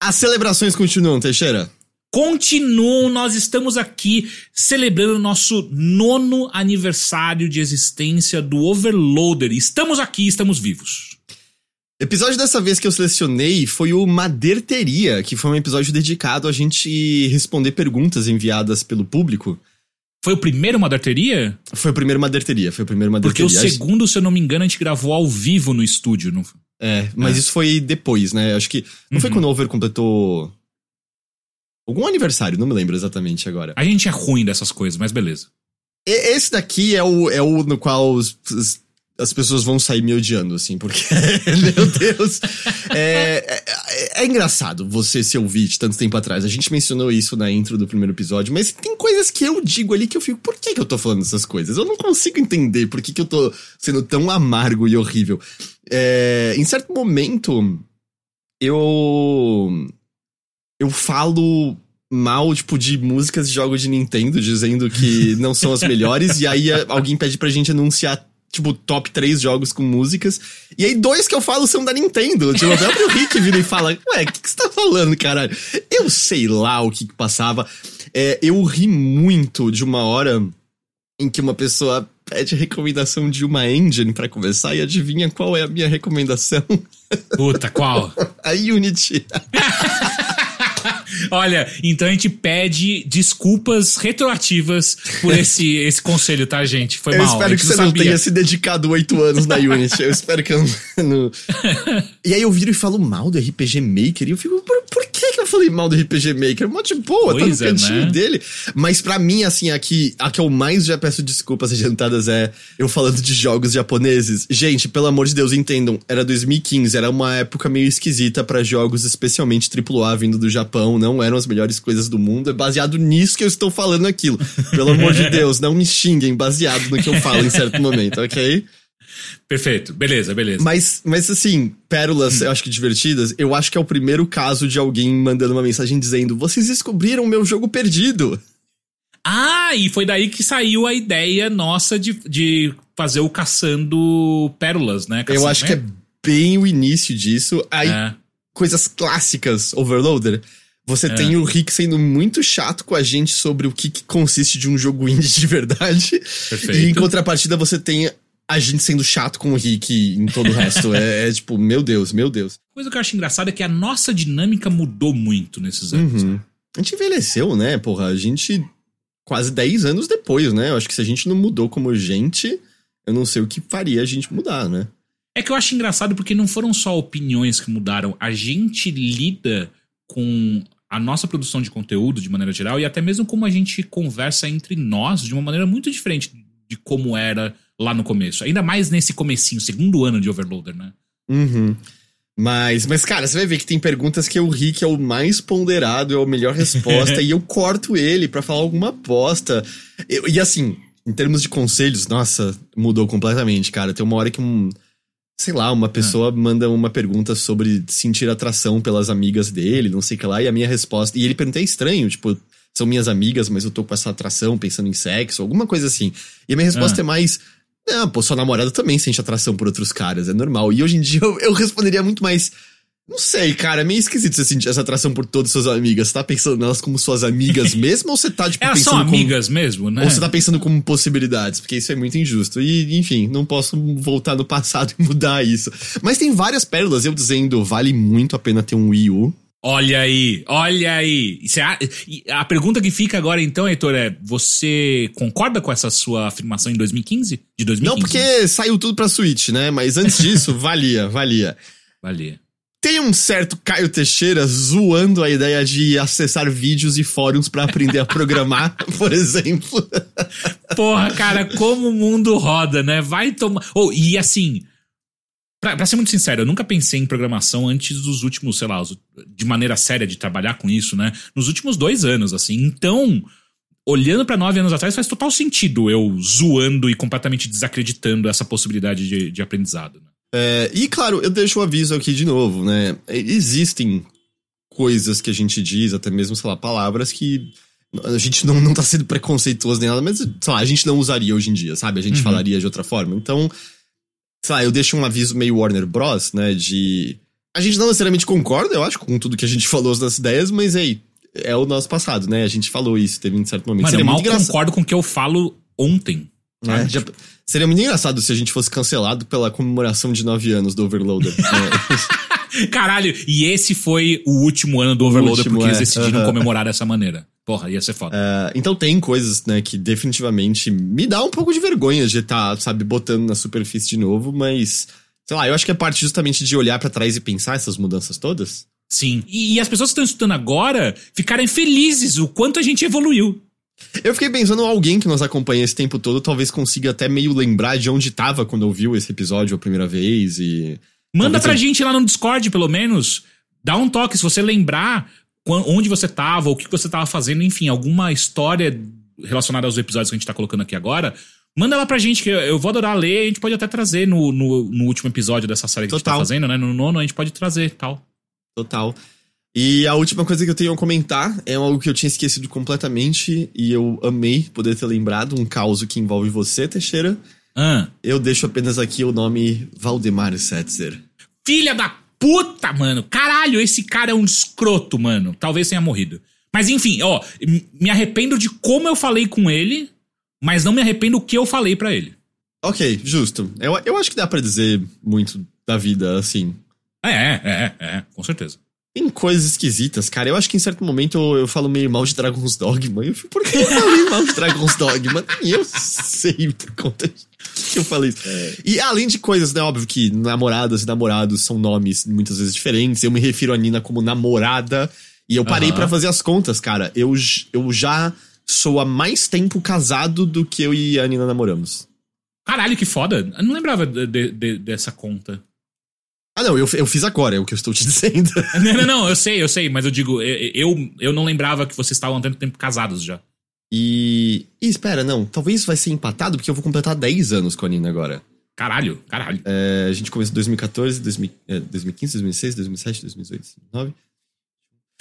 As celebrações continuam, Teixeira? Continuam, nós estamos aqui celebrando nosso nono aniversário de existência do Overloader. Estamos aqui, estamos vivos. Episódio dessa vez que eu selecionei foi o Maderteria, que foi um episódio dedicado a gente responder perguntas enviadas pelo público. Foi o primeiro Maderteria? Foi o primeiro Maderteria, foi o primeiro Porque Maderteria. o segundo, se eu não me engano, a gente gravou ao vivo no estúdio. Não... É, mas É. isso foi depois, né? Acho que. Não foi Uhum. quando o Over completou. Algum aniversário, não me lembro exatamente agora. A gente é ruim dessas coisas, mas beleza. E- Esse daqui é o, é o no qual os- os- as pessoas vão sair me odiando, assim, porque, meu Deus. É, é, é engraçado você se ouvir de tanto tempo atrás. A gente mencionou isso na intro do primeiro episódio, mas tem coisas que eu digo ali que eu fico, por que, que eu tô falando essas coisas? Eu não consigo entender por que, que eu tô sendo tão amargo e horrível. É, em certo momento, eu. Eu falo mal, tipo, de músicas de jogos de Nintendo, dizendo que não são as melhores, e aí a- alguém pede pra gente anunciar, tipo, top 3 jogos com músicas. E aí, dois que eu falo são da Nintendo. Tipo, o próprio Rick vira e fala: Ué, o que, que você tá falando, caralho? Eu sei lá o que, que passava. É, eu ri muito de uma hora em que uma pessoa pede recomendação de uma engine pra começar e adivinha qual é a minha recomendação? Puta, qual? A Unity. Olha, então a gente pede desculpas retroativas por esse, esse conselho, tá, gente? Foi eu mal. a espero que você não sabia. tenha se dedicado oito anos na Unity. Eu espero que eu não. e aí eu viro e falo mal do RPG Maker. E eu fico, por, por eu falei mal do RPG Maker? Mó de boa, Pois tá no cantinho né? dele. Mas pra mim, assim, aqui, a que eu mais já peço desculpas adiantadas é eu falando de jogos japoneses. Gente, pelo amor de Deus, entendam. Era 2015, era uma época meio esquisita pra jogos, especialmente AAA vindo do Japão. Não eram as melhores coisas do mundo. É baseado nisso que eu estou falando aquilo. Pelo amor de Deus, não me xinguem baseado no que eu falo em certo momento, ok? Perfeito, beleza, beleza. Mas, mas assim, pérolas, eu acho que divertidas, eu acho que é o primeiro caso de alguém mandando uma mensagem dizendo: Vocês descobriram meu jogo perdido. Ah, e foi daí que saiu a ideia nossa de, de fazer o Caçando Pérolas, né? Caçando, eu acho que é bem o início disso. Aí, É. coisas clássicas, Overloader. Você É. tem o Rick sendo muito chato com a gente sobre o que, que consiste de um jogo indie de verdade. Perfeito. E em contrapartida, você tem a gente sendo chato com o Rick em todo o resto. é, é tipo, meu Deus, meu Deus. Coisa que eu acho engraçada é que a nossa dinâmica mudou muito nesses anos. Uhum. né? A gente envelheceu, né? Porra, a gente. Quase 10 anos depois, né? Eu acho que se a gente não mudou como gente, eu não sei o que faria a gente mudar, né? É que eu acho engraçado porque não foram só opiniões que mudaram. A gente lida com a nossa produção de conteúdo de maneira geral e até mesmo como a gente conversa entre nós de uma maneira muito diferente de como era lá no começo. Ainda mais nesse comecinho, segundo ano de Overloader, né? Uhum. Mas, mas, cara, você vai ver que tem perguntas que o Rick é o mais ponderado, é a melhor resposta, e eu corto ele pra falar alguma aposta. Eu- e assim, em termos de conselhos, nossa, mudou completamente, cara. Tem uma hora que um. Sei lá, uma pessoa manda uma pergunta sobre sentir atração pelas amigas dele, não sei o que lá, e a minha resposta. E ele pergunta, é estranho, tipo, são minhas amigas, mas eu tô com essa atração pensando em sexo, alguma coisa assim. E a minha resposta Ah. é mais. Não, pô, sua namorada também sente atração por outros caras, é normal. E hoje em dia eu, eu responderia muito mais. Não sei, cara, é meio esquisito você sentir essa atração por todas suas amigas. Você tá pensando nelas como suas amigas mesmo ou você tá, tipo, Elas pensando são como- amigas mesmo, né? Ou você tá pensando como possibilidades, porque isso é muito injusto. E, enfim, não posso voltar no passado e mudar isso. Mas tem várias pérolas, eu dizendo, vale muito a pena ter um Wii U. Olha aí, olha aí. A, a pergunta que fica agora então, Heitor, é: você concorda com essa sua afirmação em 2015? De 2015? Não porque saiu tudo pra Switch, né? Mas antes disso, valia, valia. Valia. Tem um certo Caio Teixeira zoando a ideia de acessar vídeos e fóruns pra aprender a programar, por exemplo. Porra, cara, como o mundo roda, né? Vai tomar. Oh, e assim, pra, pra ser muito sincero, eu nunca pensei em programação antes dos últimos, sei lá, de maneira séria de trabalhar com isso, né? Nos últimos dois anos, assim. Então, olhando pra nove anos atrás, faz total sentido eu zoando e completamente desacreditando essa possibilidade de, de aprendizado. Né? É, e claro, eu deixo o aviso aqui de novo, né? Existem coisas que a gente diz, até mesmo, sei lá, palavras que a gente não, não tá sendo preconceituoso nem nada, mas, sei lá, a gente não usaria hoje em dia, sabe? A gente Uhum. falaria de outra forma. Então, sei lá, eu deixo um aviso meio Warner Bros, né? De. A gente não necessariamente concorda, eu acho, com tudo que a gente falou nas ideias, mas aí, é o nosso passado, né? A gente falou isso, teve em certo momento. Mano, Seria eu mal engraçado. concordo com o que eu falo ontem. É, sabe? já- seria muito engraçado se a gente fosse cancelado pela comemoração de nove anos do Overloader. É. Caralho, e esse foi o último ano do Overloader último, porque eles é. decidiram Aham. comemorar dessa maneira. Porra, ia ser foda. É, então tem coisas, né, que definitivamente me dá um pouco de vergonha de estar, sabe, botando na superfície de novo, mas. Sei lá, eu acho que é parte justamente de olhar pra trás e pensar essas mudanças todas. Sim. E, e as pessoas que estão escutando agora ficarem felizes o quanto a gente evoluiu. Eu fiquei pensando alguém que nos acompanha esse tempo todo talvez consiga até meio lembrar de onde tava quando ouviu esse episódio a primeira vez e. Manda Talvez pra eu- gente lá no Discord, pelo menos. Dá um toque se você lembrar onde você tava, o que você tava fazendo, enfim, alguma história relacionada aos episódios que a gente tá colocando aqui agora. Manda lá pra gente, que eu, vou adorar ler. A gente pode até trazer no, no, no último episódio dessa série que a gente tá Total. fazendo, né? No nono, a gente pode trazer tal. Total. E a última coisa que eu tenho a comentar é algo que eu tinha esquecido completamente e eu amei poder ter lembrado, um caos que envolve você, Teixeira. Ah, Eu deixo apenas aqui o nome Valdemar Setzer. filha da puta, mano. Caralho, esse cara é um escroto, mano. Talvez tenha morrido. Mas enfim, ó, me arrependo de como eu falei com ele, mas não me arrependo o que eu falei pra ele. Ok, justo. Eu, eu acho que dá pra dizer muito da vida, assim. É, é, é, é, com certeza. Tem coisas esquisitas, cara. Eu acho que em certo momento eu, eu falo meio mal de Dragon's Dogma. Eu fico, por que eu falei mal de Dragon's Dogma? Nem eu sei por conta que eu falei isso. E além de coisas, né? Óbvio que namoradas e namorados são nomes muitas vezes diferentes. Eu me refiro a Nina como namorada. E eu parei Aham. pra fazer as contas, cara. Eu, eu já sou há mais tempo casado do que eu e a Nina namoramos. Caralho, que foda. Eu não lembrava de- de- dessa conta. Ah, não, eu, eu fiz agora, é o que eu estou te dizendo. Não, não, não, eu sei, eu sei, mas eu digo, eu, eu, não lembrava que vocês estavam há tanto tempo casados já. E. E espera, não. Talvez vai ser empatado, porque eu vou completar 10 anos com a Nina agora. Caralho, caralho. É, a gente começou em 2014, 2000, é, 2015, 2006, 2007, 2018, 2009.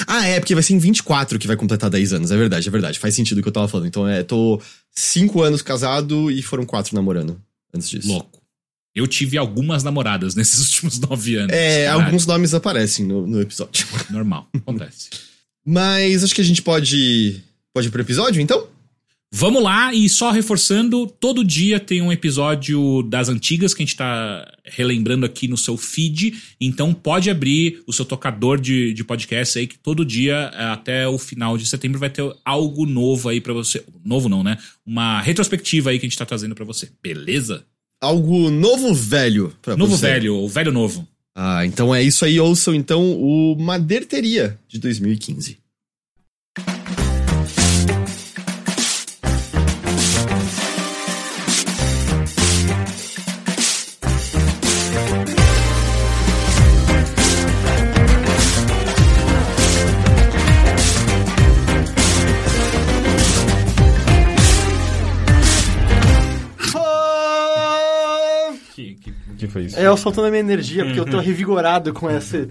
Ah, é, porque vai ser em 24 que vai completar 10 anos. É verdade, é verdade. Faz sentido o que eu tava falando. Então, é, tô 5 anos casado e foram 4 namorando antes disso. Louco. Eu tive algumas namoradas nesses últimos nove anos. É, Caralho. alguns nomes aparecem no, no episódio. Normal, acontece. Mas acho que a gente pode. Pode ir pro episódio, então? Vamos lá, e só reforçando, todo dia tem um episódio das antigas que a gente tá relembrando aqui no seu feed. Então pode abrir o seu tocador de, de podcast aí, que todo dia, eh, até o final de setembro, vai ter algo novo aí pra você. Novo não, né? Uma retrospectiva aí que a gente tá trazendo pra você. Beleza? Algo novo velho pra Novo você. velho, o velho novo. Ah, então é isso aí. Ouçam então o Maderteria de 2015. Foi isso? É, eu soltando a minha energia, porque eu tô revigorado com esse,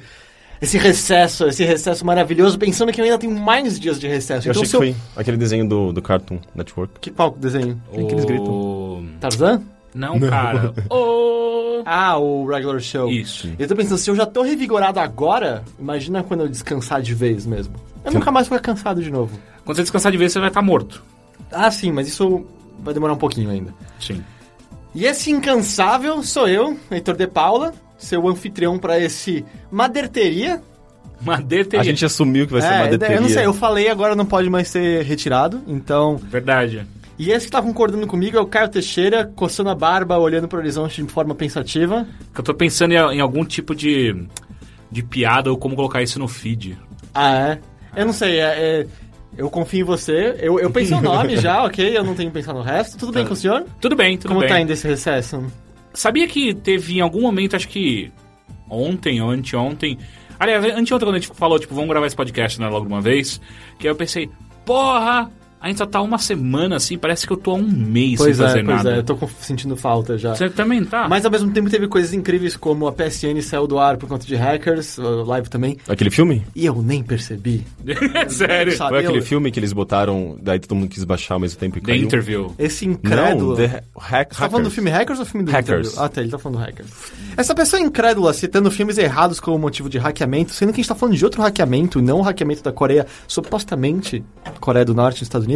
esse recesso, esse recesso maravilhoso, pensando que eu ainda tenho mais dias de recesso. Eu então, achei que eu... foi aquele desenho do, do Cartoon Network. Que qual desenho? Tem que eles gritam. O- Tarzan? Não, cara. O- Ah, o Regular Show. Isso. Eu tô pensando, se eu já tô revigorado agora, imagina quando eu descansar de vez mesmo. Eu nunca mais vou ficar cansado de novo. Quando você descansar de vez, você vai estar morto. Ah, sim, mas isso vai demorar um pouquinho ainda. Sim. E esse incansável sou eu, Heitor de Paula, seu anfitrião pra esse Maderteria. Madeira A gente assumiu que vai ser É, deteria. eu não sei, eu falei agora não pode mais ser retirado, então... Verdade. E esse que tá concordando comigo é o Caio Teixeira, coçando a barba, olhando pro horizonte de forma pensativa. Eu tô pensando em, em algum tipo de, de piada ou como colocar isso no feed. Ah, é? Eu não sei, é... é- eu confio em você. Eu, eu pensei o nome já, ok? Eu não tenho que pensar no resto. Tudo bem com o senhor? Tudo bem, tudo Como bem. tá indo esse recesso? Sabia que teve em algum momento, acho que ontem ou anteontem. Aliás, anteontem quando a gente falou, tipo, vamos gravar esse podcast né, logo uma vez, que aí eu pensei, porra, A gente só tá uma semana, assim, parece que eu tô há um mês Pois sem é, fazer pois nada. é, eu tô com- sentindo falta já. Você também tá? Mas ao mesmo tempo teve coisas incríveis como a PSN saiu do ar por conta de hackers, live também, Aquele filme? e eu nem percebi. Sério. Sabe, Foi aquele eu- filme que eles botaram, daí todo mundo quis baixar ao mesmo tempo e The caiu? Interview. Esse incrédulo. Não, The Hack, Você tá falando do filme Hackers ou filme do Hackers. Interview? Ah, tá, ele tá falando do Hackers. Essa pessoa incrédula citando filmes errados como motivo de hackeamento, sendo que a gente tá falando de outro hackeamento, não o hackeamento da Coreia, supostamente Coreia do Norte nos Estados Unidos.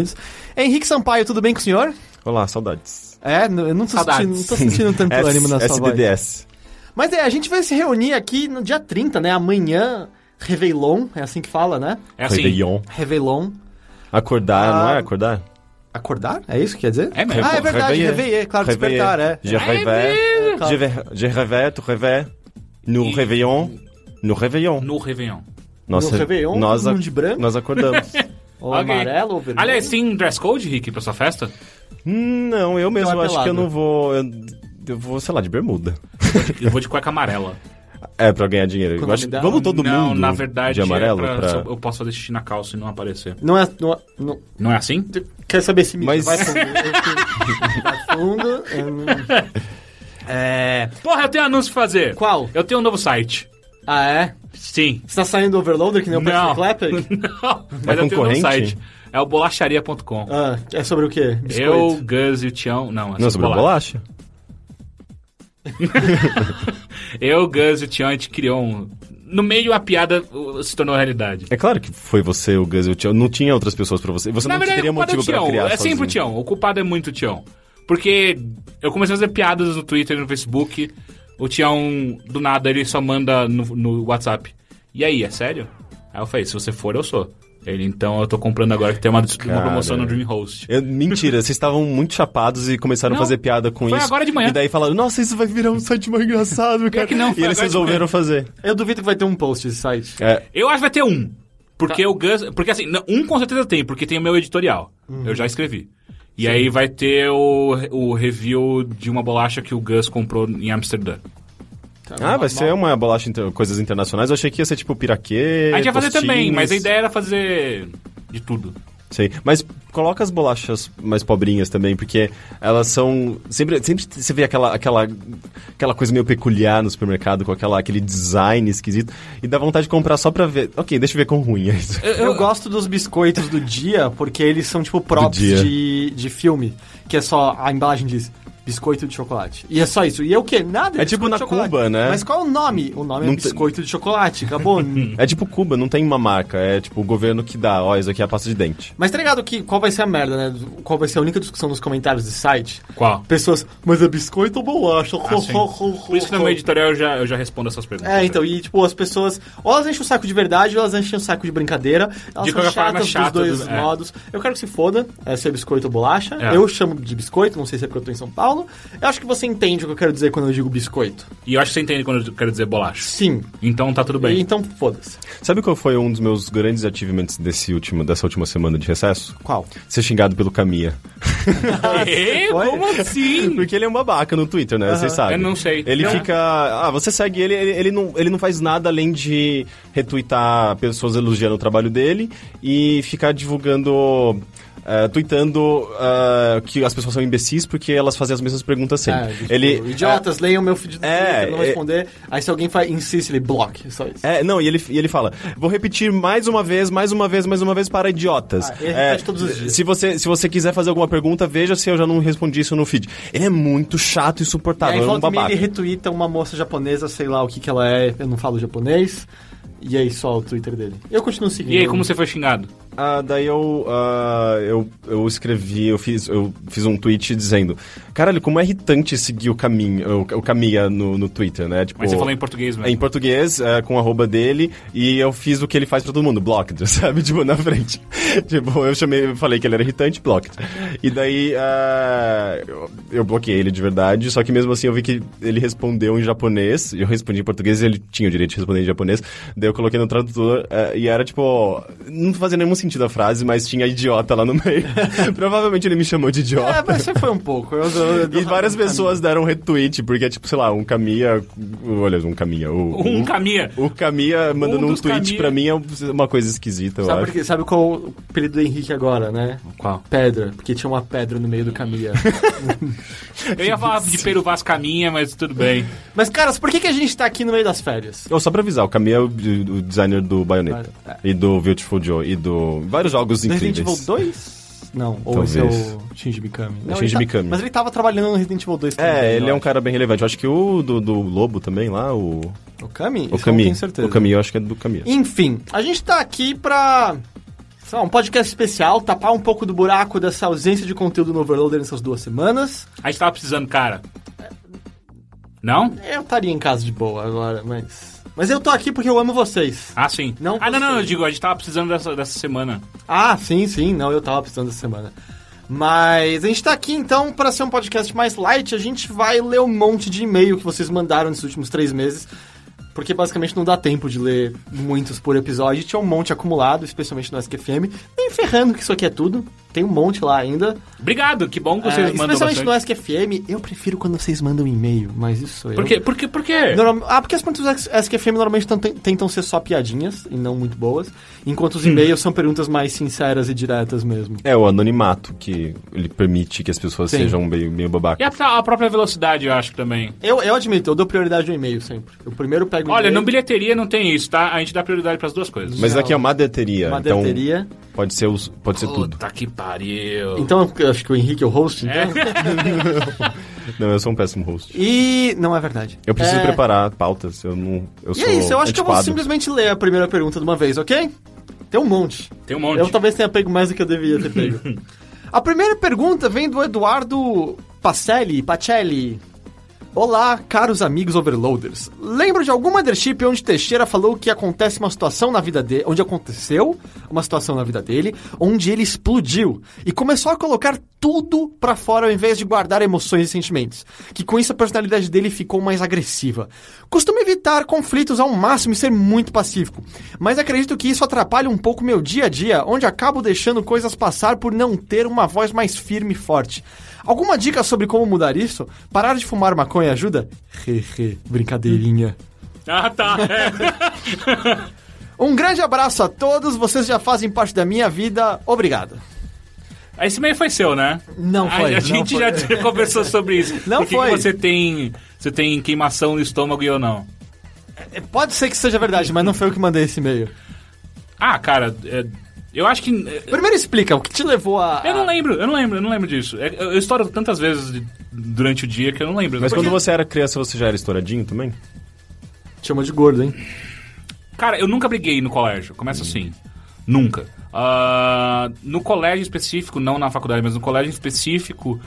Henrique Sampaio, tudo bem com o senhor? Olá, saudades. É, eu não tô, Saudades. sentindo, não tô sentindo tanto ânimo na sua voz. SDDS. Mas é, a gente vai se reunir aqui no dia 30, né? Amanhã, Réveillon, é assim que fala, né? É assim. Réveillon. Réveillon. Acordar, Ah. não é? Acordar? Acordar? É isso que quer dizer? É mesmo. Ah, é verdade, Réveiller. claro, Réveiller. despertar, é. Je réveille. claro. Je réveille, tu réveilles. Nous E- réveillons. Nous réveillons. No Réveillon. Nós, No Réveillon, nós, de branco? nós acordamos. Ou Ok. amarelo ou vermelho. Aliás, tem dress code, Rick, pra sua festa? Não, eu mesmo Então é acho que eu pelado. não vou... Eu, eu vou, sei lá, de bermuda. Eu vou de cueca amarela. É, pra ganhar dinheiro. Eu acho- dela? vamos todo não, mundo na verdade, de amarelo? é pra, pra... eu posso fazer xixi na calça e não aparecer. Não é... Não, é- não, Não é assim? quer saber se me Mas- vai fundo? Vai fundo. eu não- É... Porra, eu tenho anúncio pra fazer. Qual? Eu tenho um novo site. Ah, é? Sim. Você tá saindo do Overloader que nem o Não. Pastor Clapper? não. Mas eu tenho um site. É o bolacharia.com. Ah, é sobre o quê? Eu, Biscoito? Gus e o Tião. Não, é Não, sobre a bolacha. bolacha? Eu, Gus e o Tião, a gente criou um. No meio a piada se tornou realidade. É claro que foi você, o Gus e o Tião. Não tinha outras pessoas pra você. Você Na não verdade, teria é motivo pra Tião. criar É sempre sozinho. o Tião. O culpado é muito o Tião. Porque eu comecei a fazer piadas no Twitter e no Facebook. O Tião, do nada, ele só manda no, no WhatsApp. E aí, é sério? Aí eu falei, se você for, eu sou. Ele, então eu tô comprando agora que tem uma, uma promoção no Dreamhost. Eu- mentira, vocês estavam muito chapados e começaram Não, a fazer piada com foi isso. agora de manhã. E daí falaram, nossa, isso vai virar um site mais engraçado, cara. que não, e eles resolveram fazer. Eu duvido que vai ter um post desse site. É, Eu acho que vai ter um. Porque o Gus. Porque assim, não, um com certeza tem, porque tem o meu editorial. Eu já escrevi. E aí vai ter o, o review de uma bolacha que o Gus comprou em Amsterdã. ah, vai ser uma bolacha inter... coisas internacionais. Eu achei que ia ser tipo piraquê. A gente ia fazer tostines. também, mas a ideia era fazer de tudo. Sei. Mas coloca as bolachas mais pobrinhas também, porque elas são. Sempre, sempre você vê aquela, aquela, aquela coisa meio peculiar no supermercado, com aquela, aquele design esquisito, e dá vontade de comprar só pra ver. Ok, deixa eu ver quão ruim é isso. Eu, gosto dos biscoitos do dia porque eles são tipo props de, de filme. Que é só. A embalagem diz biscoito de chocolate. E é só isso. E é o quê? Nada. É tipo na. Cuba, né? Mas qual é o nome? O nome Não é tem- biscoito de chocolate. Acabou. É tipo Cuba, não tem uma marca, é tipo o governo que dá, ó, isso aqui é a pasta de dente. Mas tá ligado que qual vai ser a merda, né? Qual vai ser a única discussão nos comentários desse site? Qual? Pessoas, mas é biscoito ou bolacha? Ah. Por isso que no meu editorial eu já, eu já respondo essas perguntas. É, então, e tipo, as pessoas, ou elas enchem o saco de verdade, ou elas enchem o saco de brincadeira. Elas De são forma, chatas chato dos dois do- é. modos. Eu quero que se foda, é, se é biscoito ou bolacha. É. Eu chamo de biscoito, não sei se é porque eu tô em São Paulo. Eu acho que você entende o que eu quero dizer quando eu digo biscoito. E eu acho que você entende quando eu quero dizer bolacha. Sim. Então tá tudo bem. Então, foda-se. Sabe qual foi um dos meus grandes achievements desse último, dessa última semana de recesso? Qual? Ser xingado pelo Camilla. É? Foi? Como assim? Porque ele é um babaca no Twitter, né? Vocês sabem. Eu não sei. Ele Não. fica. Ah, você segue ele, ele, ele não, ele não faz nada além de retweetar pessoas elogiando o trabalho dele e ficar divulgando. Uh, tweetando ah, que as pessoas são imbecis porque elas fazem as mesmas perguntas sempre. É, tipo, ele, idiotas, leiam meu feed do É, Twitter, não é- responder. Aí se alguém faz, insiste, ele bloque. É só isso. É, não, e ele, e ele fala: vou repetir mais uma vez, mais uma vez, mais uma vez para idiotas. Ah, ele É, repete todos os dias. Se você, se você quiser fazer alguma pergunta, veja se eu já não respondi isso no feed. Ele é muito chato e E insuportável, aí, é um e babaca. ele retuita uma moça japonesa, sei lá o que que ela é, eu não falo japonês. E aí, só o Twitter dele. Eu continuo seguindo. E aí, como você foi xingado? Ah, daí eu, ah, eu, eu escrevi, eu fiz, eu fiz um tweet dizendo: Caralho, como é irritante seguir o caminho, o, o Camilla no, no Twitter, né? Tipo, Mas você falou em português mesmo. Em português, é, com o arroba dele, e eu fiz o que ele faz pra todo mundo, blocked, sabe? Tipo, na frente. tipo, eu chamei, eu falei que ele era irritante, blocked. E daí, ah, eu, eu bloqueei ele de verdade, só que mesmo assim eu vi que ele respondeu em japonês, eu respondi em português e ele tinha o direito de responder em japonês, daí eu coloquei no tradutor, eh, e era tipo, não fazia nenhum sentido sentido a frase, mas tinha idiota lá no meio. Provavelmente ele me chamou de É, idiota. mas você foi um pouco. Eu, eu- eu- E várias pessoas deram retweet, porque é tipo, sei lá, um Caminha. Olha, um Caminha. O, Um o- caminha. O Caminha mandando Um um, tweet Caminha. pra mim é uma coisa esquisita, eu Sabe, acho. por quê? Sabe qual o apelido do Henrique agora, né? Qual? Pedra, porque tinha uma pedra no meio do caminho. Eu ia falar de Peru Vaz caminha, mas tudo bem. Mas, caras, por que, que a gente tá aqui no meio das férias? Oh, só pra avisar, o Caminha é o, o designer do Bayonetta. É. E do Beautiful Joe. E do. Vários jogos Resident incríveis. Evil 2? Não, ou Talvez. esse é o Shinji Mikami. Não, Shinji ele tá- Mikami. Mas ele tava trabalhando no Resident Evil 2 também. É, ele é um cara bem relevante. Eu acho que o do, do Lobo também lá, o. O Kami? O certeza. O Caminha, eu acho que é do Caminha. Enfim, a gente tá aqui pra... sei lá, um podcast especial, tapar um pouco do buraco dessa ausência de conteúdo no Overloader nessas duas semanas. A gente tava precisando, cara. Não? Eu estaria em casa de boa agora, mas... Mas eu tô aqui porque eu amo vocês. Ah, sim. Não ah, não, não, eu digo, a gente tava precisando dessa, dessa semana. Ah, sim, sim. Não, eu tava precisando dessa semana. Mas a gente tá aqui então para ser um podcast mais light. A gente vai ler um monte de e-mail que vocês mandaram nesses últimos três meses. Porque basicamente não dá tempo de ler muitos por episódio. Tinha um monte acumulado, especialmente no SQFM. Nem ferrando que isso aqui é tudo. Tem um monte lá ainda. Obrigado, que bom que É, vocês mandam especialmente bastante. no SQFM. Eu prefiro quando vocês mandam e-mail, mas isso sou eu. Por quê? Por quê? Por quê? Normal- Ah, porque as perguntas do SQFM normalmente tentam, ser só piadinhas e não muito boas, enquanto os e-mails são perguntas mais sinceras e diretas mesmo. É o anonimato que ele permite que as pessoas Sim. sejam meio, meio E babacas. a, a própria velocidade, eu acho também. Eu, eu admito, eu dou prioridade ao e-mail sempre. Eu primeiro pego o Olha, no bilheteria não tem isso, tá? A gente dá prioridade pras duas coisas. Mas Não. aqui é uma deteria. uma então deteria. pode ser, os, pode ser tudo. Puta que pariu. Então acho que o Henrique é o host, então. Não, eu sou um péssimo host. E. Não é verdade. Eu preciso É, preparar pautas, eu não. Eu E sou é isso, eu acho que eu vou simplesmente ler a primeira pergunta de uma vez, ok? Tem um monte. Tem um monte. Eu talvez tenha pego mais do que eu devia ter pego. a primeira pergunta vem do Eduardo Pacelli, Pacelli. Olá, caros amigos overloaders. Lembro de algum Mothership onde Teixeira falou que acontece uma situação na vida dele, onde aconteceu uma situação na vida dele, onde ele explodiu e começou a colocar tudo pra fora ao invés de guardar emoções e sentimentos. Que com isso a personalidade dele ficou mais agressiva. Costumo evitar conflitos ao máximo e ser muito pacífico, mas acredito que isso atrapalha um pouco meu dia a dia, onde acabo deixando coisas passar por não ter uma voz mais firme e forte. Alguma dica sobre como mudar isso? Parar de fumar maconha ajuda? Hehe, brincadeirinha. Ah, tá. É. Um grande abraço a todos, vocês já fazem parte da minha vida. Obrigado. Esse meio foi seu, né? Não foi, A, gente foi. já conversou sobre isso. Não Por que foi. que você tem, você tem queimação no estômago e eu não? É, Pode ser que seja verdade, mas não foi eu que mandei esse e-mail. Ah, cara, é, eu acho que... é, Primeiro explica, o que te levou a... Eu não lembro, eu não lembro, eu não lembro disso. É, Eu, eu estouro tantas vezes de- durante o dia que eu não lembro. Mas Porque- quando você era criança, você já era estouradinho também? Te Chama de gordo, hein? Cara, eu nunca briguei no colégio. Começa assim. Nunca. Ah, no colégio específico, não na faculdade, mas no colégio específico,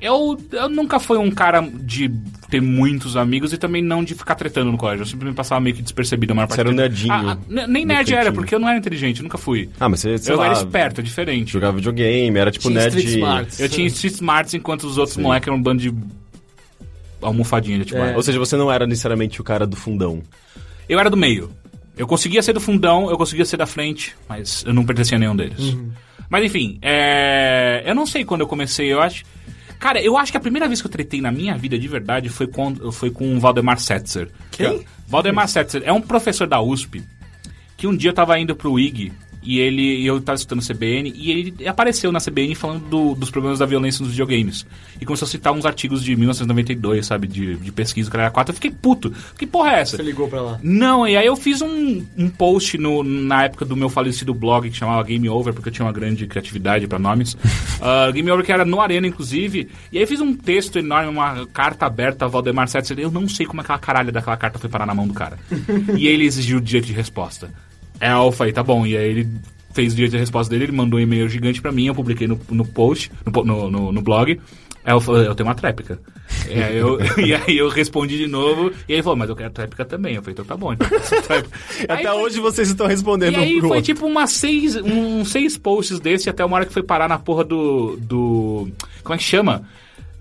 eu, eu nunca fui um cara de ter muitos amigos e também não de ficar tretando no colégio. Eu simplesmente passava meio que despercebido a maior Você parte era um do tempo. nerdinho Ah, ah, nem nerd era, cantinho. porque eu não era inteligente, eu nunca fui. Ah, mas você, sei eu lá, era esperto, é diferente. jogava videogame, era tipo Tinha nerd... Street Smarts. Eu tinha Street Smarts enquanto os outros Sim. moleques eram um bando de almofadinha tipo, É. Ou seja, você não era necessariamente o cara do fundão. Eu era do meio. Eu conseguia ser do fundão, eu conseguia ser da frente, mas eu não pertencia a nenhum deles. Mas enfim, é... eu não sei quando eu comecei, eu acho. Cara, eu acho que a primeira vez que eu tretei na minha vida de verdade foi com, foi com o Valdemar Setzer. Quem? Valdemar Setzer é um professor da USP que um dia eu tava indo pro IG e ele e eu tava escutando CBN e ele apareceu na CBN falando do- dos problemas da violência nos videogames. E começou a citar uns artigos de 1992, sabe, de, de pesquisa, cara, 4. Eu fiquei puto. Que porra é essa? Você ligou pra lá. Não, e aí eu fiz um, um post no, na época do meu falecido blog que chamava Game Over, porque eu tinha uma grande criatividade pra nomes. Ah, Game Over que era no Arena, inclusive. E aí eu fiz um texto enorme, uma carta aberta a Valdemar Setzer. Eu não sei como aquela caralha daquela carta foi parar na mão do cara. e ele exigiu o direito de resposta. É, eu falei, tá bom. E aí ele fez o direito de resposta dele, ele mandou um e-mail gigante pra mim, eu publiquei no, no post, no, no, no, blog. Aí eu falei, eu tenho uma tréplica. E aí, eu, e aí eu respondi de novo, e ele falou, mas eu quero tréplica também. Eu falei, então tá bom. Então. Aí Até foi- hoje vocês estão respondendo e aí foi outro. tipo umas seis, um, seis posts desse até uma hora que foi parar na porra do. do. Como é que chama?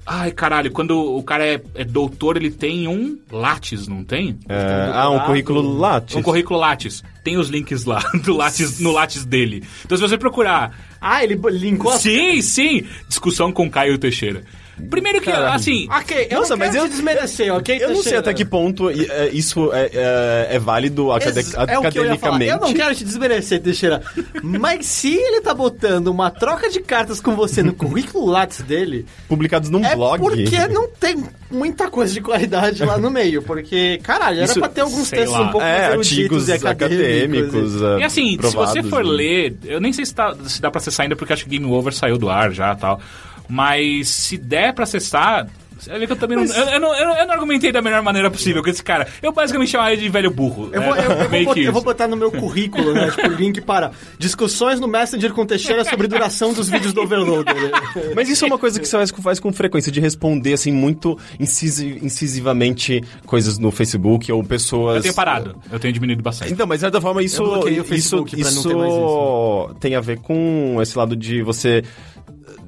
Ai, caralho, quando o cara é, é doutor, ele tem um Lattes, não tem? É, ah, um currículo Lattes. Um currículo Lattes. Tem os links lá do Lattes, no Lattes dele. Então se você procurar. Ah, ele linkou. Sim, sim! Discussão com Caio Teixeira. Primeiro que, Caralho. assim. Ok, eu Nossa, não mas eu- te desmerecer, ok? Eu não sei até que ponto i- é, isso é, é- é válido acade- Ex- é o que eu ia falar. academicamente. Eu não quero te desmerecer, Teixeira. Mas se ele tá botando uma troca de cartas com você no currículo Lattes dele, Publicados num é blog. porque não tem muita coisa de qualidade lá no meio. Porque, caralho, era Isso, pra ter alguns textos lá. um pouco É, mais artigos eruditos e acadêmicos. acadêmicos. é, E assim, se você for né? ler, eu nem sei se, tá- se dá pra acessar ainda, porque acho que Game Over saiu do ar já e tal. Mas se der pra acessar. Você vai ver que eu também não, eu, eu não, eu, não, argumentei da melhor maneira possível com esse cara. Eu basicamente chamaria ele de velho burro. Eu vou, É, eu- eu vou botar, eu vou botar no meu currículo, né? Tipo, link para discussões no Messenger com Teixeira sobre duração dos vídeos do Overloader. Mas isso é uma coisa que você faz, faz com frequência, de responder, assim, muito incisi- incisivamente coisas no Facebook ou pessoas... Eu tenho parado. Eu tenho diminuído bastante. Então, mas de certa forma isso, isso, Facebook pra não isso ter mais isso. tem a ver com esse lado de você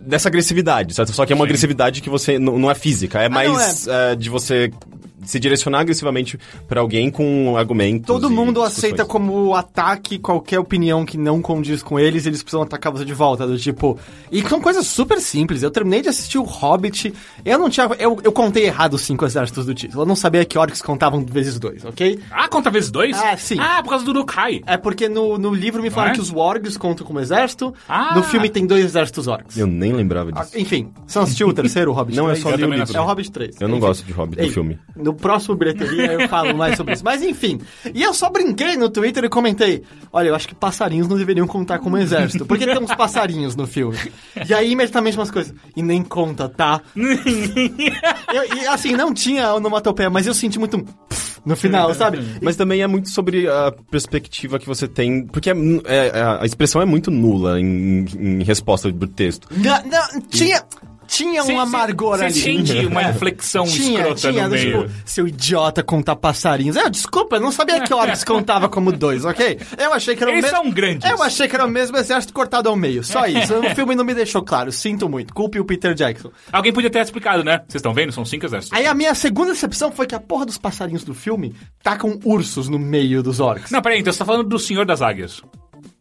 dessa agressividade, certo? Só que é uma Sim. agressividade que você n- não é física, é Ah, não mais é, de você se direcionar agressivamente pra alguém com argumentos. Todo e mundo discussões. aceita como ataque qualquer opinião que não condiz com eles, eles precisam atacar você de volta, do tipo... E são coisas super simples. Eu terminei de assistir o Hobbit, eu não tinha... Eu, eu contei errado os cinco exércitos do título. Eu não sabia que orcs contavam vezes dois, ok? Ah, conta vezes dois? Ah, sim. Ah, por causa do Dukai. É porque no, no livro me falaram é? que os wargs contam como exército, Ah. no filme tem dois exércitos orcs. Eu nem lembrava Ah, disso. Enfim, você não assistiu o terceiro, o Hobbit Não, eu 3? só li o livro. É o Hobbit 3. Eu não Enfim. gosto de Hobbit, do filme. No próximo bilheteria eu falo mais sobre isso. Mas enfim. E eu só brinquei no Twitter e comentei: olha, eu acho que passarinhos não deveriam contar como exército. Porque tem uns passarinhos no filme. E aí, imediatamente, umas coisas. E nem conta, tá? Eu- e assim, não tinha onomatopeia, mas eu senti muito um. no final, sabe? Mas também é muito sobre a perspectiva que você tem. Porque é- é- a expressão é muito nula em, em resposta do texto. Não, não, tinha. Tinha um amargor ali. sente uma inflexão Tinha, escrota tinha, no meio. tipo, seu idiota contar passarinhos. Eu, desculpa, eu não sabia que Orcs contava como dois, ok? Eu achei que era o Eles mesmo. são grandes. Eu achei que era o mesmo exército cortado ao meio. Só isso. O filme não me deixou claro. Sinto muito. Culpe o Peter Jackson. Alguém podia ter explicado, né? Vocês estão vendo? São cinco exércitos. Aí a minha segunda decepção foi que a porra dos passarinhos do filme tá com ursos no meio dos orcs. Não, peraí, então você tá falando do Senhor das Águias.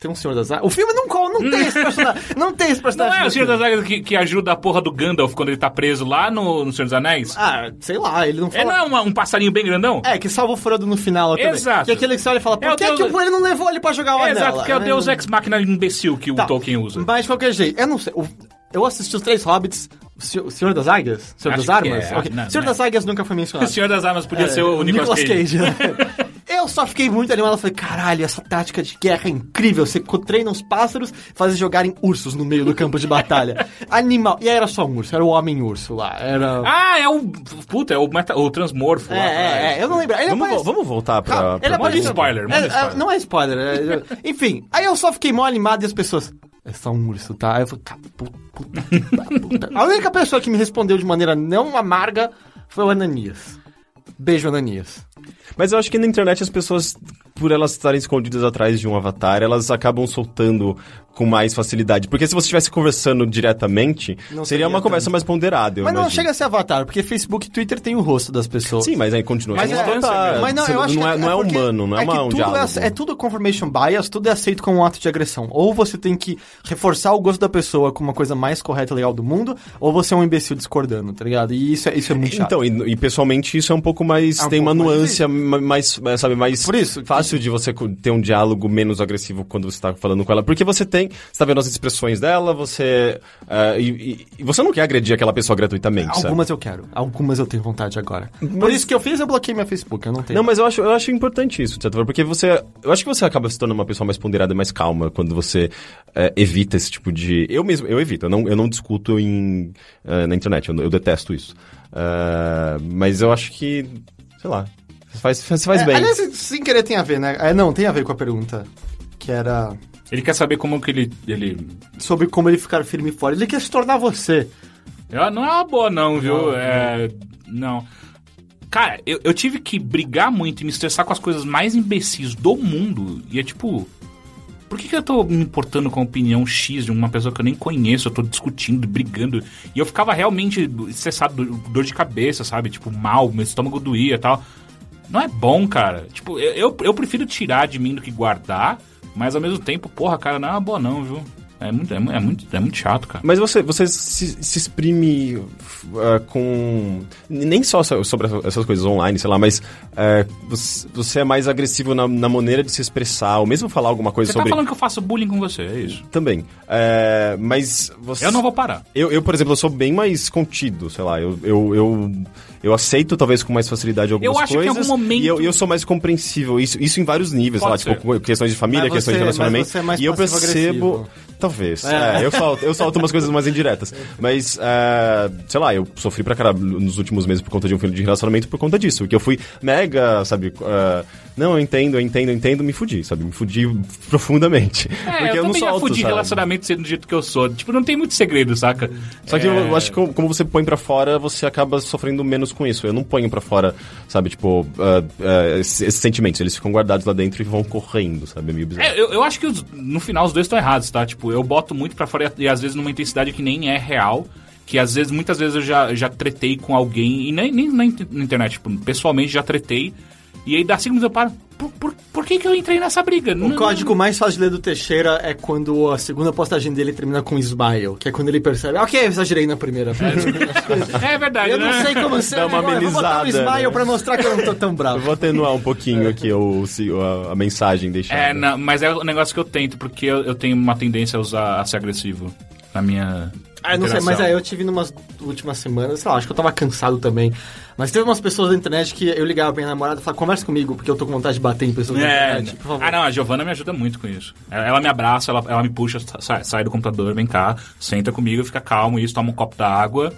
Tem um Senhor das Águias. O filme não, não tem esse personagem. Não tem esse Não personagem. é o Senhor das Águias que, que ajuda a porra do Gandalf quando ele tá preso lá no, no Senhor dos Anéis? Ah, sei lá, ele não É, não fala. é uma- um passarinho bem grandão? É, que salva o Frodo no final também. Exato. Que é aquele que você olha e fala, por É o que, Deus- que ele não levou ele pra jogar o É, anel? exato, porque é o né? Deus Ex Machina imbecil que Tá. o Tolkien usa. Mas de qualquer jeito, eu não sei. o- eu assisti os três Hobbits. O Senhor, o das Águias? Senhor Acho das que Armas? é. Ok. Não, Senhor não das Águias nunca foi O mencionado. Senhor das Armas podia É, ser o, Nicolas, Cage. né? eu só fiquei muito animado. Eu falei, caralho, essa tática de guerra é incrível. Você treina os pássaros e faz eles jogarem ursos no meio do campo de batalha. Animal. E aí era só um urso, era o homem-urso lá. Era. Ah, é o. Puta, é o, meta, o Transmorfo. é, lá é, atrás. é, eu não lembro. Ele Vamos, aparece- vo- vamos voltar pra. Calma, pra- ele aparece- spoiler, É, é, spoiler. não é spoiler. é- é- enfim, aí eu só fiquei mó animado e as pessoas. É só um urso, tá? Aí eu falei, puta, puta, puta. A única pessoa que me respondeu de maneira não amarga foi o Ananias. Beijo, Ananias. Mas eu acho que na internet as pessoas, por elas estarem escondidas atrás de um avatar, elas acabam soltando com mais facilidade. Porque se você estivesse conversando diretamente, Não seria uma conversa tanto. mais ponderada. Mas não imagino. chega a ser avatar, porque Facebook e Twitter tem o rosto das pessoas. Sim, mas aí continua Mas é, avatar. mas não, eu acho não que é, não é porque humano, não é, que uma, um tudo diálogo. é, é tudo confirmation bias, tudo é aceito como um ato de agressão. Ou você tem que reforçar o gosto da pessoa como uma coisa mais correta e legal do mundo, ou você é um imbecil discordando, tá ligado? E isso é, isso é muito chato. Então, e, e pessoalmente isso é um pouco mais. É um tem uma pouco mais nuance ma- mais, é, sabe, mais Por isso, fácil de você ter um diálogo menos agressivo quando você tá falando com ela. Porque você tem. Você tá vendo as expressões dela, você. é, e, e- você não quer agredir aquela pessoa gratuitamente, sabe? Algumas eu quero, algumas eu tenho vontade agora. Por isso que eu fiz, eu bloqueei meu Facebook, eu não tenho. Não, mas eu acho, eu acho importante isso, de certa forma, porque você. Eu acho que você acaba se tornando uma pessoa mais ponderada e mais calma quando você é, evita esse tipo de. Eu mesmo, eu evito, eu não, eu não discuto em, é, na internet, eu, eu detesto isso. É, mas eu acho que. Sei lá. Você faz, você faz É, bem. Aliás, sem querer tem a ver, né? É, não, tem a ver com a pergunta. Que era Ele quer saber como que ele. ele... sobre como ele ficar firme fora. Ele quer se tornar você. Eu- Não é uma boa, não, viu? é. Não. Cara, eu, eu tive que brigar muito e me estressar com as coisas mais imbecis do mundo. E é tipo. por que, que eu tô me importando com a opinião X de uma pessoa que eu nem conheço? Eu tô discutindo, brigando. E eu ficava realmente estressado, dor de cabeça, sabe? Tipo, mal, meu estômago doía e tal. Não é bom, cara. Tipo, eu, eu prefiro tirar de mim do que guardar, mas ao mesmo tempo, porra, cara, não é uma boa não, viu? É muito, é, é muito, é muito chato, cara. Mas você, você se, se exprime uh, com. Nem só so- sobre essas coisas online, sei lá, mas uh, você, você é mais agressivo na, na maneira de se expressar, ou mesmo falar alguma coisa Você sobre. tá falando que eu faço bullying com você, é isso. Também. É, mas você. Eu não vou parar. Eu, eu, por exemplo, eu sou bem mais contido, sei lá, eu, eu, eu, eu aceito talvez com mais facilidade algumas Eu acho que em coisas. algum momento- E eu, eu sou mais compreensível, isso, isso em vários níveis, sei lá, ser. tipo, questões de família, Mas questões de relacionamento. mas você é mais e eu percebo. Talvez. É, eu, solto, eu solto umas coisas mais indiretas. Mas, é, sei lá, eu sofri pra caralho nos últimos meses por conta de um filho de relacionamento por conta disso. Porque eu fui mega, sabe, é, não, eu entendo, eu entendo, eu entendo, me fudi, sabe? Me fudi profundamente. É, porque eu, não também já solto, fudi sabe? relacionamento sendo do jeito que eu sou. Tipo, não tem muito segredo, saca? Só que É, eu, eu acho que como- você põe pra fora, você acaba sofrendo menos com isso. Eu não ponho pra fora, sabe, tipo, ah, ah, esses, esses sentimentos. Eles ficam guardados lá dentro e vão correndo, sabe? É meio bizarro. É, eu, eu acho que os- no final os dois estão errados, tá? Tipo, eu boto muito pra fora e, às vezes numa intensidade que nem é real. Que às vezes, muitas vezes eu já, já tretei com alguém, e nem, nem na internet, tipo, pessoalmente já tretei. E aí dá cinco minutos eu paro. Por, por, por que, que eu entrei nessa briga? O código mais fácil de ler do Teixeira é quando a segunda postagem dele termina com smile, que é quando ele percebe, ok, eu exagerei na primeira vez. É verdade, eu não né? sei como ser Dá uma agora, vou botar um amenizada, smile né? pra mostrar que eu não tô tão Eu bravo. vou atenuar um pouquinho aqui o, a, a mensagem deixada. É, não, mas é um negócio que eu tento, porque eu, eu tenho uma tendência a usar a ser agressivo na minha. Ah, não sei, mas é, eu tive numas últimas semanas, sei lá, acho que eu tava cansado também. Mas teve umas pessoas da internet que eu ligava pra minha namorada e falava, conversa comigo, porque eu tô com vontade de bater em pessoas da É, internet, por favor. ah, não, a Giovana me ajuda muito com isso. Ela, ela me abraça, ela, ela me puxa, sai, sai do computador, vem cá, senta comigo, fica calmo, isso, toma um copo d'água.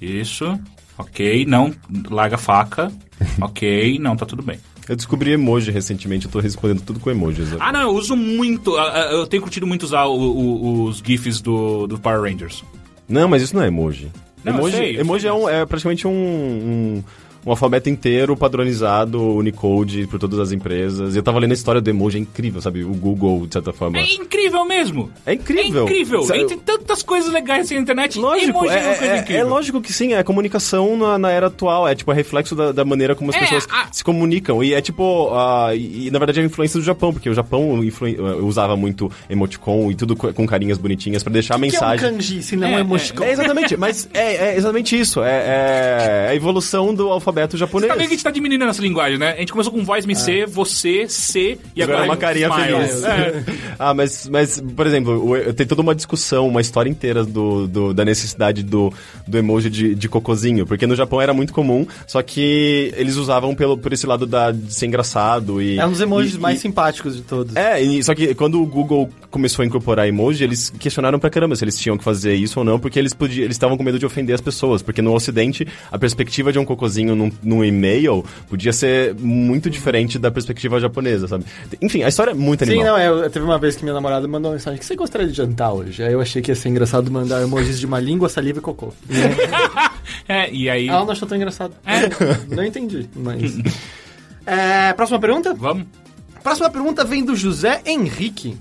Isso, ok, não, larga a faca, ok, não, tá tudo bem. Eu descobri emoji recentemente, eu tô respondendo tudo com emojis. Ah, não, eu uso muito, ah, ah, eu tenho curtido muito usar o- o- os GIFs do, do Power Rangers. Não, mas isso não é emoji. Não, emoji sei, emoji é, um- é praticamente um, um, um alfabeto inteiro padronizado, Unicode, por todas as empresas. E eu tava lendo a história do emoji, é incrível, sabe? O Google, de certa forma. É incrível mesmo! É incrível. É incrível! Sabe- Entre tantas coisas legais assim na internet, Lógico, emoji é, uma é, coisa é- incrível. é lógico que sim, é comunicação na, na era atual, é tipo, é reflexo da, da maneira como as É, pessoas a- se comunicam. E é tipo, ah, e, e, na verdade é a influência do Japão, porque o Japão influen- eh, usava muito emoticon e tudo co- com carinhas bonitinhas pra deixar a que é um mensagem. kanji, se não É, é, é, emoticon? É exatamente, mas é, é exatamente isso. É, é a evolução do alfabeto japonês. Tá vendo que a gente tá diminuindo a nossa linguagem, né? A gente começou com voz me C, você, C e Agora agora é uma carinha smile. feliz. É. ah, mas, mas, por exemplo, tem toda uma discussão, uma história inteira do, do- da necessidade do, do emoji de, de cocôzinho. Porque no Japão era muito comum, só que eles usavam pelo, por esse lado da, de ser engraçado e... É um dos emojis e- mais e- simpáticos de todos. É, e- só que quando o Google começou a incorporar emoji, eles questionaram pra caramba se eles tinham que fazer isso ou não, porque eles podiam, eles estavam com medo de ofender as pessoas, porque no ocidente a perspectiva de um cocôzinho num, num e-mail podia ser muito diferente da perspectiva japonesa, sabe? Enfim, a história é muito Sim, animal. não, é, eu, teve uma vez que minha namorada mandou uma mensagem, o que você gostaria de jantar hoje? Aí eu achei que ia ser engraçado mandar emojis de uma língua, saliva e cocô. É, e aí. Ela não achou tão engraçado. É. Não entendi, mas... É, próxima pergunta? Vamos? Próxima pergunta vem do José Henrique.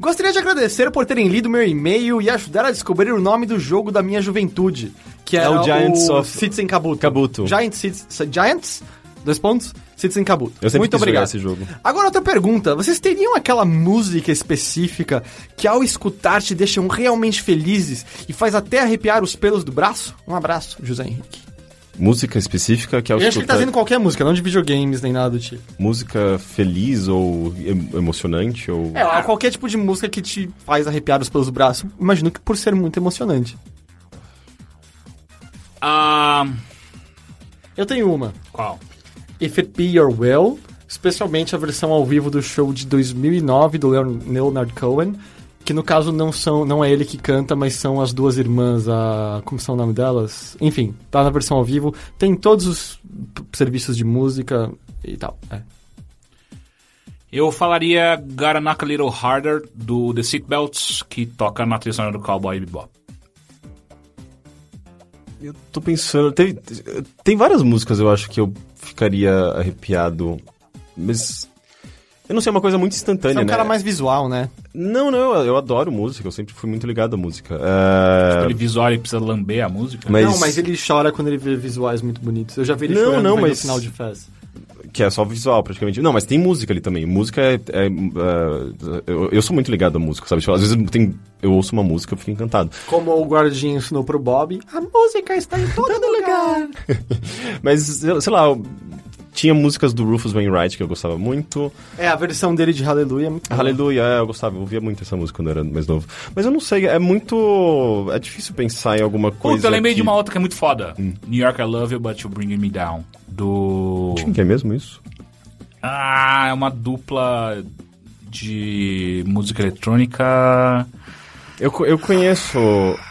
Gostaria de agradecer por terem lido meu e-mail e ajudar a descobrir o nome do jogo da minha juventude, que É o o Giants of- Citizen Kabuto. Kabuto. Giant Cits- Giants, dois pontos, Citizen Kabuto. Eu sempre Muito obrigado. esse jogo. Agora outra pergunta, vocês teriam aquela música específica que ao escutar te deixam realmente felizes e faz até arrepiar os pelos do braço? Um abraço, José Henrique. Música específica que ao Eu acho que ele tá escutar dizendo qualquer música, não de videogames nem nada do tipo. música feliz ou em- emocionante ou... É, qualquer tipo de música que te faz arrepiar os pelos do braço, imagino que por ser muito emocionante. Ah. Eu tenho uma. Qual? If It Be Your Will, especialmente a versão ao vivo do show de 2009 do Leon- Leonard Cohen, que no caso não são não é ele que canta, mas são as duas irmãs, a como são o nome delas? Enfim, tá na versão ao vivo, tem todos os serviços de música e tal. É. Eu falaria Gotta Knock a Little Harder do The Seatbelts, que toca na trilha sonora do Cowboy Bebop. Eu tô pensando. Tem, tem várias músicas eu acho que eu ficaria arrepiado. Mas. Eu não sei, é uma coisa muito Você instantânea, é um né? cara mais visual, né? Não, não, eu, eu adoro música, eu sempre fui muito ligado à música. É, Ele visual e precisa lamber a música. Mas- Não, mas ele chora quando ele vê visuais muito bonitos. Eu já vi ele Não, chorando não, mas- o final de Fez. Que é só visual, praticamente. Não, mas tem música ali também. Música é. é, é, eu, eu sou muito ligado à música, sabe? Tipo, às vezes tem, eu ouço uma música e fico encantado. Como o guardinha ensinou pro Bob, a música está em todo, lugar. Mas, sei sei lá, eu- tinha músicas do Rufus Wainwright que eu gostava muito. É, a versão dele de Hallelujah é muito boa. Aleluia, é, eu gostava, eu ouvia muito essa música quando eu era mais novo. Mas eu não sei, é muito. É difícil pensar em alguma coisa. Puta, eu lembrei que- de uma outra que é muito foda. New York I Love You, But You Bringing Me Down. Do... Quem que é mesmo isso? Ah, é uma dupla de música eletrônica... Eu, eu conheço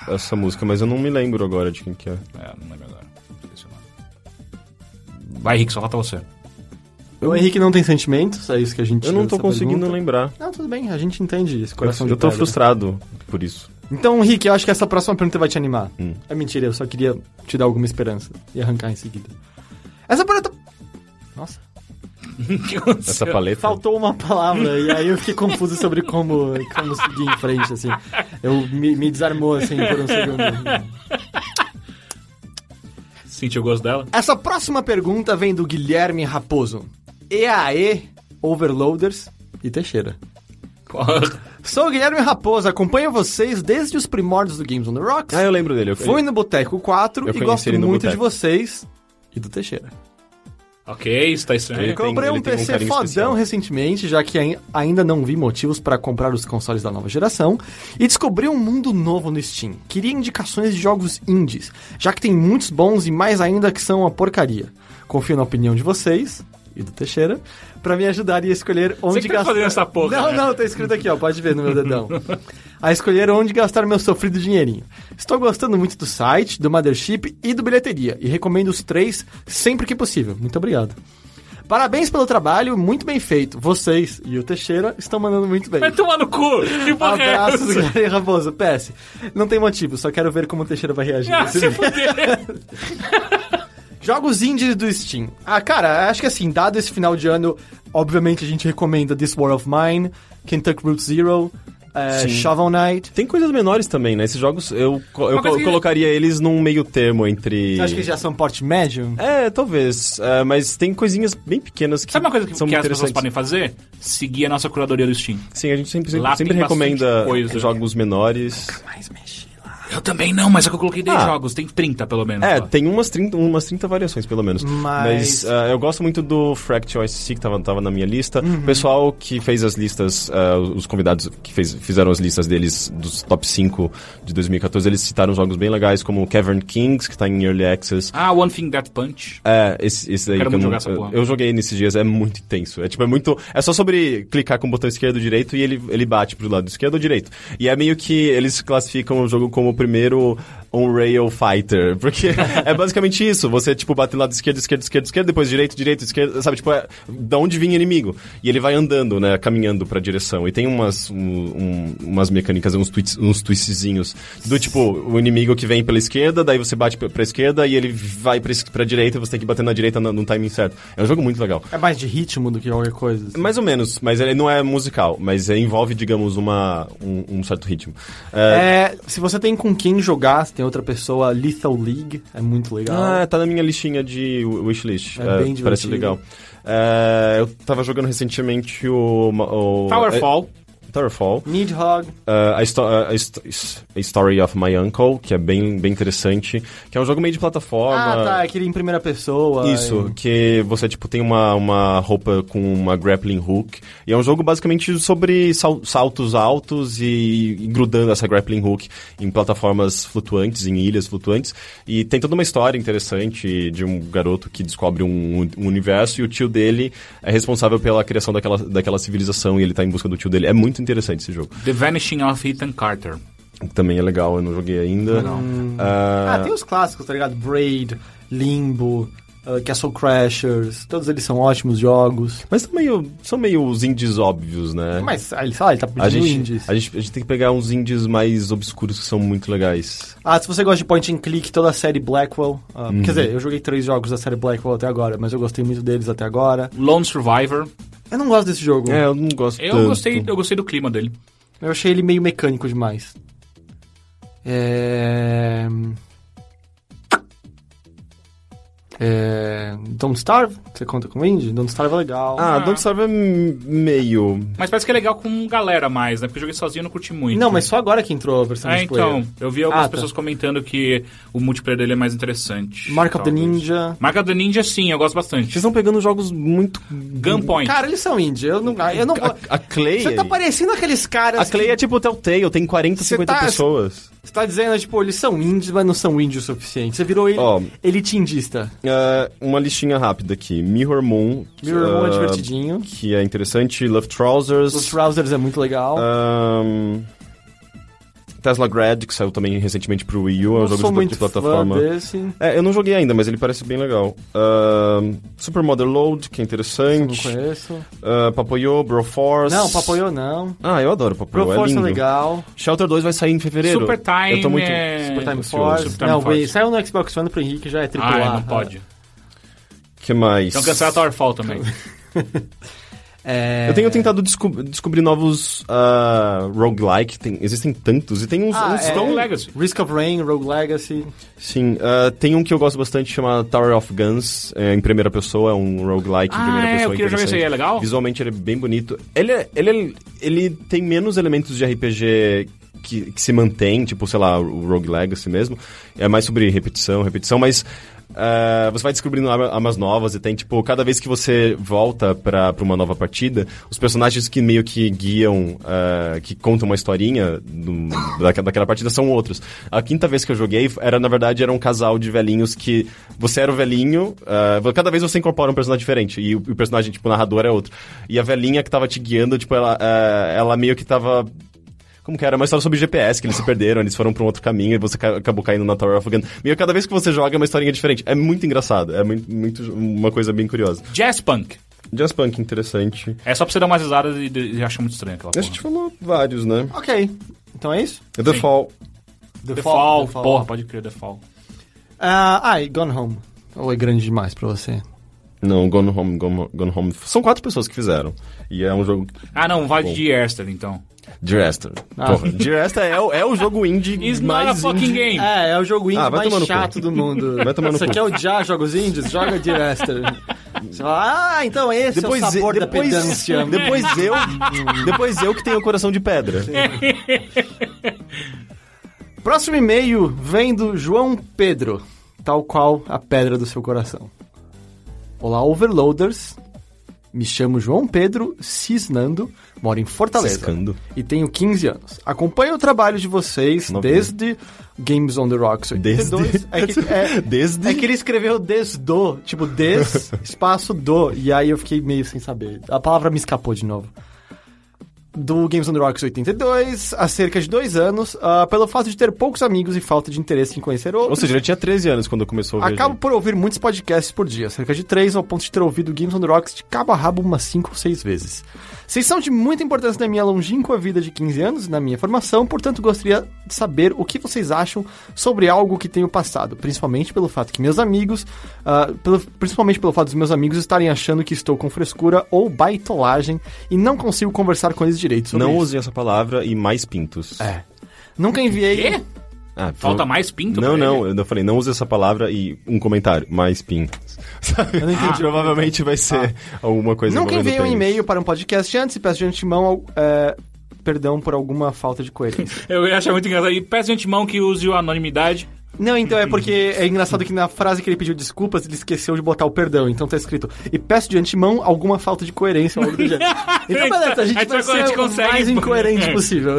essa música, mas eu não me lembro agora de quem que é. É, não lembro Vai, Rick, só falta você. O Henrique não tem sentimentos, é isso que a gente Eu não tô conseguindo pergunta. lembrar. Não, tudo bem, a gente entende esse Eu, coração de eu tô pedra. frustrado por isso. Então, Rick, eu acho que essa próxima pergunta vai te animar. Hum. É mentira, eu só queria te dar alguma esperança e arrancar em seguida. Essa pergunta... Nossa, Essa paleta. faltou uma palavra e aí eu fiquei confuso sobre como, como seguir em frente, assim. Eu me, me desarmou, assim, por um segundo. Sentiu o gosto dela? Essa próxima pergunta vem do Guilherme Raposo. EAE, Overloaders e Teixeira. Sou o Guilherme Raposo, acompanho vocês desde os primórdios do Games on the Rocks. Ah, eu lembro dele. Eu, Fui no Boteco 4 Eu e gosto muito de vocês e do Teixeira. Ok, isso tá estranho. Ele- Comprei um um PC carinho fodão especial. recentemente, já que ai- ainda não vi motivos para comprar os consoles da nova geração, e descobri um mundo novo no Steam. Queria indicações de jogos indies, já que tem muitos bons e mais ainda que são uma porcaria. Confio na opinião de vocês e do Teixeira para me ajudar a escolher onde que tá fazendo essa porra, Não, né? não, tá escrito aqui, ó, pode ver no meu dedão. a escolher onde gastar meu sofrido dinheirinho. Estou gostando muito do site, do Mothership e do Bilheteria, e recomendo os três sempre que possível. Muito obrigado. Parabéns pelo trabalho, muito bem feito. Vocês e o Teixeira estão mandando muito bem. Vai tomar no cu! Que porra é Abraços? Guilherme Raposo. PS. Não tem motivo, só quero ver como o Teixeira vai reagir. Ah, se fuder! Jogos indies do Steam. Ah, cara, acho que assim, dado esse final de ano, obviamente a gente recomenda This War of Mine, Kentucky Route Zero, é. Shovel Knight. Tem coisas menores também, né? Esses jogos, eu, eu co- que- colocaria eles num meio termo entre... Acho que já são porte médio. É, talvez. É, mas tem coisinhas bem pequenas que Sabe uma coisa que, são que as pessoas podem fazer? Seguir a nossa curadoria do Steam. Sim, a gente sempre, sempre, sempre recomenda coisa. jogos menores. Mais mexe. Eu também não, mas é que eu coloquei 10 Ah. jogos, tem 30 pelo menos. É, lá. tem umas 30, umas 30 variações, pelo menos. Mas- ah, eu gosto muito do Fracture OSC, que tava, tava na minha lista. Uhum. O pessoal que fez as listas, ah, os convidados que fez- fizeram as listas deles dos top 5 de 2014, eles citaram jogos bem legais, como Cavern Kings, que tá em Early Access. Ah, One Thing That Punch. É, esse, esse daí Quero que eu, jogar essa porra. eu joguei nesses dias, é muito intenso. É tipo, é muito. É só sobre clicar com o botão esquerdo ou direito e ele, ele bate pro lado esquerdo ou direito. E é meio que eles classificam o jogo como primeiro on-rail fighter. Porque é basicamente isso. Você, tipo, bate do lado esquerdo, esquerdo, esquerdo, esquerdo, depois direito, direito, esquerdo, sabe? Tipo, é da onde vinha inimigo. E ele vai andando, né? Caminhando pra direção. E tem umas, um- um- umas mecânicas, uns, tweets, uns twistzinhos. Do tipo, o inimigo que vem pela esquerda, daí você bate pra esquerda e ele vai pra, pra direita e você tem que bater na direita no, no timing certo. É um jogo muito legal. É mais de ritmo do que qualquer coisa. assim. Mais ou menos, mas ele não é musical, mas envolve, digamos, uma, um, um certo ritmo. É, É, se você tem com quem jogar, se tem outra pessoa, Lethal League, é muito legal. Ah, tá na minha listinha de wishlist. É É, bem parece divertido. legal. É, eu tava jogando recentemente o... o Towerfall. é, Towerfall. Nidhogg. Uh, a, Histo- a a Story of My Uncle, que é bem, bem interessante. Que é um jogo meio de plataforma. Ah, tá, aquele em primeira pessoa. Isso, que você, tipo, tem uma, uma roupa com uma grappling hook. E é um jogo basicamente sobre sal- saltos altos e, e grudando essa grappling hook em plataformas flutuantes, em ilhas flutuantes. E tem toda uma história interessante de um garoto que descobre um, um universo e o tio dele é responsável pela criação daquela, daquela civilização e ele tá em busca do tio dele. É muito interessante esse jogo. The Vanishing of Ethan Carter. Também é legal, eu não joguei ainda. Legal. Ah, Ah, tem os clássicos, tá ligado? Braid, Limbo, uh, Castle Crashers, todos eles são ótimos jogos. Mas são meio, são meio os indies óbvios, né? Mas, ah, ele, sei lá, ele tá A pedindo gente, indies. a, gente, a gente tem que pegar uns indies mais obscuros que são muito legais. Ah, se você gosta de point and click, toda a série Blackwell. ah, Uhum. Quer dizer, eu joguei três jogos da série Blackwell até agora, mas eu gostei muito deles até agora. Lone Survivor. Eu não gosto desse jogo. É, eu não gosto Eu tanto. gostei, eu gostei do clima dele. Eu achei ele meio mecânico demais. É... É... Don't Starve? Você conta com indie? Don't Starve é legal. Ah, Ah. Don't Starve é meio... Mas parece que é legal com galera mais, né? Porque eu joguei sozinho e não curti muito. Não, mas só agora que entrou a versão É, de player. então. Eu vi algumas Ah, tá. pessoas comentando que o multiplayer dele é mais interessante. Mark of the. Ninja. Mark of the Ninja, sim, eu gosto bastante. Vocês estão pegando jogos muito... Gunpoint. Cara, eles são indie. Eu não, eu não. A, a Clay... Você tá parecendo aqueles caras... A Clay é tipo Telltale, tem 40, Você 50 tá- pessoas. Você tá dizendo, tipo, eles são indies, mas não são indie o suficiente. Você virou ele, Ó. elitindista. Ah, uma listinha rápida aqui. Mirror Moon. Mirror Moon é ah, divertidinho. Que é interessante. Love Trousers. Os Trousers é muito legal. Ahn, Tesla Grad, que saiu também recentemente pro Wii U, é um não jogo sou de, muito de plataforma. fã desse. É, eu não joguei ainda, mas ele parece bem legal. Ahn, Super Mother Load, que é Não interessante. conheço. Uh, Papoyo, Broforce. Não, Papoyo não. Ah, eu adoro Papoyo, é Force é lindo. legal. Shelter 2 vai sair em fevereiro. Super Time Eu tô muito... é... Super Time. Force. Super Time não, Force. saiu no Xbox One pro Henrique, já é AAA. Ah, é, não pode. que mais? Então cancela Towerfall também. É... Eu tenho tentado desco- descobrir novos uh, roguelike, tem, existem tantos, e tem uns, Ah, uns é. tão... Legacy. Risk of Rain, Rogue Legacy. Sim, uh, tem um que eu gosto bastante, chama Tower of Guns, é, em primeira pessoa, é um roguelike em Ah, primeira é, pessoa eu queria jogar é legal? Visualmente ele é bem bonito. Ele, é- ele, é- ele tem menos elementos de RPG que, que se mantém, tipo, sei lá, o Rogue Legacy mesmo. É mais sobre repetição, repetição, mas ah, você vai descobrindo arma- armas novas e tem, tipo, cada vez que você volta pra, pra uma nova partida, os personagens que meio que guiam, ah, que contam uma historinha do- daquela, daquela partida são outros. A quinta vez que eu joguei, era, na verdade, era um casal de velhinhos que você era o velhinho, ah, cada vez você incorpora um personagem diferente, e o, o personagem, tipo, narrador é outro. E a velhinha que tava te guiando, tipo, ela, ela meio que tava como que era? Uma história sobre GPS, que eles se perderam, eles foram pra um outro caminho e você ca- acabou caindo na Tower of Gun. Meio cada vez que você joga é uma historinha diferente. É muito engraçado, é muito, muito uma coisa bem curiosa. Jazz Punk. Jazz Punk, interessante. É só pra você dar umas risadas e, e achar muito estranho aquela A porra. gente falou vários, né? Ok. Então é isso? The Fall. The Fall, porra, pode crer, The Fall. Ah, ah, e Gone Home. Ou é grande demais pra você? Não, Gone Home, Gone, Gone Home. São quatro pessoas que fizeram. E é um jogo. Ah, não, vale Bom. de Erster, então. Dear Esther. Ah. Porra, Dear Esther é, o- é o jogo indie It's not a mais fucking indie. game. É, é o jogo indie Ah, vai tomar mais chato do mundo. Vai tomar no Você cu. quer odiar jogos indies? Joga de Esther. Você fala, ah, então esse é o sabor da depois, pedância. depois eu, depois eu que tenho o coração de pedra. Próximo e-mail vem do João Pedro, tal qual a pedra do seu coração. Olá, Overloaders. Me chamo João Pedro Cisnando, moro em Fortaleza Ciscando. e tenho 15 anos. Acompanho o trabalho de vocês Novinho. desde Games on the Rocks 82. Desde- É, que, é, Desde- é que ele escreveu desdo, tipo des, espaço do, e aí eu fiquei meio sem saber. A palavra me escapou de novo do Games on the Rocks 82, há cerca de dois anos, ah, pelo fato de ter poucos amigos e falta de interesse em conhecer Ou outros. seja, ele tinha 13 anos quando começou a ver. Acabo por ouvir muitos podcasts por dia, cerca de três, ao ponto de ter ouvido Games on the Rocks de cabo a rabo umas cinco ou seis vezes. Vocês são de muita importância na minha longínqua vida de 15 anos e na minha formação, portanto gostaria de saber o que vocês acham sobre algo que tenho passado, principalmente pelo fato que meus amigos, ah, pelo- principalmente pelo fato dos meus amigos estarem achando que estou com frescura ou baitolagem e não consigo conversar com eles direito sobre Não isso. usem essa palavra e mais pintos. É. Nunca enviei. Quê? Ah, Falta por- mais pinto Não, não, ele? eu falei, não use essa palavra e um comentário, mais pintos. Sabe? Eu não entendi. Provavelmente vai ser alguma coisa Nunca enviei um e-mail para um podcast antes e peço de antemão é, perdão por alguma falta de coerência. Eu ia achar muito engraçado. E peço de antemão que use a anonimidade. Não, então é porque é engraçado que na frase que ele pediu desculpas, ele esqueceu de botar o perdão. Então tá escrito, e peço de antemão alguma falta de coerência ou algo do gênero. Então beleza, a gente vai ser o mais incoerente É. possível.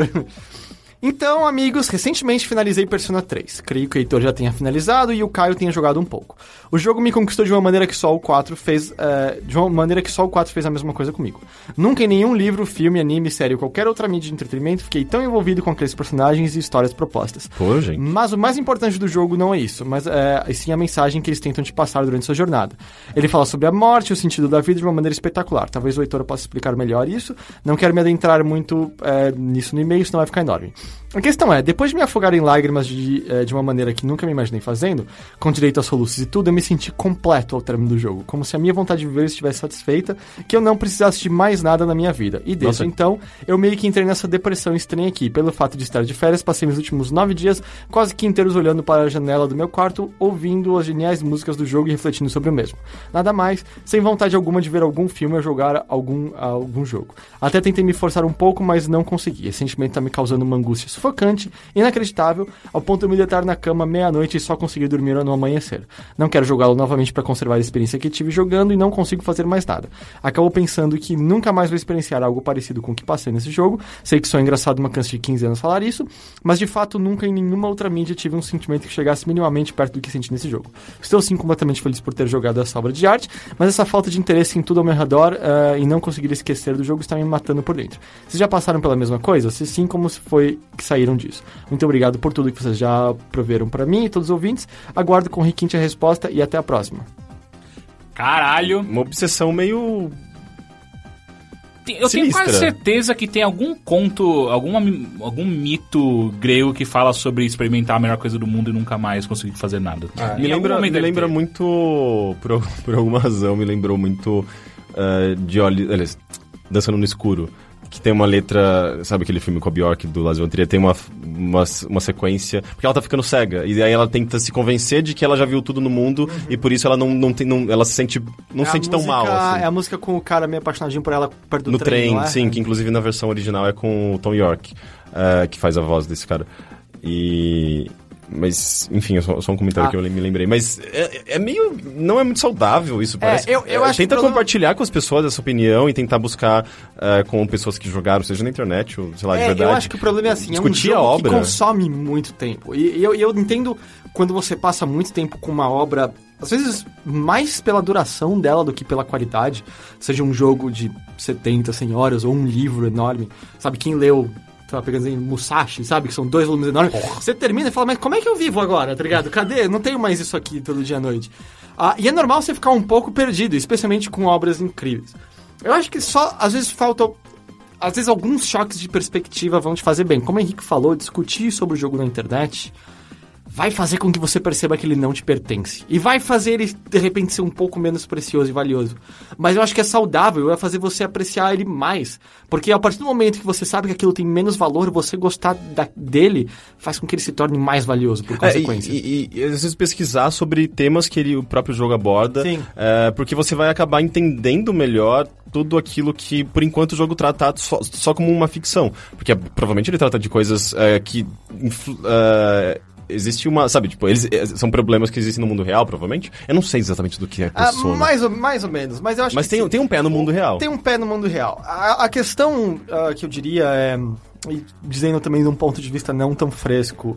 Então, amigos, recentemente finalizei Persona 3. Creio que o Heitor já tenha finalizado e o Caio tenha jogado um pouco. O jogo me conquistou de uma maneira que só o 4 fez. eh, de uma maneira que só o 4 fez a mesma coisa comigo. Nunca em nenhum livro, filme, anime, série ou qualquer outra mídia de entretenimento fiquei tão envolvido com aqueles personagens e histórias propostas. Pô, gente. Mas o mais importante do jogo não é isso, mas é e sim a mensagem que eles tentam te passar durante sua jornada. Ele fala sobre a morte e o sentido da vida de uma maneira espetacular. Talvez o leitor possa explicar melhor isso. Não quero me adentrar muito é, nisso no e-mail, senão vai ficar enorme. A questão é, depois de me afogar em lágrimas de, eh, de uma maneira que nunca me imaginei fazendo, com direito a soluços e tudo, eu me senti completo ao término do jogo, como se a minha vontade de viver estivesse satisfeita, que eu não precisasse de mais nada na minha vida. E desde Nossa. então, eu meio que entrei nessa depressão estranha aqui. Pelo fato de estar de férias, passei meus últimos nove dias quase que inteiros olhando para a janela do meu quarto, ouvindo as geniais músicas do jogo e refletindo sobre o mesmo. Nada mais, sem vontade alguma de ver algum filme ou jogar algum, algum jogo. Até tentei me forçar um pouco, mas não consegui. Esse sentimento tá me causando uma angústia sufocante, inacreditável, ao ponto de me deitar na cama meia-noite e só conseguir dormir no amanhecer. Não quero jogá-lo novamente para conservar a experiência que tive jogando e não consigo fazer mais nada. Acabo pensando que nunca mais vou experienciar algo parecido com o que passei nesse jogo. Sei que sou engraçado uma criança de 15 anos falar isso, mas de fato nunca em nenhuma outra mídia tive um sentimento que chegasse minimamente perto do que senti nesse jogo. Estou sim completamente feliz por ter jogado essa obra de arte, mas essa falta de interesse em tudo ao meu redor eh, e não conseguir esquecer do jogo está me matando por dentro. Vocês já passaram pela mesma coisa? Se sim, como se foi que saíram disso? Muito obrigado por tudo que vocês já proveram para mim e todos os ouvintes. Aguardo com requinte a resposta e até a próxima. Caralho. Uma obsessão meio. Eu tenho Sinistra. quase certeza que tem algum conto, alguma, algum mito grego que fala sobre experimentar a melhor coisa do mundo e nunca mais conseguir fazer nada. Me Em algum lembra, me lembra ter. muito. Por, por alguma razão, me lembrou muito eh, de olhos. Aliás, Dançando no Escuro. Que tem uma letra. Sabe aquele filme com a Bjork do von Trier? Tem uma, uma, uma sequência. Porque ela tá ficando cega. E aí ela tenta se convencer de que ela já viu tudo no mundo. E por isso ela não, não tem. Não, ela se sente. Não se É a sente tão música- mal. Assim. É a música com o cara meio apaixonadinho por ela perto do No trem, não é? sim, que inclusive na versão original é com o Tom York, eh, que faz a voz desse cara. E. Mas, enfim, é só, só um comentário Ah. que eu me lembrei. Mas é, é meio. Não é muito saudável isso, parece. eu- eu Eh, acho Tenta problema- compartilhar com as pessoas essa opinião e tentar buscar eh, com pessoas que jogaram, seja na internet ou sei lá, de É, verdade. eu acho que o problema é assim, é um Discutir a jogo obra. que consome muito tempo. E, eu, eu entendo quando você passa muito tempo com uma obra, às vezes mais pela duração dela do que pela qualidade, seja um jogo de 70, 100 horas ou um livro enorme. Sabe, quem leu, lá, pegando assim, Musashi, sabe, que são dois volumes enormes. Você termina e fala, mas como é que eu vivo agora, tá ligado? Cadê? Não tenho mais isso aqui todo dia à noite. Ah, e é normal você ficar um pouco perdido, especialmente com obras incríveis. Eu acho que só, às vezes, falta às vezes alguns choques de perspectiva vão te fazer bem. Como o Henrique falou, discutir sobre o jogo na internet vai fazer com que você perceba que ele não te pertence. E vai fazer ele, de repente, ser um pouco menos precioso e valioso. Mas eu acho que é saudável, vai fazer você apreciar ele mais. Porque a partir do momento que você sabe que aquilo tem menos valor, você gostar da- dele faz com que ele se torne mais valioso, por É, e, consequência. e- e, às vezes pesquisar sobre temas que ele, o próprio jogo aborda, Sim. é, porque você vai acabar entendendo melhor tudo aquilo que, por enquanto, o jogo trata só, só como uma ficção. Porque provavelmente ele trata de coisas é, que. influ- é, Existe uma. Sabe, tipo, eles, é, são problemas que existem no mundo real, provavelmente. Eu não sei exatamente do que é Ah, persona. mais, ou, mais ou menos, mas eu acho mas que tem, sim. tem um pé no mundo real. Tem um pé no mundo real. A, a questão ah, que eu diria é. e dizendo também de um ponto de vista não tão fresco.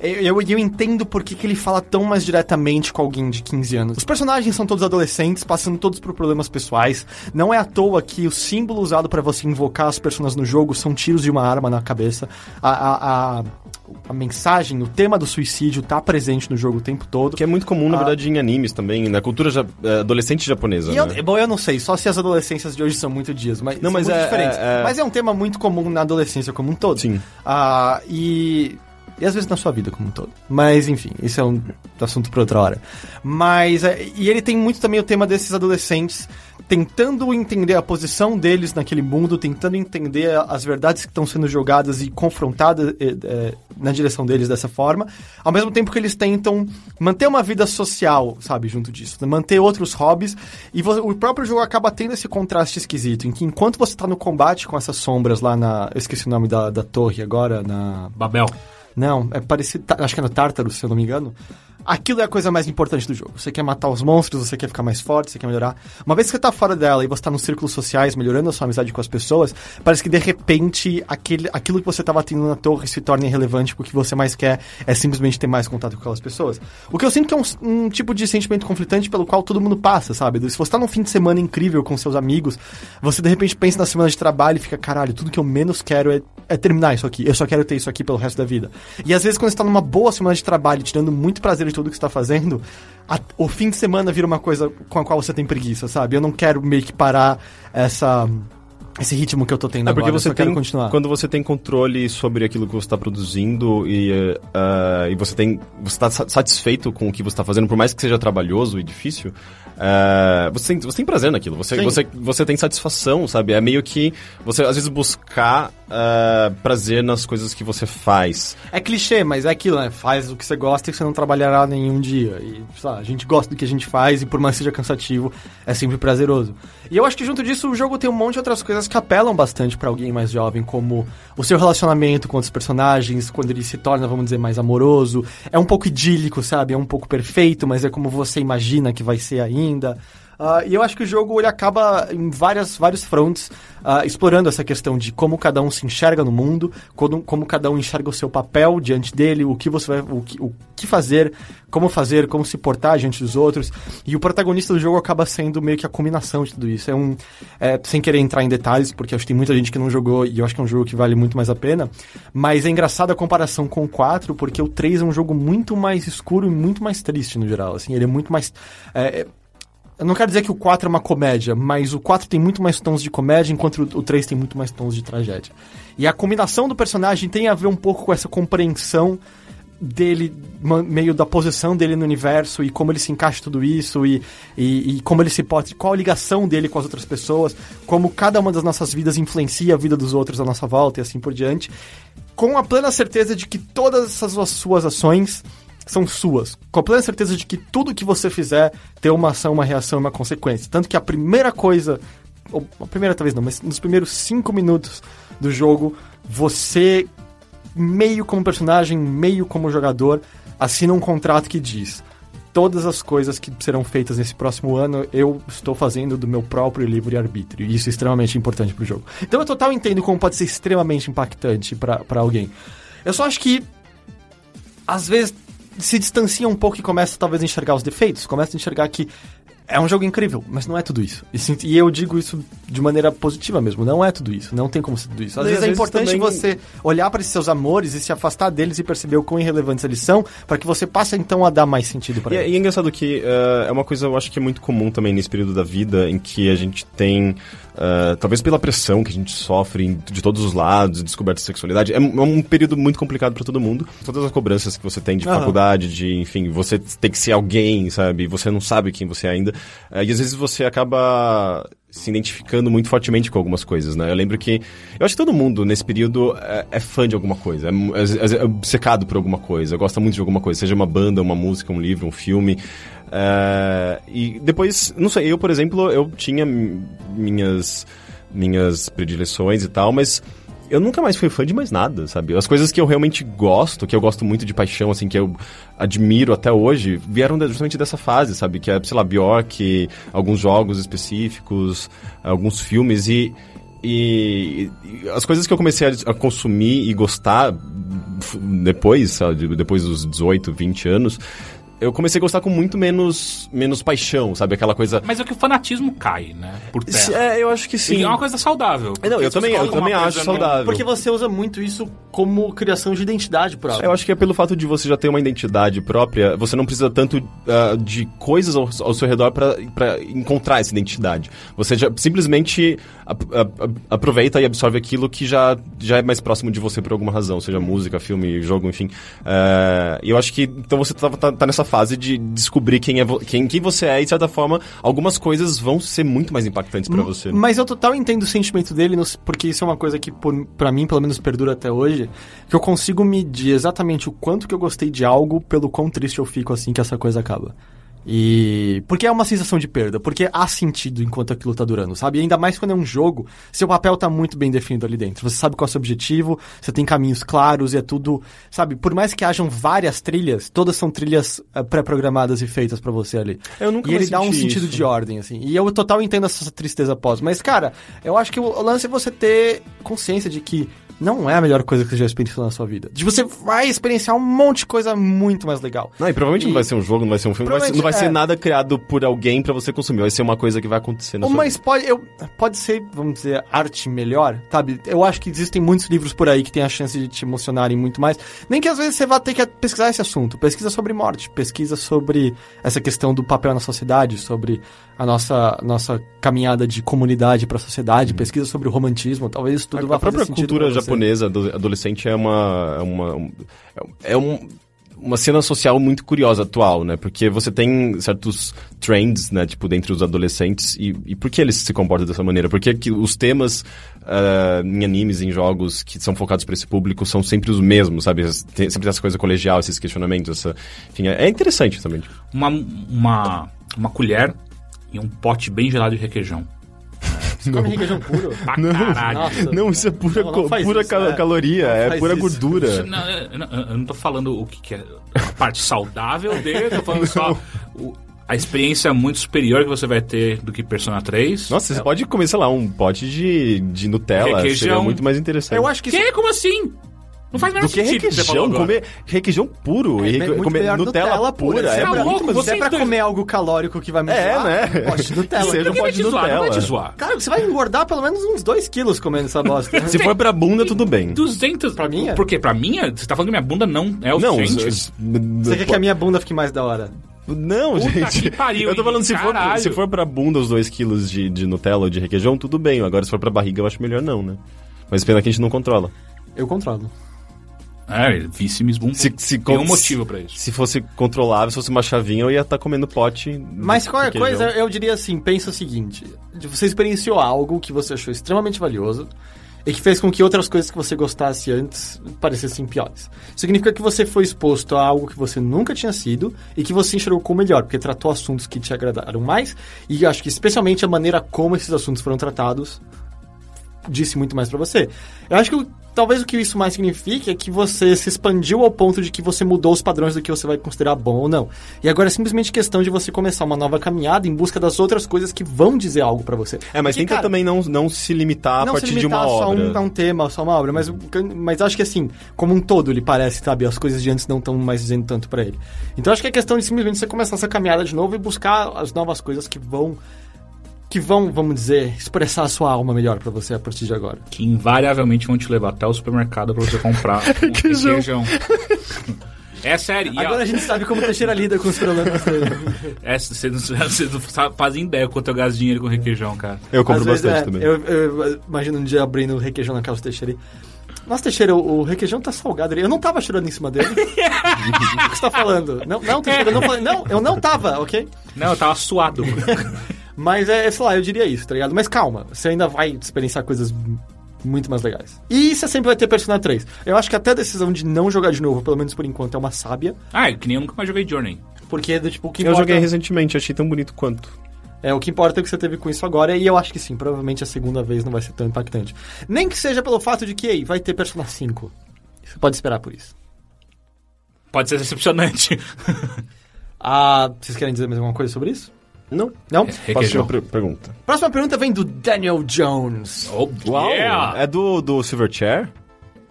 eu, eu, eu entendo por que, que ele fala tão mais diretamente com alguém de 15 anos. Os personagens são todos adolescentes, passando todos por problemas pessoais. Não é à toa que o símbolo usado para você invocar as pessoas no jogo são tiros de uma arma na cabeça. A, a, a, a mensagem, o tema do suicídio tá presente no jogo o tempo todo. Que é muito comum, na Ah. verdade, em animes também, na cultura ja- é, adolescente japonesa. E eu, né? bom, eu não sei, só se as adolescências de hoje são muito dias, mas Não, mas muito é- diferentes. é- é- Mas é um tema muito comum na adolescência como um todo. Sim. Ah, e, e às vezes na sua vida como um todo. Mas enfim, isso é um assunto para outra hora. Mas é, e ele tem muito também o tema desses adolescentes tentando entender a posição deles naquele mundo, tentando entender as verdades que estão sendo jogadas e confrontadas eh, eh, na direção deles dessa forma, ao mesmo tempo que eles tentam manter uma vida social, sabe, junto disso, manter outros hobbies, e o próprio jogo acaba tendo esse contraste esquisito, em que enquanto você tá no combate com essas sombras lá na... eu esqueci o nome da, da torre agora, na... Babel. Não, é parecido. tá- Acho que no Tártaro, se eu não me engano. Aquilo é a coisa mais importante do jogo. Você quer matar os monstros, você quer ficar mais forte, você quer melhorar. Uma vez que você tá fora dela e você tá nos círculos sociais, melhorando a sua amizade com as pessoas, parece que de repente aquele, aquilo que você tava tendo na torre se torna irrelevante, porque o que você mais quer é simplesmente ter mais contato com aquelas pessoas. O que eu sinto que é um, um tipo de sentimento conflitante pelo qual todo mundo passa, sabe? Se você tá num fim de semana incrível com seus amigos, você de repente pensa na semana de trabalho e fica, caralho, tudo que eu menos quero é, é terminar isso aqui. Eu só quero ter isso aqui pelo resto da vida. E às vezes quando você tá numa boa semana de trabalho, tirando muito prazer de tudo que você tá fazendo, a- o fim de semana vira uma coisa com a qual você tem preguiça, sabe? Eu não quero meio que parar essa esse ritmo que eu tô tendo É porque agora, você tem continuar. quando você tem controle sobre aquilo que você está produzindo e, ah, e você tem você está satisfeito com o que você está fazendo, por mais que seja trabalhoso e difícil, ah, você, tem, você tem prazer naquilo, você, Sim. você, você tem satisfação, sabe? É meio que você às vezes buscar ah, prazer nas coisas que você faz. É clichê, mas é aquilo, né? Faz o que você gosta e você não trabalhará nenhum dia. E, lá, a gente gosta do que a gente faz e por mais que seja cansativo, é sempre prazeroso. E eu acho que junto disso o jogo tem um monte de outras coisas que apelam bastante pra alguém mais jovem, como o seu relacionamento com outros personagens, quando ele se torna, vamos dizer, mais amoroso. É um pouco idílico, sabe? É um pouco perfeito, mas é como você imagina que vai ser ainda. Ah, e eu acho que o jogo ele acaba em várias, vários fronts ah, explorando essa questão de como cada um se enxerga no mundo, como, como cada um enxerga o seu papel diante dele, o que você vai, o que, o que fazer, como fazer, como se portar diante dos outros. E o protagonista do jogo acaba sendo meio que a combinação de tudo isso. É um, é, sem querer entrar em detalhes, porque acho que tem muita gente que não jogou e eu acho que é um jogo que vale muito mais a pena. Mas é engraçado a comparação com o 4, porque o 3 é um jogo muito mais escuro e muito mais triste no geral. Assim, ele é muito mais é, eu não quero dizer que o 4 é uma comédia, mas o 4 tem muito mais tons de comédia, enquanto o 3 tem muito mais tons de tragédia. E a combinação do personagem tem a ver um pouco com essa compreensão dele, meio da posição dele no universo e como ele se encaixa em tudo isso e, e, e como ele se pode, qual a ligação dele com as outras pessoas, como cada uma das nossas vidas influencia a vida dos outros à nossa volta e assim por diante, com a plena certeza de que todas essas suas ações são suas, com plena certeza de que tudo que você fizer tem uma ação, uma reação uma consequência. Tanto que a primeira coisa, ou a primeira talvez não, mas nos primeiros cinco minutos do jogo, você, meio como personagem, meio como jogador, assina um contrato que diz: todas as coisas que serão feitas nesse próximo ano eu estou fazendo do meu próprio livre arbítrio. E isso é extremamente importante pro jogo. Então eu total entendo como pode ser extremamente impactante pra alguém. Eu só acho que às vezes se distancia um pouco e começa talvez a enxergar os defeitos, começa a enxergar que é um jogo incrível, mas não é tudo isso. E, sim- e eu digo isso de maneira positiva mesmo, não é tudo isso, não tem como ser tudo isso. Às E vezes às é vezes importante também- você olhar para esses seus amores e se afastar deles e perceber o quão irrelevantes eles são, para que você passe então a dar mais sentido para é- eles. e é engraçado que eh, é uma coisa, eu acho que é muito comum também nesse período da vida em que a gente tem, eh, talvez pela pressão que a gente sofre de todos os lados, descoberta de sexualidade, é, um- é um período muito complicado para todo mundo. Todas as cobranças que você tem de Aham. faculdade, de, enfim, você tem que ser alguém, sabe? Você não sabe quem você é ainda. Eh, e às vezes você acaba se identificando muito fortemente com algumas coisas, né? Eu lembro que. Eu acho que todo mundo nesse período é, é fã de alguma coisa, é, é, é- é obcecado por alguma coisa, gosta muito de alguma coisa, seja uma banda, uma música, um livro, um filme. É, e depois, não sei, eu, por exemplo, eu tinha mi- minhas, minhas predileções e tal, mas eu nunca mais fui fã de mais nada, sabe? As coisas que eu realmente gosto, que eu gosto muito de paixão, assim, que eu admiro até hoje, vieram justamente dessa fase, sabe? Que é, sei lá, Bjork, alguns jogos específicos, alguns filmes e... E, e as coisas que eu comecei a, a consumir e gostar depois, sabe, depois dos 18, 20 anos, eu comecei a gostar com muito menos, menos paixão, sabe? Aquela coisa. Mas é que o fanatismo cai, né? Por terra. É, eu acho que sim. E é uma coisa saudável. Não, eu também, você eu também acho saudável. Porque você usa muito isso como criação de identidade própria. Eu acho que é pelo fato de você já ter uma identidade própria, você não precisa tanto ah, de coisas ao, ao seu redor pra pra encontrar essa identidade. Você já simplesmente ap- ap- aproveita e absorve aquilo que já, já é mais próximo de você por alguma razão, seja música, filme, jogo, enfim. Ah, E eu acho que então você tá, tá- tá nessa fase de descobrir quem, é quem, quem você é e, de certa forma, algumas coisas vão ser muito mais impactantes pra você. né? Mas eu total entendo o sentimento dele, porque isso é uma coisa que, por, pra mim, pelo menos perdura até hoje, que eu consigo medir exatamente o quanto que eu gostei de algo pelo quão triste eu fico assim que essa coisa acaba. E. Porque é uma sensação de perda, porque há sentido enquanto aquilo tá durando, sabe? E ainda mais quando é um jogo, seu papel tá muito bem definido ali dentro. Você sabe qual é o seu objetivo, você tem caminhos claros e é tudo. Sabe? Por mais que hajam várias trilhas, todas são trilhas eh, pré-programadas e feitas pra você ali. Eu nunca e ele dá um senti sentido isso. de ordem, assim. E eu total entendo essa tristeza pós. Mas, cara, eu acho que o lance é você ter consciência de que não é a melhor coisa que você já experienciou na sua vida. Tipo, você vai experienciar um monte de coisa muito mais legal. Não, e provavelmente E- não vai ser um jogo, não vai ser um filme, não vai ser, não vai ser é. nada criado por alguém pra você consumir, vai ser uma coisa que vai acontecer na Ou, sua Mas pode, eu, pode ser, vamos dizer, arte melhor, sabe? Eu acho que existem muitos livros por aí que têm a chance de te emocionarem muito mais. Nem que às vezes você vá ter que pesquisar esse assunto. Pesquisa sobre morte, pesquisa sobre essa questão do papel na sociedade, sobre a nossa, nossa caminhada de comunidade pra sociedade, pesquisa sobre o romantismo. Talvez isso tudo a, vá a própria fazer sentido cultura pra você. Japonesa ado- adolescente é uma é uma um- é um- uma cena social muito curiosa atual, né? Porque você tem certos trends, né? Tipo, dentre os adolescentes. E, e por que eles se comportam dessa maneira? Por que, os temas ah, em animes, em jogos que são focados para esse público são sempre os mesmos, sabe? Tem sempre essa coisa colegial, esses questionamentos. Essa... Enfim, é é interessante também. tipo. Uma, uma, uma colher e um pote bem gelado de requeijão. Você come requeijão puro? Pra caralho. Nossa. Não, isso é pura, Não, não pura isso, ca- é. caloria, Não é pura isso. gordura. Não, eu, não- eu não tô falando o que, que é a parte saudável dele, tô falando só o- a experiência muito superior que você vai ter do que Persona 3. Nossa, você pode comer, sei lá, um pote de, de Nutella, Requeijão. seria muito mais interessante. Eu acho que isso Que? Como assim? Não faz menor Do que sentido que requeijão? agora. Comer requeijão puro É, e é muito comer melhor Nutella, pura. Você É, tá pra- louco? Mas Você é pra então- comer algo calórico que vai me É, zoar, né? Pote de Nutella. Seja um que pote de zoar? Não vai te Nutella. zoar. Cara, você vai engordar pelo menos uns 2 quilos comendo essa bosta. Se for pra bunda, tudo bem. 200. Pra minha? Por quê? Pra minha? Você tá falando que minha bunda não é o Não, suficiente? os- Você quer que a minha bunda fique mais da hora? Não, Puta gente. que pariu, eu tô falando, se for, se for pra bunda os 2 quilos de, de Nutella ou de requeijão, tudo bem. Agora, se for pra barriga, eu acho melhor não, né? Mas pena que a gente não controla. Eu controlo. É, vice Miss Bumbum. Se, se, Tem um motivo pra isso. Se fosse controlável, se fosse uma chavinha, eu ia estar comendo pote. Mas qualquer coisa, eu diria assim, pensa o seguinte. Você experienciou algo que você achou extremamente valioso e que fez com que outras coisas que você gostasse antes parecessem piores. Significa que você foi exposto a algo que você nunca tinha sido e que você enxergou como melhor, porque tratou assuntos que te agradaram mais e acho que especialmente a maneira como esses assuntos foram tratados disse muito mais pra você. Eu acho que talvez o que isso mais significa é que você se expandiu ao ponto de que você mudou os padrões do que você vai considerar bom ou não. E agora é simplesmente questão de você começar uma nova caminhada em busca das outras coisas que vão dizer algo pra você. É, mas Porque, tenta cara, também não, não se limitar a não partir de limitar uma só obra. um, a um tema, só uma obra, mas, mas acho que assim, como um todo, ele parece, sabe, as coisas de antes não estão mais dizendo tanto pra ele. Então acho que é questão de simplesmente você começar essa caminhada de novo e buscar as novas coisas que vão que vão, vamos dizer, expressar a sua alma melhor pra você a partir de agora. Que invariavelmente vão te levar até o supermercado pra você comprar um requeijão. É sério. Agora a, a gente sabe como o Teixeira lida com os problemas dele. é, você não, você não fazem ideia quanto eu gasto dinheiro com requeijão, cara. Eu compro Às vezes, bastante é, também. Eu, eu imagino um dia abrindo o requeijão na casa do Teixeira. Nossa, Teixeira, o, o requeijão tá salgado. Eu não tava chorando em cima dele. o que você tá falando? Não, não, Teixeira, eu não falei. Não, eu não tava, ok? Não, eu tava suado. Mas é, sei lá, eu diria isso, tá ligado? Mas calma, você ainda vai experienciar coisas muito mais legais. E você sempre vai ter Persona 3. Eu acho que até a decisão de não jogar de novo, pelo menos por enquanto, é uma sábia. ah, que nem eu nunca mais joguei Journey. Porque, do tipo, o que Eu importa... joguei recentemente, achei tão bonito quanto. É, o que importa é o que você teve com isso agora, e eu acho que sim, provavelmente a segunda vez não vai ser tão impactante. Nem que seja pelo fato de que, ei, vai ter Persona 5. Você pode esperar por isso. Pode ser decepcionante. Ah, vocês querem dizer mais alguma coisa sobre isso? Não. Não? Próxima Requeijão. per- pergunta. Próxima pergunta vem do Daniel Jones. Oh, Uau! yeah! É do, do Silverchair?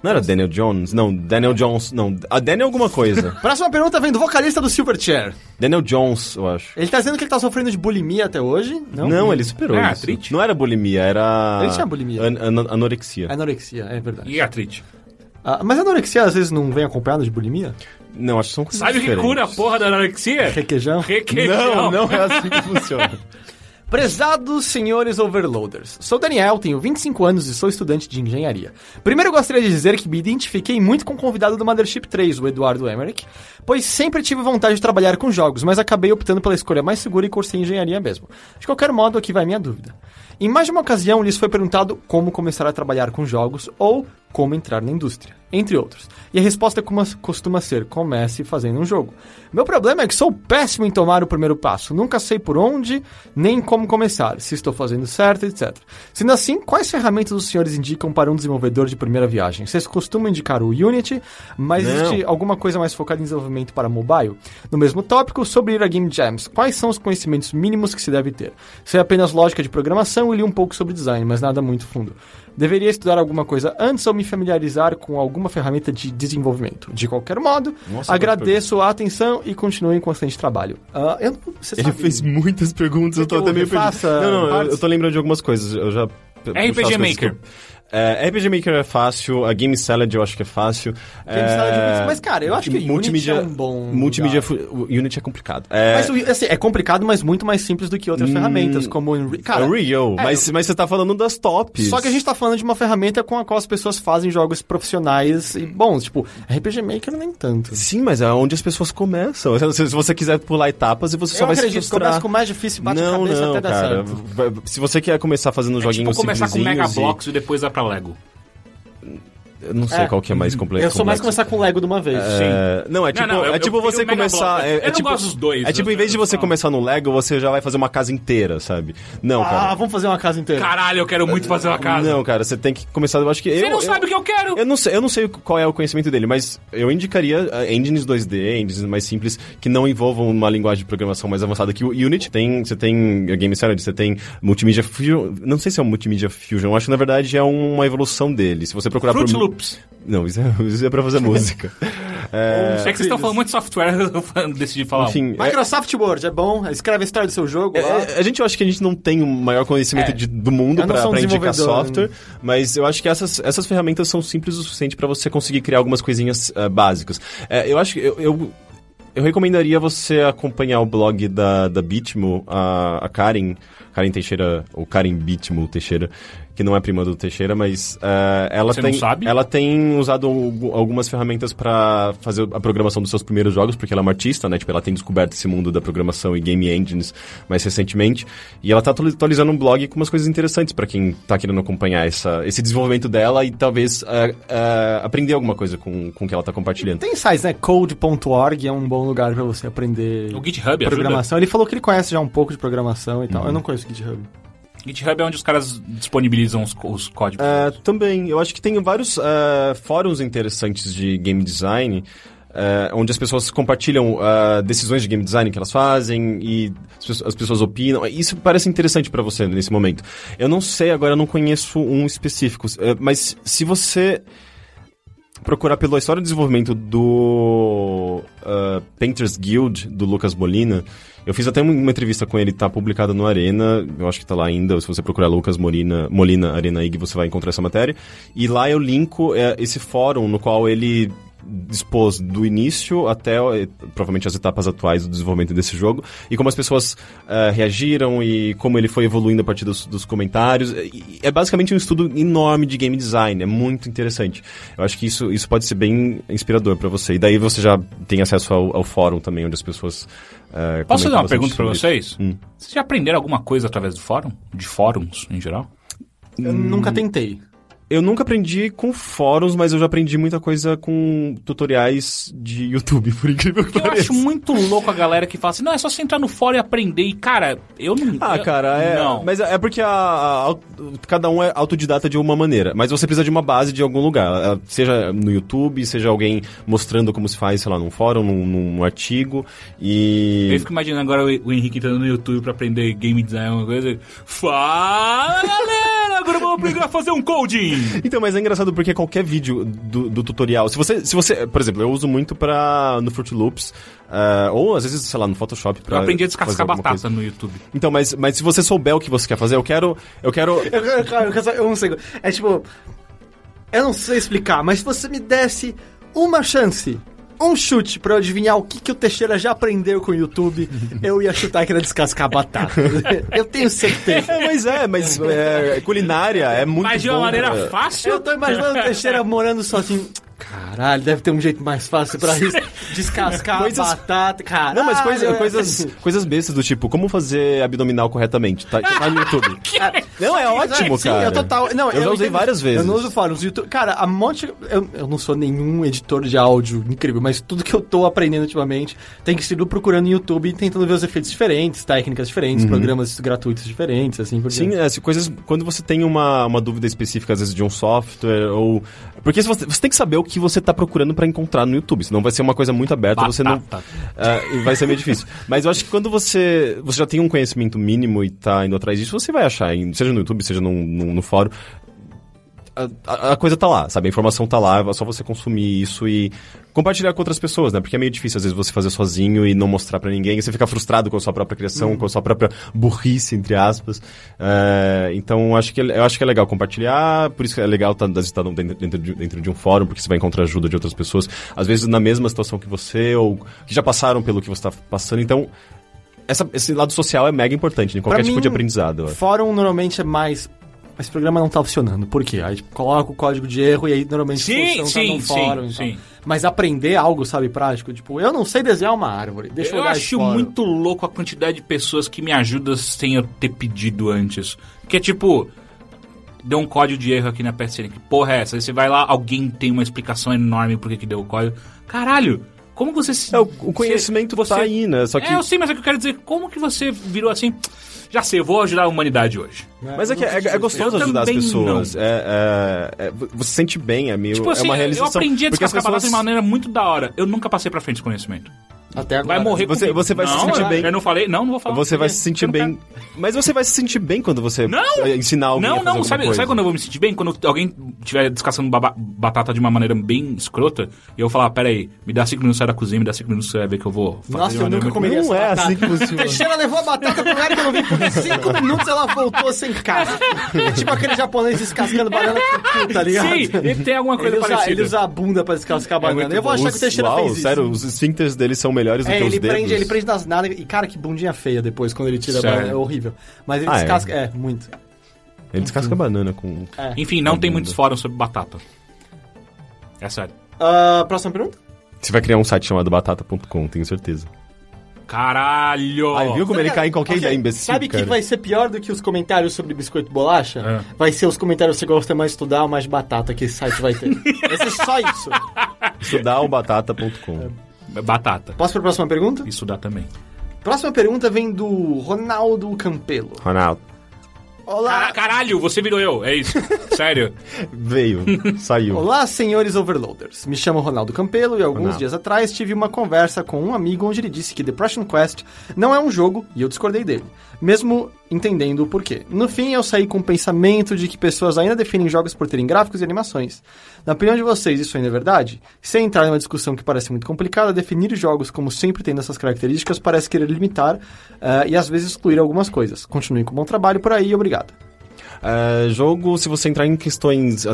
Não era Daniel Jones? Não, Daniel Jones. Não, a Daniel alguma coisa. Próxima pergunta vem do vocalista do Silverchair. Daniel Jones, eu acho. Ele tá dizendo que ele tá sofrendo de bulimia até hoje. Não? Não, ele superou É, isso. artrite. Não era bulimia, era... Ele tinha bulimia. An- an- anorexia. Anorexia, é verdade. E artrite? Ah, mas a anorexia às vezes não vem acompanhada de bulimia? Não, acho que são coisas Sabe o que diferentes. cura a porra da anorexia? Requeijão? Requeijão. Não, não é assim que funciona. Prezados senhores overloaders, sou Daniel, tenho 25 anos e sou estudante de engenharia. Primeiro gostaria de dizer que me identifiquei muito com o convidado do Mothership 3, o Eduardo Emmerich, pois sempre tive vontade de trabalhar com jogos, mas acabei optando pela escolha mais segura e cursei engenharia mesmo. De qualquer modo, aqui vai minha dúvida. Em mais de uma ocasião, lhes foi perguntado como começar a trabalhar com jogos ou como entrar na indústria, entre outros. E a resposta costuma ser: comece fazendo um jogo. Meu problema é que sou péssimo em tomar o primeiro passo. Nunca sei por onde, nem como começar, se estou fazendo certo, etc. Sendo assim, quais ferramentas os senhores indicam para um desenvolvedor de primeira viagem? Vocês costumam indicar o Unity, mas Não. existe alguma coisa mais focada em desenvolvimento para mobile? No mesmo tópico, sobre ir a Game Jams, quais são os conhecimentos mínimos que se deve ter? Sei apenas lógica de programação e li um pouco sobre design, mas nada muito fundo. Deveria estudar alguma coisa antes ou me familiarizar com alguma ferramenta de desenvolvimento. De qualquer modo, Nossa, agradeço a atenção e continue em constante trabalho. Ah, eu Ele sabe- fez muitas perguntas, eu tô até eu meio perdido. Não, não, eu, eu tô lembrando de algumas coisas. Eu já. as RPG Maker. É, RPG Maker é fácil, a Game Salad eu acho que é fácil. Game é... Salad é difícil, mas, cara, eu acho que o Unity multimídia, é um bom Multimídia, o Unity é complicado. É, Mas assim, é complicado, mas muito mais simples do que outras Hum, ferramentas, como o Unreal. Cara, é o Real, é, mas, mas você tá falando das tops. Só que a gente tá falando de uma ferramenta com a qual as pessoas fazem jogos profissionais e bons. Tipo, RPG Maker nem tanto. Sim, mas é onde as pessoas começam. Se, se você quiser pular etapas, você só eu vai se acredito, frustrar. começa com o mais difícil, bate a não, cabeça não, até dar cara. certo. Se você quer começar fazendo É joguinhos tipo começar com Mega simplesinhos e- e depois dar pra Lego. Eu não sei É. qual que é mais complexo. Eu sou mais começar com Lego de uma vez. É, não, é tipo, não, eu- é tipo eu você começar. É, Eu é não tipo, gosto dos dois, É tipo, em vez de você começar no Lego, você já vai fazer uma casa inteira, sabe? Não, Ah, cara. vamos fazer uma casa inteira. Caralho, eu quero muito fazer uma casa. Não, cara, você tem que começar. Eu acho que. Você eu, não eu- sabe o que eu quero. Eu não, sei, eu não sei qual é o conhecimento dele, mas eu indicaria ah, engines 2D, engines mais simples, que não envolvam uma linguagem de programação mais avançada que o Unity. Tem, você tem a Game Salad, você tem Multimedia Fusion. Não sei se é um Multimedia Fusion, eu acho que na verdade é uma evolução dele. Se você procurar Fruit por. Loops. Não, isso é, isso é pra fazer música. É, É que vocês estão falando muito de software, eu decidi falar. enfim. é- Microsoft Word é bom, escreve a história do seu jogo É, lá. é, a gente eu acho que a gente não tem o maior conhecimento É. de- do mundo pra indicar software, mas eu acho que essas, essas ferramentas são simples o suficiente pra você conseguir criar algumas coisinhas ah, básicas. É, eu acho que eu, eu, eu recomendaria você acompanhar o blog da, da Bitmo, a, a Karen, Karen Teixeira, ou Karen Bitmo Teixeira, que não é prima do Teixeira, mas ah, ela Você não tem sabe? ela tem usado algu- algumas ferramentas pra fazer a programação dos seus primeiros jogos, porque ela é uma artista, né? Tipo, ela tem descoberto esse mundo da programação e game engines mais recentemente. E ela tá atu- atualizando um blog com umas coisas interessantes pra quem tá querendo acompanhar essa, esse desenvolvimento dela e talvez ah, ah, aprender alguma coisa com, com o que ela tá compartilhando. Tem sites, né? Code.org é um bom lugar pra você aprender O GitHub ajuda. programação. Ele falou que ele conhece já um pouco de programação e tal. Uhum. Eu não conheço o GitHub. GitHub é onde os caras disponibilizam os, os códigos. É, também, eu acho que tem vários é, fóruns interessantes de game design. é, onde as pessoas compartilham é, decisões de game design que elas fazem e as pessoas, as pessoas opinam. Isso parece interessante pra você nesse momento. Eu não sei, agora eu não conheço um específico, mas se você procurar pela história de desenvolvimento do uh, Painters Guild, do Lucas Molina, eu fiz até uma, uma entrevista com ele, tá publicada no Arena, eu acho que tá lá ainda, se você procurar Lucas Molina, Molina Arena IG, você vai encontrar essa matéria. E lá eu linko é, esse fórum no qual ele dispôs do início até eh, provavelmente as etapas atuais do desenvolvimento desse jogo e como as pessoas eh, reagiram e como ele foi evoluindo a partir dos, dos comentários. E É basicamente um estudo enorme de game design, é muito interessante. Eu acho que isso, isso pode ser bem inspirador pra você. E daí você já tem acesso ao, ao fórum também, onde as pessoas. eh, Posso fazer uma pergunta sobre vocês? Hum. Vocês já aprenderam alguma coisa através do fórum? De fóruns, em geral? Eu Hum. nunca tentei. Eu nunca aprendi com fóruns, mas eu já aprendi muita coisa com tutoriais de YouTube, por incrível que Eu pareça. acho muito louco a galera que fala assim, não, é só você entrar no fórum e aprender. E, cara, eu não... Ah, eu- cara, é. Não. Mas é porque a, a- a- cada um é autodidata de uma maneira. Mas você precisa de uma base de algum lugar. eh, Seja no YouTube, seja alguém mostrando como se faz, sei lá, num fórum, num, num artigo. E. Eu fico imaginando agora o, o Henrique entrando no YouTube pra aprender game design, alguma coisa. Fala, galera! Agora vamos aprender a fazer um coding! Então, mas é engraçado porque qualquer vídeo do, do tutorial, se você, se você, por exemplo, eu uso muito pra, no Fruit Loops, eh, ou às vezes, sei lá, no Photoshop pra Eu aprendi a fazer descascar batata coisa. no YouTube. Então, mas, mas se você souber o que você quer fazer, eu quero, eu quero, Eu, eu, eu, eu, eu não sei. É tipo. Eu não sei explicar, mas se você me desse uma chance, um chute pra eu adivinhar o que, que o Teixeira já aprendeu com o YouTube, eu ia chutar que era descascar batata. eu tenho certeza. É, mas é, mas é, culinária é muito Mas de uma bom, maneira cara. fácil. Eu tô imaginando o Teixeira morando sozinho. Caralho, deve ter um jeito mais fácil pra isso. Descascar Coisas- a batata, cara. Não, mas coisa, coisas, coisas bestas do tipo, como fazer abdominal corretamente, tá, tá no YouTube. Não, é ótimo, Sim, cara. eu total. Não, eu já usei entendo. várias vezes. Eu não uso fóruns. YouTube, cara, a monte. Eu, eu não sou nenhum editor de áudio incrível, mas tudo que eu tô aprendendo ultimamente tem que ser procurando no YouTube e tentando ver os efeitos diferentes, técnicas diferentes, programas gratuitos diferentes, assim por Uhum. Sim, é, se coisas. Quando você tem uma, uma dúvida específica, às vezes, de um software, ou. Porque você, você tem que saber o que você tá procurando pra encontrar no YouTube, senão vai ser uma coisa muito aberta, você não. Batata. É, e vai ser meio difícil. Mas eu acho que quando você, você já tem um conhecimento mínimo e tá indo atrás disso, você vai achar, seja no YouTube, seja num- num- no fórum. A, a coisa tá lá, sabe? A informação tá lá, é só você consumir isso e compartilhar com outras pessoas, né? Porque é meio difícil às vezes você fazer sozinho e não mostrar pra ninguém. E você fica frustrado com a sua própria criação, com a sua própria burrice, entre aspas. É, então, acho que, é- eu acho que é legal compartilhar, por isso que é legal estar tá, dentro, dentro, de, dentro de um fórum, porque você vai encontrar ajuda de outras pessoas, às vezes na mesma situação que você, ou que já passaram pelo que você está passando. Então, essa- esse lado social é mega importante em qualquer Pra tipo mim, de aprendizado. Fórum normalmente é mais. Esse programa não tá funcionando. Por quê? Aí tipo, coloca o código de erro e aí normalmente Sim, a solução sim, tá no sim, fórum. sim. Mas aprender algo, sabe, prático, tipo, eu não sei desenhar uma árvore. Deixa eu, eu acho fórum. muito louco a quantidade de pessoas que me ajudam sem eu ter pedido antes. Que é tipo, deu um código de erro aqui na PSN. Que porra é essa? Aí você vai lá, alguém tem uma explicação enorme por que deu o código. Caralho, como você se. É, o, o conhecimento você, tá aí, né? Só que. É, eu sei, mas é que eu quero dizer, como que você virou assim? Já sei, eu vou ajudar a humanidade hoje. Mas é que é, é gostoso Eu ajudar as também pessoas. É, é- é- você se sente bem, é meio. Tipo é assim, uma eu realização. aprendi a porque as descascar batata de pessoas- maneira muito da hora. Eu nunca passei pra frente esse conhecimento. Até agora. Vai morrer Você- comigo. você vai se Não, sentir eu- bem. Eu não falei, não, não vou falar. Você vai se sentir bem. Mas você vai se sentir bem quando você Não! eh, ensinar alguém a Não, fazer não, sabe, coisa. sabe quando eu vou me sentir bem? Quando alguém estiver descascando batata de uma maneira bem escrota, e eu falar, pera aí, me dá cinco minutos, sai da cozinha, me dá cinco minutos, você vai ver que eu vou fazer Nossa, eu nunca comeria Não essa é batata. assim que funciona. Teixeira levou a batata pro lugar que eu não vi por cinco minutos ela voltou sem casca. É tipo aquele japonês descascando banana tá ligado? Sim, ele tem alguma coisa Ele usa, parecida. ele usa a bunda pra descascar a É banana. eu vou achar que o Teixeira Uau, fez isso. Sério, os esfíncteres dele são melhores do É, que os ele dedos. prende, ele prende nas nádegas. E, cara, que bundinha feia depois, quando ele tira a banana. É horrível. Mas ele Ah, é? descasca. É, muito. Ele descasca a banana com. Enfim, não tem bunda. muitos fóruns sobre batata. É sério. Ah, próxima pergunta? Você vai criar um site chamado batata.com, tenho certeza. Caralho! Aí, viu como ele cai em qualquer ideia imbecil, Sabe o que vai ser pior do que os comentários sobre biscoito e bolacha? É. Vai ser os comentários que você gosta mais de estudar ou mais de batata que esse site vai ter. vai ser só isso. Estudar o batata.com. Batata. Posso pra próxima pergunta? Isso dá também. Próxima pergunta vem do Ronaldo Campelo. Ronaldo. Olá, Cara- caralho, você virou eu, é isso. Sério. Veio, saiu. Olá, senhores overloaders. Me chamo Ronaldo Campelo e alguns Ronaldo. dias atrás tive uma conversa com um amigo onde ele disse que Depression Quest não é um jogo e eu discordei dele, mesmo entendendo o porquê. No fim, eu saí com o pensamento de que pessoas ainda definem jogos por terem gráficos e animações. Na opinião de vocês, isso ainda é verdade? Sem entrar em uma discussão que parece muito complicada, definir jogos como sempre tendo essas características parece querer limitar eh, e às vezes excluir algumas coisas. Continue com o bom trabalho por aí obrigado. É, jogo, se você entrar em questões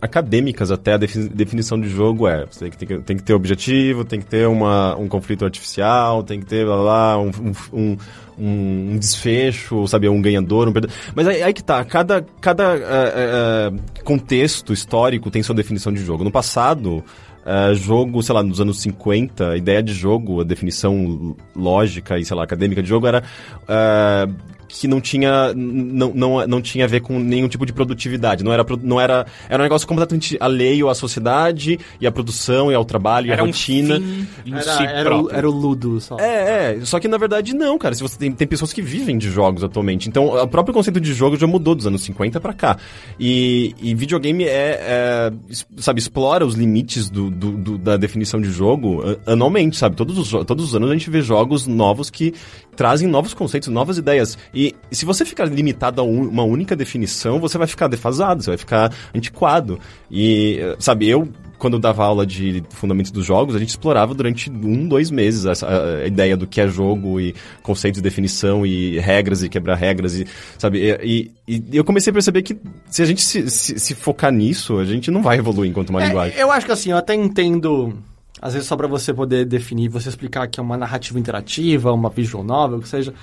acadêmicas até, a defi- definição de jogo é, você tem que, tem que- tem que ter objetivo, tem que ter uma, um conflito artificial, tem que ter, blá, blá, um, um, um- um desfecho, sabe, um ganhador, um perdedor. Mas aí, aí que tá, cada, cada é, é, contexto histórico tem sua definição de jogo. No passado, é, jogo, sei lá, nos anos 50, a ideia de jogo, a definição lógica e, sei lá, acadêmica de jogo era é, que não tinha, não, não, não tinha a ver com nenhum tipo de produtividade. Não era, não era, era um negócio completamente alheio à sociedade e à produção e ao trabalho e à Era um rotina. fim em Era, si era, o, era o Ludo só. É, é, só que na verdade não, cara. Se você tem, tem pessoas que vivem de jogos atualmente. Então, o próprio conceito de jogo já mudou dos anos 50 pra cá. E, e videogame é, é, sabe, explora os limites do, do- do- da definição de jogo anualmente, sabe? Todos os, todos os anos a gente vê jogos novos que trazem novos conceitos, novas ideias. E se você ficar limitado a un- uma única definição, você vai ficar defasado, você vai ficar antiquado. E, sabe, eu quando eu dava aula de fundamentos dos jogos, a gente explorava durante um, dois meses essa, a ideia do que é jogo e conceitos de definição e regras e quebrar regras e, sabe, e, e- e eu comecei a perceber que se a gente se, se, se focar nisso, a gente não vai evoluir enquanto uma É, linguagem. eu acho que assim, eu até entendo. Às vezes só pra você poder definir, você explicar que é uma narrativa interativa, uma visual novel, o que seja.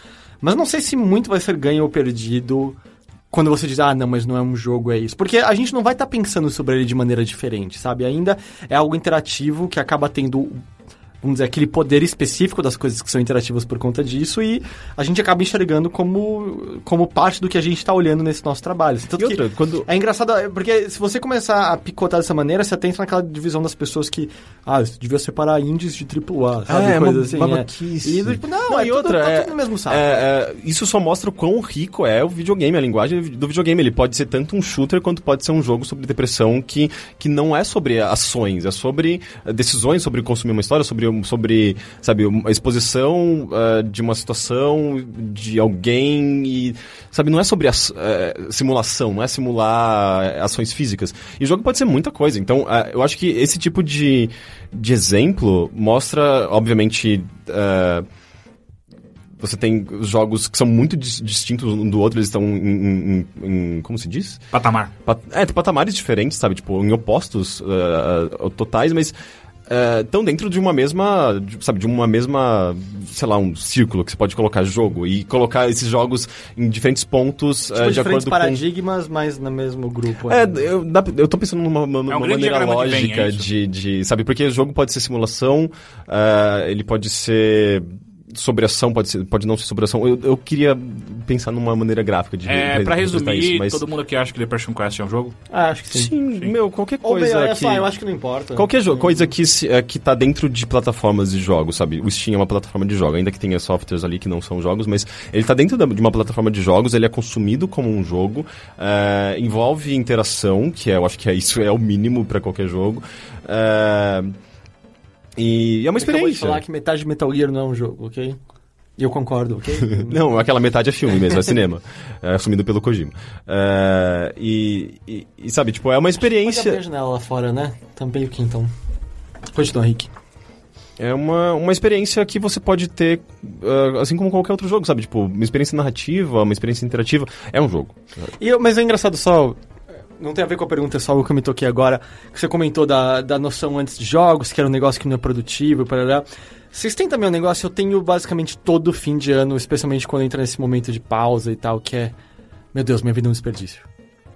Mas não sei se muito vai ser ganho ou perdido quando você diz, ah, não, mas não é um jogo, é isso. Porque a gente não vai estar pensando sobre ele de maneira diferente, sabe? Ainda é algo interativo que acaba tendo, vamos dizer, aquele poder específico das coisas que são interativas por conta disso e a gente acaba enxergando como, como parte do que a gente está olhando nesse nosso trabalho. Tanto E que- outra, quando... é engraçado, é, porque se você começar a picotar dessa maneira, você atenta naquela divisão das pessoas que, ah, você devia separar indies de AAA, sabe? É, Coisa uma assim. babaquice. É. E tipo, não, Não, é e tudo, outra, tá é- tudo no mesmo saco. É, é, isso só mostra o quão rico é o videogame, a linguagem do videogame. Ele pode ser tanto um shooter quanto pode ser um jogo sobre depressão que, que não é sobre ações, é sobre decisões, sobre consumir uma história, sobre sobre, sabe, uma exposição ah, de uma situação, de alguém e, sabe, não é sobre as- eh, simulação, não é simular eh, ações físicas. E o jogo pode ser muita coisa. Então, ah, eu acho que esse tipo de, de exemplo mostra, obviamente, você tem jogos que são muito dis- distintos um do outro, eles estão em, em- em- como se diz? Patamar. Pat- É, tem patamares diferentes, sabe? Tipo, em opostos ah, ah, totais, mas estão dentro de uma mesma, de- sabe, de uma mesma, sei lá, um círculo que você pode colocar jogo e colocar esses jogos em diferentes pontos ah, Tipo, de diferentes acordo com... paradigmas, mas no mesmo grupo. É, ainda. eu, dá- eu tô pensando numa, numa É um maneira diagrama de lógica é de, de. Sabe, porque o jogo pode ser simulação, ah, ele pode ser sobre ação, pode, ser, pode não ser sobre ação. Eu, eu queria pensar numa maneira gráfica de É, pra representar resumir, isso, mas... todo mundo que acha que Depression Quest é um jogo. Ah, acho que sim. Sim, meu, qualquer Ou coisa melhor, é que... só, eu acho que não importa. Qualquer jo- coisa que, se, é, que tá dentro de plataformas de jogos, sabe? O Steam é uma plataforma de jogo, ainda que tenha softwares ali que não são jogos, mas ele tá dentro de uma plataforma de jogos, ele é consumido como um jogo, é, envolve interação, que é, eu acho que é isso é o mínimo pra qualquer jogo. é, e é uma Você acabou de experiência. falar que metade de Metal Gear não é um jogo, ok? Eu concordo, ok? Não, aquela metade é filme mesmo, é cinema. É assumido pelo Kojima. É, e, e- e, sabe, tipo, é uma Pode experiência. janela lá fora, né? Também o que então? Continua, Rick. É uma, uma experiência que você pode ter, ah, assim como qualquer outro jogo, sabe? Tipo, uma experiência narrativa, uma experiência interativa. É um jogo. E eu- mas é engraçado só. Não tem a ver com a pergunta, é só o que eu me toquei agora. Que você comentou da, da noção antes de jogos, que era um negócio que não é produtivo, parará. Vocês têm também um negócio, eu tenho basicamente todo fim de ano, especialmente quando entra nesse momento de pausa e tal, que é. Meu Deus, minha vida é um desperdício.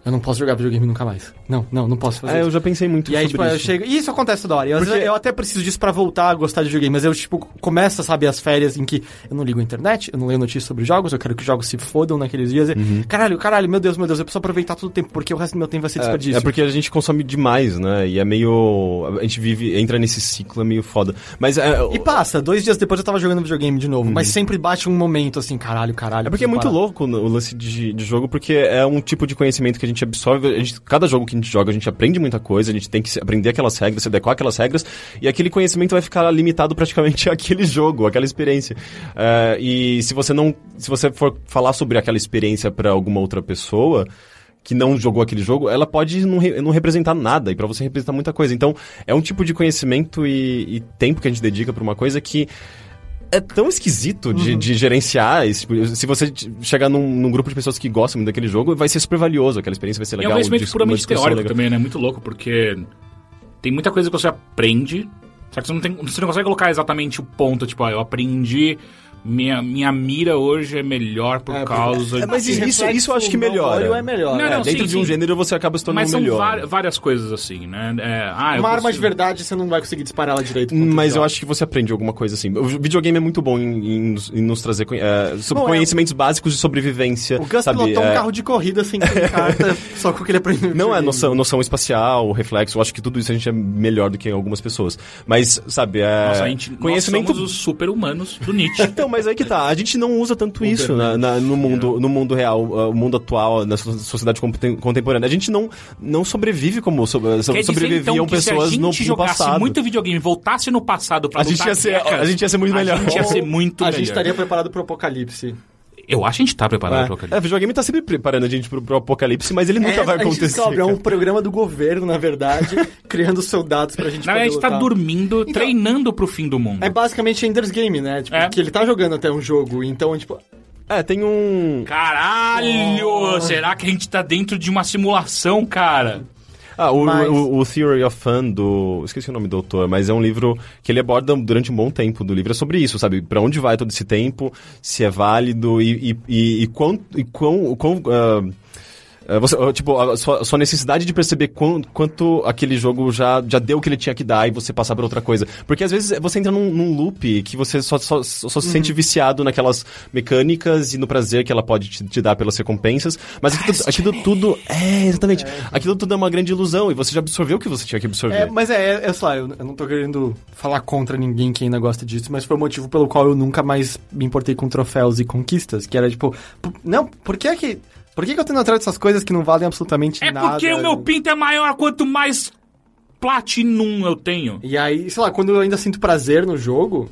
Eu não posso jogar videogame nunca mais. Não, não, não posso fazer É, isso. eu já pensei muito E aí, sobre tipo, eu isso. chego. E isso acontece toda hora. E às Porque- eu até preciso disso pra voltar a gostar de videogame. Mas eu, tipo, começa, sabe, as férias em que eu não ligo a internet, eu não leio notícias sobre jogos, eu quero que os jogos se fodam naqueles dias. Uhum. Caralho, caralho, meu Deus, meu Deus, eu preciso aproveitar todo o tempo, porque o resto do meu tempo vai ser desperdício. É, é porque a gente consome demais, né? E é meio. A gente vive, entra nesse ciclo, é meio foda. Mas é. E passa, dois dias depois eu tava jogando videogame de novo, mas sempre bate um momento assim, caralho, caralho. Uhum. É porque é muito parar. louco o lance de, de jogo, porque é um tipo de conhecimento que a gente absorve. a gente- cada jogo que a gente joga, a gente aprende muita coisa, a gente tem que aprender aquelas regras, se adequar aquelas regras, e aquele conhecimento vai ficar limitado praticamente àquele jogo, àquela experiência. É, e se você não. Se você for falar sobre aquela experiência pra alguma outra pessoa. Que não jogou aquele jogo, ela pode não, re- não representar nada, e pra você representar muita coisa. Então, é um tipo de conhecimento e, e tempo que a gente dedica pra uma coisa que é tão esquisito de, Uhum. de gerenciar. esse tipo- se você chegar num, num grupo de pessoas que gostam muito daquele jogo, vai ser super valioso. Aquela experiência vai ser E é legal. um conhecimento puramente teórico legal. também, né? Muito louco, porque tem muita coisa que você aprende, só que você não, tem, você não consegue colocar exatamente o ponto, tipo, ah, eu aprendi, minha, minha mira hoje é melhor por É, causa É, mas de... isso, isso eu acho que melhora. é melhor. Não, É, não, dentro sim, de um sim. gênero você acaba se tornando Mas são melhor. vari- várias coisas assim, né? É, ah, eu Uma arma de consigo- verdade você não vai conseguir disparar ela direito. Mas eu acho que você aprende alguma coisa assim. O videogame é muito bom em, em nos- em nos trazer é, sobre Bom, é- conhecimentos básicos de sobrevivência. O Gus sabe? pilotou É, um carro de corrida sem ter carta, só com o que ele aprendeu. Não é noção, noção espacial, reflexo. Eu acho que tudo isso a gente é melhor do que algumas pessoas. Mas, sabe, é. Nossa, a gente, conhecimento nós somos os super-humanos do Nietzsche. Então, mas aí que tá. A gente não usa tanto isso na- na- no, mundo, no mundo real, uh, o mundo atual, na so- sociedade contem- contemporânea. A gente não, não sobrevive como so- so- Quer dizer, sobreviviam então, que pessoas se a no, gente no jogasse passado. muito videogame, voltasse no passado pra A gente ia ser- guerras, a gente ia ser muito melhor. A gente ia ser muito A melhor. gente estaria preparado pro apocalipse. Eu acho que a gente tá preparado É. pro É, apocalipse. o videogame tá sempre preparando a gente pro, pro apocalipse, mas ele nunca É, vai a gente acontecer. descobre, é um programa do governo, na verdade, criando soldados pra gente Na poder verdade, a gente tá dormindo, treinando pro fim do mundo. É basicamente Ender's Game, né? Tipo, É. que ele tá jogando até um jogo, então, tipo... É, tem um. Caralho! Será que a gente tá dentro de uma simulação, cara? Ah, o, Mas- o, o Theory of Fun do. Esqueci o nome do autor, mas é um livro que ele aborda durante um bom tempo do livro. É sobre isso, sabe? Pra onde vai todo esse tempo, se é válido e, e, e, e quão. E quão, quão ah, você, ah, tipo, a sua, a sua necessidade de perceber quão- quanto aquele jogo já, já deu o que ele tinha que dar e você passar pra outra coisa. Porque às vezes você entra num, num loop que você só, só, só Uhum. se sente viciado naquelas mecânicas e no prazer que ela pode te, te dar pelas recompensas. Mas aquilo, aquilo tudo. É, exatamente. Aquilo tudo é uma grande ilusão e você já absorveu o que você tinha que absorver. É, mas é, é, é só, eu, eu não tô querendo falar contra ninguém que ainda gosta disso, mas foi o motivo pelo qual eu nunca mais me importei com troféus e conquistas, que era tipo, não, por que que... Por que, que eu tô indo atrás dessas coisas que não valem absolutamente É nada? porque o meu pinto é maior quanto mais Platinum eu tenho. E aí, sei lá, quando eu ainda sinto prazer no jogo,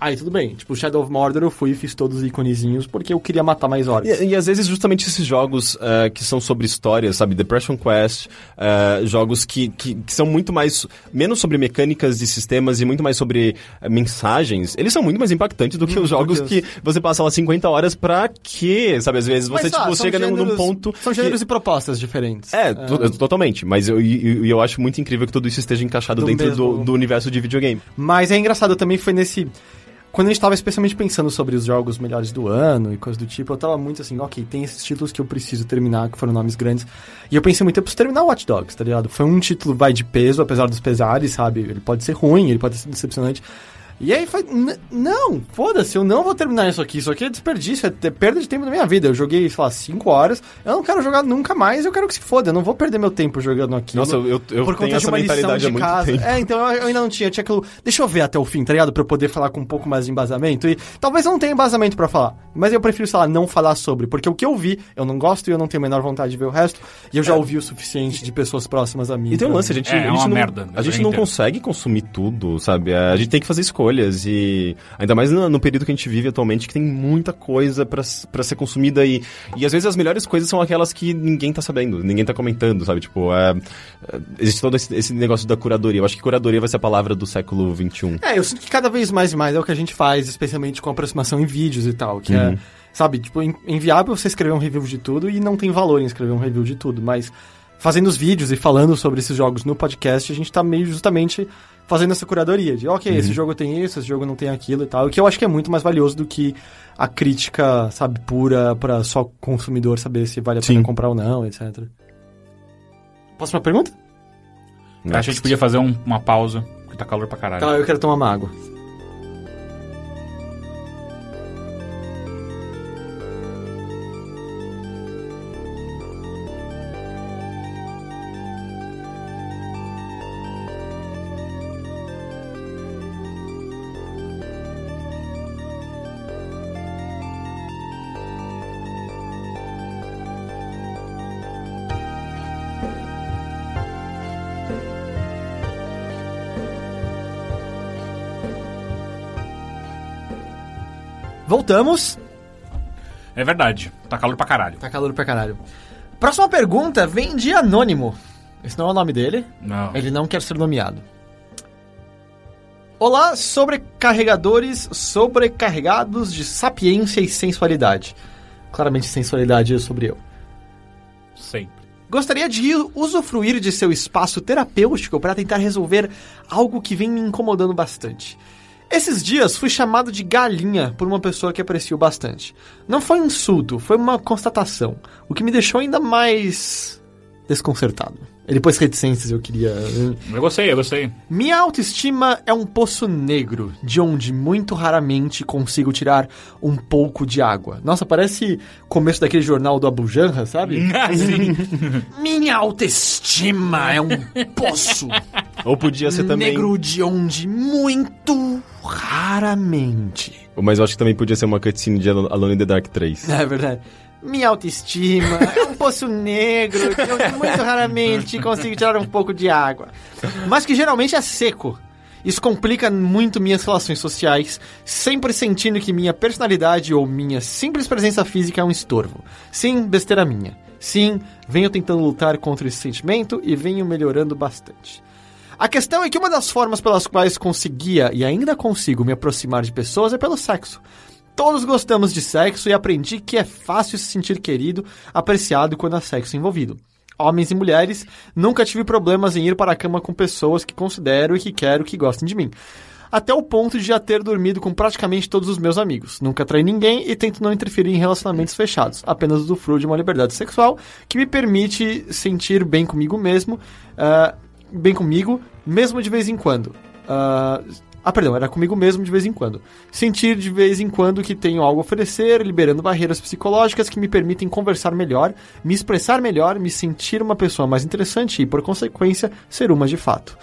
aí tudo bem. Tipo, Shadow of Mordor eu fui e fiz todos os iconezinhos porque eu queria matar mais orcs. E, e às vezes justamente esses jogos eh, que são sobre histórias, sabe? Depression Quest, eh, jogos que, que, que são muito mais. menos sobre mecânicas de sistemas e muito mais sobre eh, mensagens, eles são muito mais impactantes do que os jogos que você passa lá 50 horas pra quê? Sabe? Às vezes você Mas, tipo, ah, chega num- num gêneros- ponto. São que- gêneros e propostas diferentes. É, to- totalmente. Mas eu, e- e eu, acho muito incrível que tudo isso esteja encaixado Do dentro do, do universo de videogame. Mas é engraçado, também foi nesse. Quando a gente tava especialmente pensando sobre os jogos melhores do ano e coisas do tipo, eu tava muito assim, ok, tem esses títulos que eu preciso terminar, que foram nomes grandes. E eu pensei muito, eu preciso terminar Watch Dogs, tá ligado? Foi um título, vai, de peso, apesar dos pesares, sabe? Ele pode ser ruim, ele pode ser decepcionante. E aí foi, "N- não, foda-se, eu não vou terminar isso aqui, isso aqui é desperdício, é perda de tempo da minha vida. Eu joguei, sei lá, 5 horas, eu não quero jogar nunca mais, eu quero que se foda, eu não vou perder meu tempo jogando aqui. Nossa, eu, eu, por tenho conta de essa uma lição de muito casa. tempo. É, então eu, eu ainda não tinha. Tinha aquilo. Deixa eu ver até o fim, tá ligado? Pra eu poder falar com um pouco mais de embasamento. E talvez eu não tenha embasamento pra falar. Mas eu prefiro, sei lá, não falar sobre. Porque o que eu vi, eu não gosto e eu não tenho a menor vontade de ver o resto. E eu já ouvi o suficiente de pessoas próximas a mim. E tem um lance, a gente, É, a é gente uma não, merda, a gente não consegue consumir tudo, sabe? A gente tem que fazer escolhas e ainda mais no, no período que a gente vive atualmente, que tem muita coisa pra ser consumida e, e às vezes as melhores coisas são aquelas que ninguém tá sabendo, ninguém tá comentando, sabe? Tipo, é, é, existe todo esse, esse negócio da curadoria. Eu acho que curadoria vai ser a palavra do século XXI. É, eu sinto que cada vez mais e mais é o que a gente faz, especialmente com aproximação em vídeos e tal, que é, sabe, tipo, in- inviável você escrever um review de tudo e não tem valor em escrever um review de tudo, mas fazendo os vídeos e falando sobre esses jogos no podcast, a gente tá meio justamente fazendo essa curadoria de, ok, esse jogo tem isso, esse jogo não tem aquilo e tal, o que eu acho que é muito mais valioso do que a crítica, sabe, pura pra só consumidor saber se vale a pena Sim. comprar ou não, etc. Próxima pergunta? Acho que a gente podia fazer um- uma pausa, porque tá calor pra caralho. Tá, eu quero tomar uma água. Voltamos. É verdade, tá calor pra caralho. Tá calor pra caralho. Próxima pergunta vem de Anônimo. Esse não é o nome dele. Não. Ele não quer ser nomeado. Olá, sobrecarregadores sobrecarregados de sapiência e sensualidade. Claramente, sensualidade é sobre eu. Sempre. Gostaria de usufruir de seu espaço terapêutico para tentar resolver algo que vem me incomodando bastante. Esses dias fui chamado de galinha por uma pessoa que aprecio bastante. Não foi um insulto, foi uma constatação, o que me deixou ainda mais desconcertado. Ele pôs reticências, eu queria. Eu gostei, eu gostei. Minha autoestima é um poço negro, de onde muito raramente consigo tirar um pouco de água. Nossa, parece começo daquele jornal do Abu Janra, sabe? Minha autoestima é um poço Ou podia ser também. negro de onde muito raramente. Mas eu acho que também podia ser uma cutscene de Alone in the Dark 3. É verdade. Minha autoestima é um poço negro de onde muito raramente consigo tirar um pouco de água. Mas que geralmente é seco. Isso complica muito minhas relações sociais, sempre sentindo que minha personalidade ou minha simples presença física é um estorvo. Sim, besteira minha. Sim, venho tentando lutar contra esse sentimento e venho melhorando bastante. A questão é que uma das formas pelas quais conseguia e ainda consigo me aproximar de pessoas é pelo sexo. Todos gostamos de sexo e aprendi que é fácil se sentir querido, apreciado quando há sexo envolvido. Homens e mulheres, nunca tive problemas em ir para a cama com pessoas que considero e que quero que gostem de mim. Até o ponto de já ter dormido com praticamente todos os meus amigos. Nunca traí ninguém e tento não interferir em relacionamentos fechados. Apenas usufruo de uma liberdade sexual que me permite sentir bem comigo mesmo, ah, bem comigo, mesmo de vez em quando. Ah, ah, perdão, era comigo mesmo de vez em quando. Sentir de vez em quando que tenho algo a oferecer, liberando barreiras psicológicas que me permitem conversar melhor, me expressar melhor, me sentir uma pessoa mais interessante e, por consequência, ser uma de fato.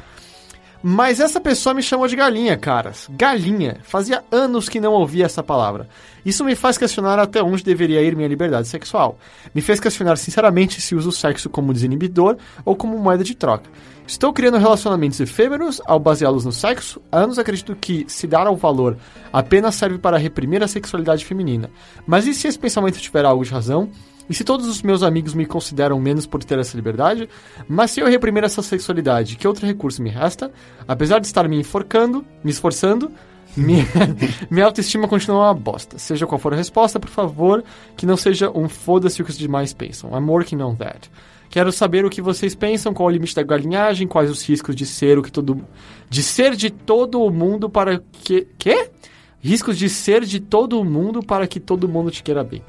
Mas essa pessoa me chamou de galinha, caras. Galinha. Fazia anos que não ouvia essa palavra. Isso me faz questionar até onde deveria ir minha liberdade sexual. Me fez questionar sinceramente se uso o sexo como desinibidor ou como moeda de troca. Estou criando relacionamentos efêmeros ao baseá-los no sexo. Há anos acredito que se dar ao valor apenas serve para reprimir a sexualidade feminina. Mas e se esse pensamento tiver algo de razão? E se todos os meus amigos me consideram menos por ter essa liberdade? Mas se eu reprimir essa sexualidade, que outro recurso me resta? Apesar de estar me enforcando, me esforçando, minha, minha autoestima continua uma bosta. Seja qual for a resposta, por favor, que não seja um foda-se o que os demais pensam. I'm working on that. Quero saber o que vocês pensam, qual o limite da galinhagem, quais os riscos de ser o que todo de ser de todo o mundo para que quê? Riscos de ser de todo o mundo para que todo mundo te queira bem.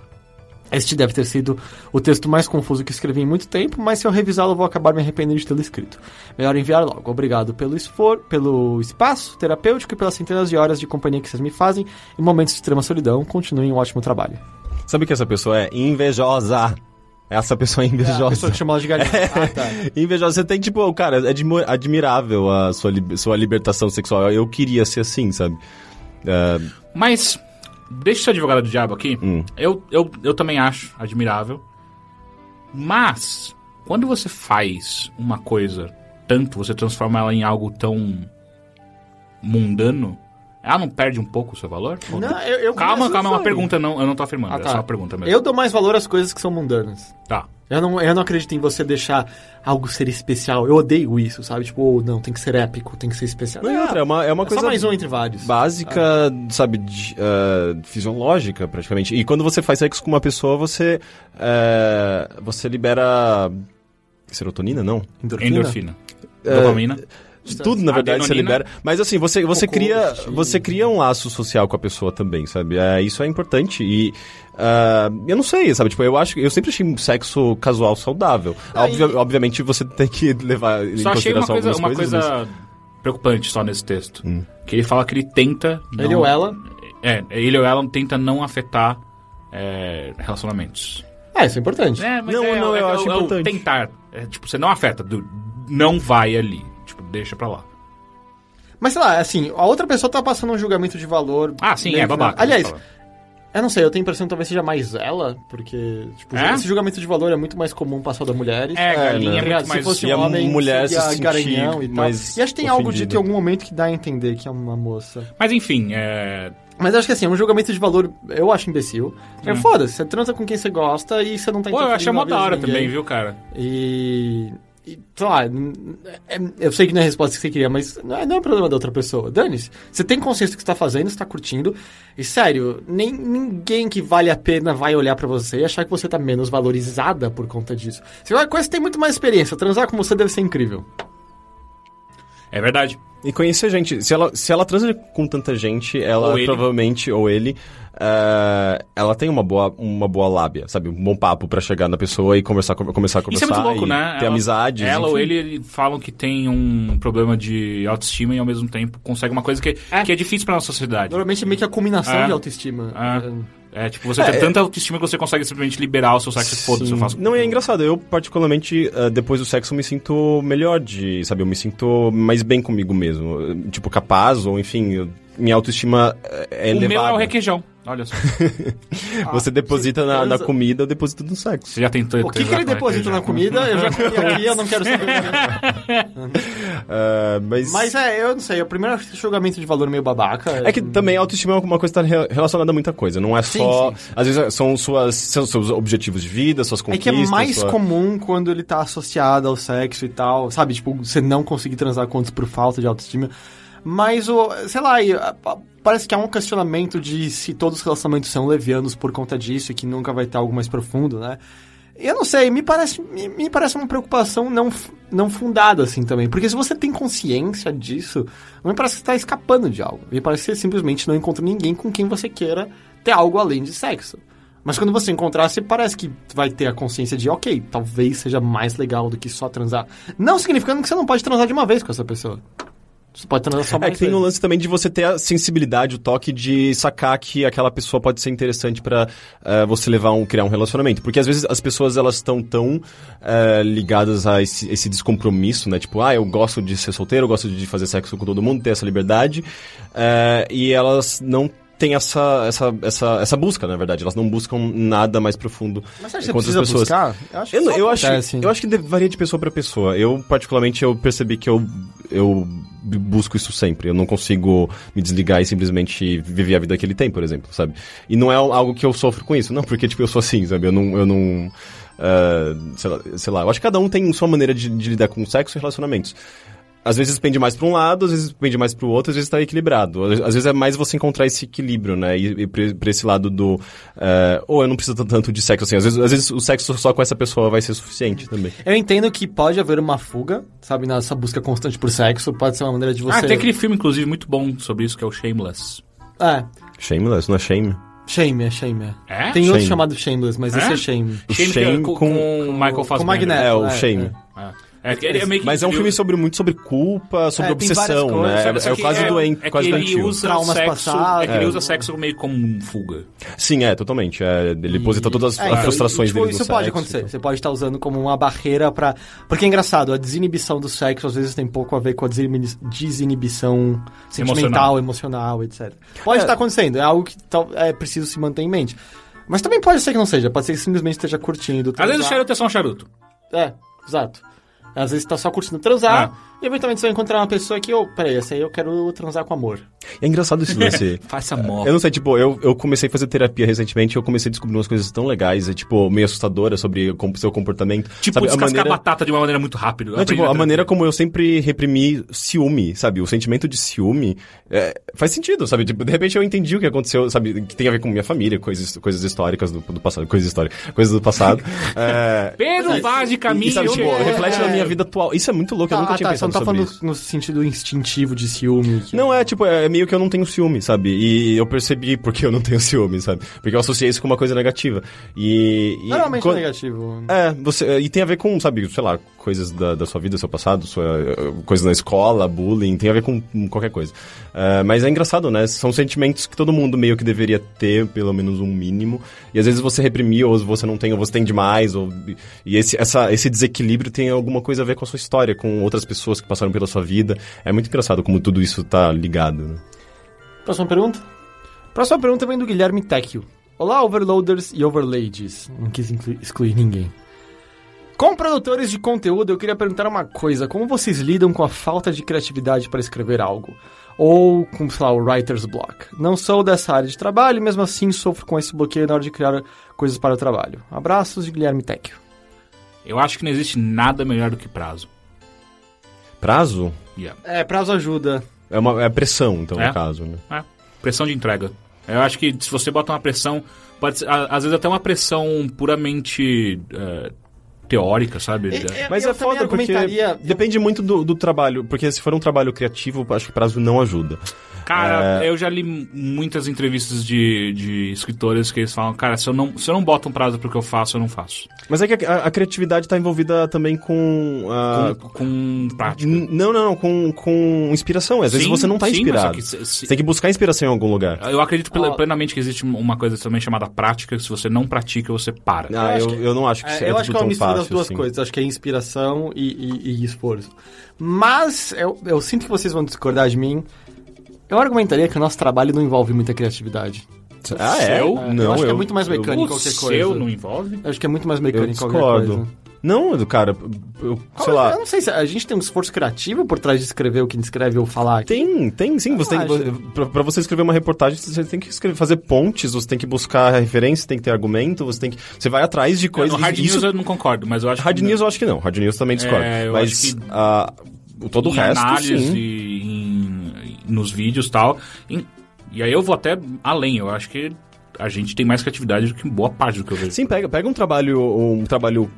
Este deve ter sido o texto mais confuso que escrevi em muito tempo, mas se eu revisá-lo vou acabar me arrependendo de tê-lo escrito. Melhor enviar logo. Obrigado pelo esfor, pelo espaço terapêutico e pelas centenas de horas de companhia que vocês me fazem em momentos de extrema solidão. Continuem um ótimo trabalho. Sabe que essa pessoa é? Invejosa. Essa pessoa é invejosa. A pessoa que chamou ela de galinha. Ah, tá. Invejosa. Você tem, tipo, cara, é admi- admirável a sua, li- sua libertação sexual. Eu queria ser assim, sabe? É, Mas, deixa eu ser advogado do diabo aqui. Hum. Eu, eu, eu também acho admirável. Mas, quando você faz uma coisa tanto, você transforma ela em algo tão mundano, ela não perde um pouco o seu valor? Não, eu, eu calma, calma, é uma pergunta, não, eu não tô afirmando, Ah, é tá. só uma pergunta mesmo. Eu dou mais valor às coisas que são mundanas. Tá. Eu não, eu não acredito em você deixar algo ser especial. Eu odeio isso, sabe? Tipo, oh, não, tem que ser épico, tem que ser especial. Não, e outra, é uma, é uma É coisa só mais um entre vários. básica, sabe, de, eh, fisiológica, praticamente. E quando você faz sexo com uma pessoa, você, eh, você libera serotonina, não? Endorfina? Endorfina. Dopamina. Tudo, na verdade, você Adenonina. libera. Mas assim, você, você, Cocô, cria, xixi. você cria um laço social com a pessoa também, sabe? É, isso é importante. E ah, eu não sei, sabe? Tipo, eu acho eu sempre achei sexo casual saudável. Obvia- e- Obviamente você tem que levar em Só achei uma consideração coisa, algumas uma coisas. coisa mas- preocupante só nesse texto. Que ele fala que ele tenta. Ele não- ou ela? É, ele ou ela tenta não afetar é, relacionamentos. É, isso é importante. É, mas Não, é, não, é, eu é, acho é importante. tentar. É, tipo, você não afeta, do- não vai ali. Deixa pra lá. Mas sei lá, assim, a outra pessoa tá passando um julgamento de valor. Ah, sim, é babaca. da- Aliás, eu não sei, eu tenho a impressão que talvez seja mais ela, porque, tipo, É? esse julgamento de valor é muito mais comum passar das mulheres. É, galinha né? é Tá muito mais... se fosse E um homem, mulher seria se sentir garanhão e tal. E acho que tem algo dito em algum momento que dá a entender que é uma moça. Mas enfim, é... Mas acho que assim, é um julgamento de valor, eu acho imbecil. É. Hum. Foda-se, você transa com quem você gosta e você não tá Pô, eu achei mó da hora também, viu, cara? E. e, sei lá, é- eu sei que não é a resposta que você queria, mas não é, não é problema da outra pessoa. Dane-se. Você tem consciência do que você tá fazendo, você tá curtindo. E sério, nem ninguém que vale a pena vai olhar pra você e achar que você tá menos valorizada por conta disso. Você vai esse tem muito mais experiência. Transar com você deve ser incrível. É verdade. E conhecer gente. Se ela, se ela transa com tanta gente, ela Ou provavelmente, ou ele, eh, ela tem uma boa, uma boa lábia, sabe? Um bom papo pra chegar na pessoa e conversar, com- começar a Isso é conversar. muito louco, e né? Ter Ela- amizades. Ela ou enfim. ele, ele falam que tem um problema de autoestima e ao mesmo tempo consegue uma coisa que é, que é difícil pra nossa sociedade. Normalmente é meio que a culminação É. de autoestima. É. É, tipo, você tem tanta autoestima que você consegue simplesmente liberar o seu sexo foda-se, eu faço. Não, é engraçado. Eu, particularmente, eh, depois do sexo, me sinto melhor de, sabe? Eu me sinto mais bem comigo mesmo. Tipo, capaz, ou enfim, minha autoestima eh, é o elevada. meu é o requeijão. Olha só. Você deposita na, na comida, eu deposito no sexo. Você já tentou O que, que ele deposita na comida? Eu já comi aqui, eu não quero saber. Eh, mas... Mas é, eu não sei, o primeiro julgamento de valor meio babaca. É que também a autoestima é uma coisa que está relacionada a muita coisa. Não é Sim, só. sim, sim. Às vezes são, suas, são seus objetivos de vida, suas É conquistas. que é mais sua- comum quando ele tá associado ao sexo e tal, sabe? Tipo, você não conseguir transar com outros por falta de autoestima. Mas o, sei lá, parece que há um questionamento de se todos os relacionamentos são levianos por conta disso e que nunca vai ter algo mais profundo, né? Eu não sei, me parece, me, me parece uma preocupação não, não fundada assim também. Porque se você tem consciência disso, não me parece que você tá escapando de algo. Me parece que você simplesmente não encontra ninguém com quem você queira ter algo além de sexo. Mas quando você encontrar, você parece que vai ter a consciência de, ok, talvez seja mais legal do que só transar. Não significando que você não pode transar de uma vez com essa pessoa. Você pode transar só É mais que tem um lance também de você ter a sensibilidade, o toque de sacar que aquela pessoa pode ser interessante pra eh, você levar um, criar um relacionamento. Porque às vezes as pessoas elas estão tão eh, ligadas a esse, esse descompromisso, né? Tipo, ah, eu gosto de ser solteiro, eu gosto de fazer sexo com todo mundo, ter essa liberdade. eh, e elas não têm essa, essa, essa, essa busca, na verdade. Elas não buscam nada mais profundo Mas você acha que você precisa pessoas. buscar? Eu acho que Eu, não- só eu, acho, eu acho que de- varia de pessoa pra pessoa. Eu, particularmente, eu percebi que eu, eu busco isso sempre. Eu não consigo me desligar e simplesmente viver a vida que ele tem, por exemplo, sabe? E não é algo que eu sofro com isso. Não, porque, tipo, eu sou assim, sabe? Eu não... Eu não ah, sei, lá, sei lá, eu acho que cada um tem sua maneira de, de lidar com sexo e relacionamentos. Às vezes pende mais pra um lado, às vezes pende mais pro outro, às vezes tá equilibrado. Às vezes é mais você encontrar esse equilíbrio, né? E, e pra pra esse lado do. eh, ou eu não preciso tanto de sexo assim. Às vezes, às vezes o sexo só com essa pessoa vai ser suficiente também. Eu entendo que pode haver uma fuga, sabe, nessa busca constante por sexo. Pode ser uma maneira de você. Ah, tem aquele filme, inclusive, muito bom sobre isso, que é o Shameless. É, Shameless, não é shame? shame, é shame. É? É? Tem outro Shame. chamado shameless, mas É? esse é shame. O Shame, é Shame com, com- com o Michael Fassbender. Magneto. É, o é, shame. É. É, é meio que Mas é um filme sobre, muito sobre culpa, sobre É, obsessão, coisas, né? É, é quase é, doente, é quase que ele usa o Traumas sexo, passados. é que ele É. usa sexo meio como um fuga. Sim, é, totalmente. É, ele posita todas as, É, as então, frustrações tipo, dele no Isso pode sexo, acontecer. então. Você pode estar usando como uma barreira pra. Porque é engraçado, a desinibição do sexo às vezes tem pouco a ver com a desini- desinibição sentimental, emocional, etc. Pode É. estar acontecendo, é algo que é preciso se manter em mente. Mas também pode ser que não seja, pode ser que simplesmente esteja curtindo. Às vezes o transar. charuto é só um charuto. É, exato. Às vezes tá só curtindo transar, Ah. E eventualmente você vai encontrar uma pessoa que, ô, peraí, essa aí eu quero transar com amor. É engraçado esse lance. Faça amor. Eu não sei, tipo, eu, eu comecei a fazer terapia recentemente e eu comecei a descobrir umas coisas tão legais, é, tipo, meio assustadoras sobre o seu comportamento. Tipo, sabe? descascar batata de uma maneira muito rápida. Não, tipo, a maneira como eu sempre reprimi ciúme, sabe? O sentimento de ciúme é, faz sentido, sabe? Tipo, de repente eu entendi o que aconteceu, sabe? Que tem a ver com minha família, coisas, coisas históricas do, do passado, coisas históricas, coisas do passado. é, Pedro Vaz de caminho. e, sabe, tipo, é- reflete na é. minha vida atual. Isso é muito louco, eu Ah, nunca ah, tinha tá, você não tá falando isso. no sentido instintivo de ciúme. Não, é tipo, é meio que eu não tenho ciúme, sabe? E eu percebi porque eu não tenho ciúme, sabe? Porque eu associei isso com uma coisa negativa. E. e Normalmente quando- é negativo. É, você, e tem a ver com, sabe, sei lá, coisas da, da sua vida, seu passado, sua, eh, coisas na escola, bullying, tem a ver com qualquer coisa. Eh, mas é engraçado, né? São sentimentos que todo mundo meio que deveria ter, pelo menos um mínimo. E às vezes você reprimiu, ou você não tem, ou você tem demais. Ou, e esse, essa, esse desequilíbrio tem alguma coisa a ver com a sua história, com outras pessoas que passaram pela sua vida. É muito engraçado como tudo isso tá ligado, né? Próxima pergunta? Próxima pergunta vem do Guilherme Tecchio. Olá, overloaders e overladies. Não quis excluir ninguém. Como produtores de conteúdo, eu queria perguntar uma coisa. Como vocês lidam com a falta de criatividade para escrever algo? Ou com, sei lá, o writer's block? Não sou dessa área de trabalho e mesmo assim sofro com esse bloqueio na hora de criar coisas para o trabalho. Abraços de Guilherme Tecchio. Eu acho que não existe nada melhor do que prazo. Prazo Yeah. É, prazo ajuda. é uma é pressão, então, É. no caso, né? É, pressão de entrega. Eu acho que se você bota uma pressão, pode ser, às vezes até uma pressão puramente é, teórica, sabe? Mas Eu é foda também porque argumentaria- depende muito do, do trabalho, porque se for um trabalho criativo, acho que prazo não ajuda. Cara, É. eu já li muitas entrevistas de, de escritores que eles falam, cara, se eu, não, se eu não boto um prazo pro que eu faço, eu não faço. Mas é que a, a criatividade tá envolvida também com. ah, com, com prática. não, não, não, com, com inspiração. Às vezes Sim, você não tá sim, mas inspirado. que se- se- Você tem que buscar inspiração em algum lugar. Eu acredito plenamente que existe uma coisa também chamada prática, que se você não pratica, você para. Ah, acho eu, eu não acho que É, é, eu acho que é uma tão mistura fácil das duas assim. coisas. Acho que é inspiração e, e- e esforço. Mas eu, eu sinto que vocês vão discordar de mim. Eu argumentaria que o nosso trabalho não envolve muita criatividade. Ah, é? seu? Não, eu acho que é muito mais mecânico o qualquer seu coisa. não envolve? Eu acho que é muito mais Eu mecânico qualquer discordo. coisa. Não, cara, eu, sei eu lá. não sei se a gente tem um esforço criativo por trás de escrever o que escreve ou falar aqui. Tem, tem sim. Você Eu tem, acho. pra, pra você escrever uma reportagem, você tem que escrever, fazer pontes, você tem que buscar referência, tem que ter argumento, você tem que. Você vai atrás de coisas. no Hard isso, News eu não concordo, mas eu acho Hard que... News eu acho que não. Hard News também discordo. É, eu mas acho que- o todo o em resto, análise, sim. em- nos vídeos e tal. Em- e aí eu vou até além, eu acho que a gente tem mais criatividade do que boa parte do que eu vejo. Sim, pega, pega um trabalho, um trabalho,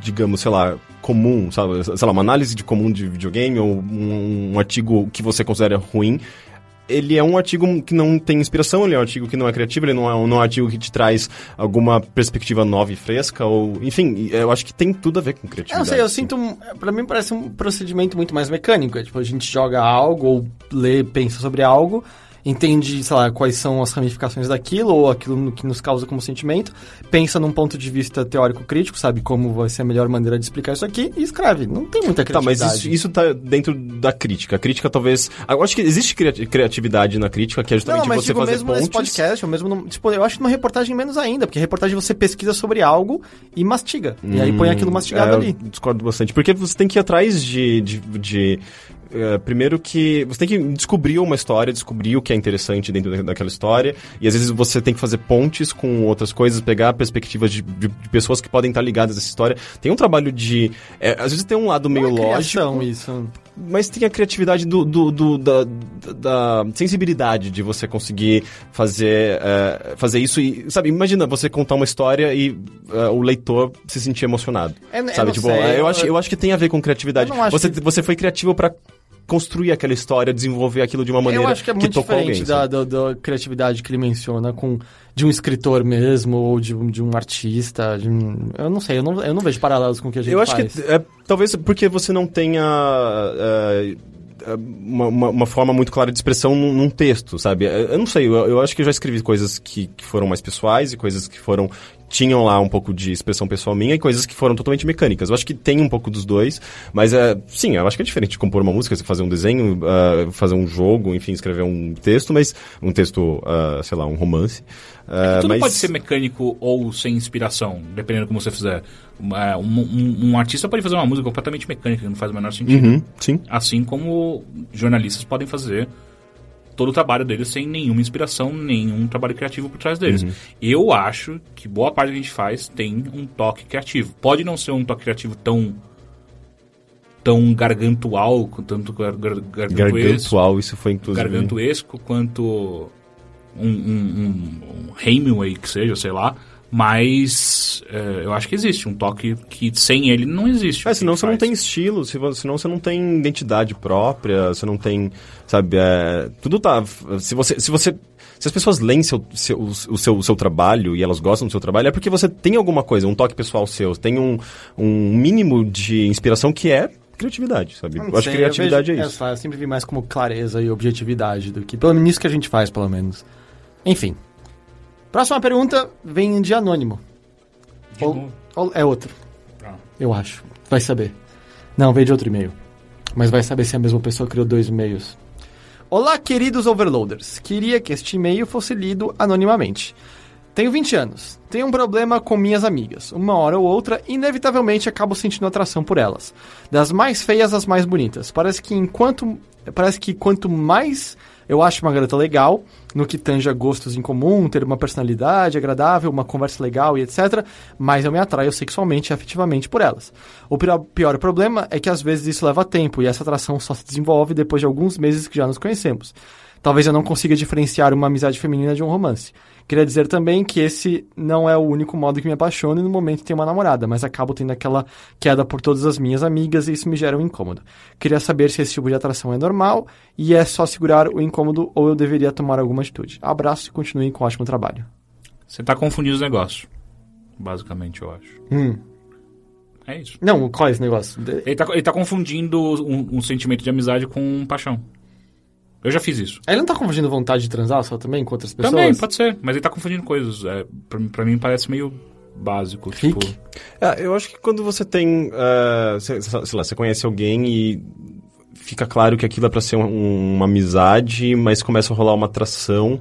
digamos, sei lá, comum, sabe? Sei lá, uma análise de comum de videogame ou um, um artigo que você considera ruim. ele é um artigo que não tem inspiração, ele é um artigo que não é criativo, ele não é, um- não é um artigo que te traz alguma perspectiva nova e fresca, ou... Enfim, eu acho que tem tudo a ver com Eu criatividade. não sei, eu assim. sinto. um- Pra mim parece um procedimento muito mais mecânico. É tipo, a gente joga algo, ou lê, pensa sobre algo, entende, sei lá, quais são as ramificações daquilo, ou aquilo no- que nos causa como sentimento, pensa num ponto de vista teórico-crítico, sabe como vai ser a melhor maneira de explicar isso aqui, e escreve. Não tem muita Tá, mas criatividade. isso, isso tá dentro da crítica. A crítica talvez... Eu acho que existe cria- criatividade na crítica, que é justamente não, mas você fazer mesmo pontes... nesse podcast, ou mesmo num, tipo, eu acho que numa reportagem menos ainda, porque reportagem você pesquisa sobre algo e mastiga. e aí põe aquilo mastigado É, ali. Discordo bastante. Porque você tem que ir atrás de. de, de, eh, primeiro que. Você tem que descobrir uma história, descobrir o que é interessante dentro da- daquela história. E às vezes você tem que fazer pontes com outras coisas, pegar perspectivas de, de- de pessoas que podem estar ligadas a essa história. Tem um trabalho de. eh, às vezes tem um lado meio Não é lógico. isso. Mas tem a criatividade do, do- do- da, da- da sensibilidade de você conseguir fazer, eh, fazer isso e, sabe, imagina você contar uma história e o leitor se sentir emocionado. É, eu sabe, não tipo, sei, eu, eu- acho, eu acho que tem a ver com criatividade. Eu Você, que- você foi criativo pra construir aquela história, desenvolver aquilo de uma maneira Eu acho que é muito diferente alguém. da, da, da criatividade que ele menciona com de um escritor mesmo, ou de, um- de um artista. de um- eu não sei, eu não, eu não vejo paralelos com o que a gente Eu acho faz. que é, talvez porque você não tenha é, é, uma, uma- uma forma muito clara de expressão num, num texto, sabe? É, Eu não sei, eu, eu acho que eu já escrevi coisas que, que foram mais pessoais e coisas que foram tinham lá um pouco de expressão pessoal minha e coisas que foram totalmente mecânicas. Eu acho que tem um pouco dos dois, mas é, sim, eu acho que é diferente de compor uma música, você fazer um desenho, ah, fazer um jogo, enfim, escrever um texto, mas um texto, ah, sei lá, um romance. Ah, Tudo mas... pode ser mecânico ou sem inspiração, dependendo como você fizer. É, Um, um- um artista pode fazer uma música completamente mecânica, que não faz o menor sentido. Uhum, sim. Assim como jornalistas podem fazer todo o trabalho deles sem nenhuma inspiração, nenhum trabalho criativo por trás deles. Eu acho que boa parte do que a gente faz tem um toque criativo. Pode não ser um toque criativo tão tão gargantual, tanto gar, gar, gargantuesco, Gargantual, isso foi inclusive... gargantuesco quanto um, um, um, um Hemingway que seja, sei lá. Mas é, eu acho que existe um toque que sem ele não existe. É, senão você não faz. tem estilo, senão você não tem identidade própria, você não tem, sabe, é, tudo tá, se você, se você, se as pessoas leem seu, seu, o, seu, o seu trabalho e elas gostam do seu trabalho, é porque você tem alguma coisa, um toque pessoal seu, tem um, um mínimo de inspiração que é criatividade, sabe? Não Eu acho que sei, criatividade vejo- é isso. Eu sempre vi mais como clareza e objetividade do que. Pelo menos isso que a gente faz, pelo menos. Enfim. Próxima pergunta vem de anônimo. De Ou- ou- é outro, Ah. eu acho. Vai saber. Não, veio de outro e-mail. Mas vai saber se a mesma pessoa criou dois e-mails. Olá, queridos overloaders. Queria que este e-mail fosse lido anonimamente. Tenho 20 anos. Tenho um problema com minhas amigas. Uma hora ou outra, inevitavelmente acabo sentindo atração por elas. Das mais feias às mais bonitas. Parece que enquanto parece que quanto mais eu acho uma garota legal, no que tange a gostos em comum, ter uma personalidade agradável, uma conversa legal e etc, mais eu me atraio sexualmente e afetivamente por elas. O pior problema é que às vezes isso leva tempo e essa atração só se desenvolve depois de alguns meses que já nos conhecemos. Talvez eu não consiga diferenciar uma amizade feminina de um romance. Queria dizer também que esse não é o único modo que me apaixono e no momento tenho uma namorada, mas acabo tendo aquela queda por todas as minhas amigas e isso me gera um incômodo. Queria saber se esse tipo de atração é normal e é só segurar o incômodo ou eu deveria tomar alguma atitude. Abraço e continuem com o ótimo trabalho. Você tá confundindo os negócios. Basicamente, eu acho. Hum. É isso. Não, qual é esse negócio? Ele tá, ele tá confundindo um, um sentimento de amizade com paixão. Eu já fiz isso. Ele não tá confundindo vontade de transar só também com outras pessoas? Também, pode ser. Mas ele tá confundindo coisas. É, pra, mim- pra mim parece meio básico. Tipo, Rick? É, eu acho que quando você tem, eh, sei, sei lá, você conhece alguém e fica claro que aquilo é pra ser um- uma amizade, mas começa a rolar uma atração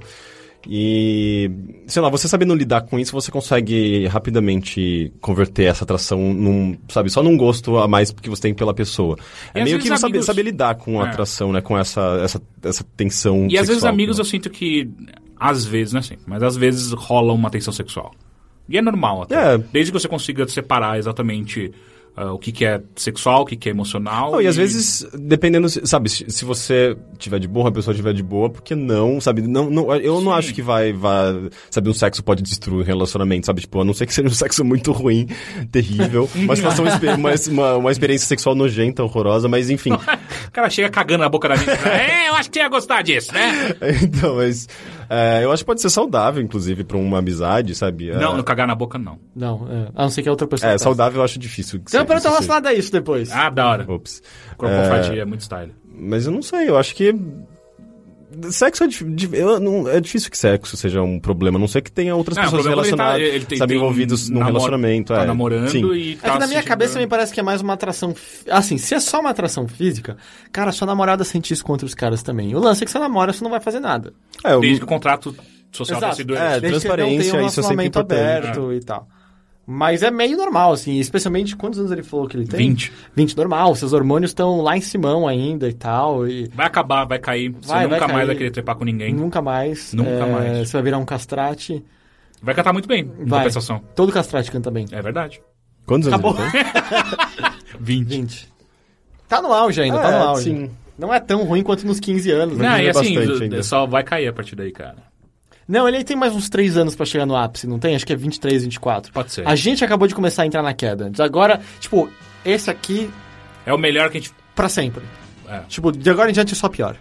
e, sei lá, você sabendo lidar com isso, você consegue rapidamente converter essa atração num, sabe, só num gosto a mais que você tem pela pessoa. E É meio que você saber, amigos- saber lidar com a É. atração, né, com essa, essa, essa tensão E às vezes sexual, amigos né? eu sinto que, às vezes, não é sempre, mas às vezes rola uma tensão sexual. E é normal até. É. Desde que você consiga separar exatamente ah, o que, que é sexual, o que, que é emocional. Não, e às vezes, dependendo, sabe, se se você tiver de boa, a pessoa tiver de boa, porque não, sabe? Não, não, eu não Sim. acho que vai, vai, sabe, um sexo pode destruir um relacionamento, sabe? Tipo, a não ser que seja um sexo muito ruim, terrível, situação, exper- uma, uma, uma experiência sexual nojenta, horrorosa, mas enfim. O cara chega cagando na boca da menina. é, eu acho que você ia gostar disso, né? então, mas é, eu acho que pode ser saudável, inclusive, pra uma amizade, sabe? É, Não, no cagar na boca, não. Não, é, a não ser que a outra pessoa. É, faça. saudável eu acho difícil. que Tem uma pergunta isso relacionada a isso depois. Ah, da hora. Ops. Cropofagia, é muito style. Mas eu não sei, eu acho que. Sexo é, dif- dif- eu não- é difícil que sexo seja um problema, a não ser que tenha outras Não, o pessoas é que ele tá- relacionadas, ele tem- sabe, tem envolvidos num relacionamento. Tá é. namorando Sim. e É tá que na minha cabeça me parece que é mais uma atração. Assim, se é só uma atração física, cara, sua namorada sente isso com outros caras também. O lance é que você namora, você não vai fazer nada. É, eu- Desde que o contrato social Exato. tenha sido É, transparência, um isso é sempre relacionamento importante. aberto e tal. Mas é meio normal, assim, especialmente quantos anos ele falou que ele tem? 20. 20, normal. Seus hormônios estão lá em cima ainda e tal. E Vai acabar, vai cair. Você Vai, vai nunca mais cair. vai querer trepar com ninguém. nunca mais. Nunca é, mais. Você vai virar um castrate. Vai cantar muito bem, em Vai. compensação. Todo castrate canta bem. É verdade. Quantos anos Acabou. ele tem? 20. 20. Tá no auge ainda, tá É, no auge. sim. Não é tão ruim quanto nos 15 anos. né? Não, e viver assim, bastante ainda. só vai cair a partir daí, cara. Não, ele tem mais uns 3 anos pra chegar no ápice, não tem? Acho que é 23, 24. Pode ser. A gente acabou de começar a entrar na queda. Agora, tipo, esse aqui, É o melhor que a gente. pra sempre. É. Tipo, de agora em diante é só pior.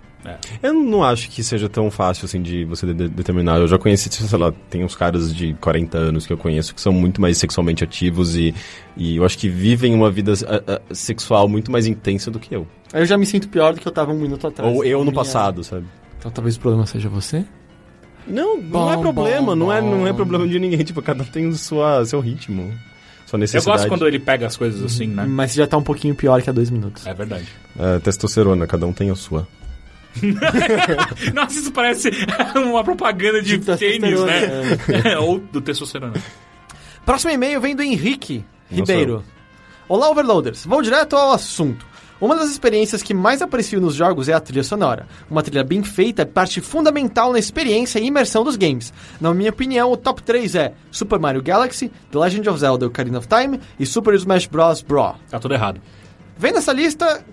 Eu não acho que seja tão fácil, assim, de você de- de- determinar. Eu já conheci, sei lá, tem uns caras de 40 anos que eu conheço que são muito mais sexualmente ativos e, e eu acho que vivem uma vida ah, ah, sexual muito mais intensa do que eu. Eu já me sinto pior do que eu tava um minuto atrás. Ou eu no Minha- passado, sabe? Então talvez o problema seja você? Não, não Bom, é problema, bom, não, é, não é bom. problema de ninguém. Tipo, cada um tem sua, seu ritmo, sua Eu gosto quando ele pega as coisas assim, né? Mas já tá um pouquinho pior que há dois minutos. É verdade. É, testosterona, cada um tem a sua. Nossa, isso parece uma propaganda de, De tênis, né? testosterona, Ou do testosterona. Próximo e-mail vem do Henrique Ribeiro. Olá, Overloaders. Vou direto ao assunto. Uma das experiências que mais aprecio nos jogos é a trilha sonora. Uma trilha bem feita é parte fundamental na experiência e imersão dos games. Na minha opinião, o top 3 é Super Mario Galaxy, The Legend of Zelda Ocarina of Time e Super Smash Bros. Bros. Tá tudo errado. Vendo essa lista,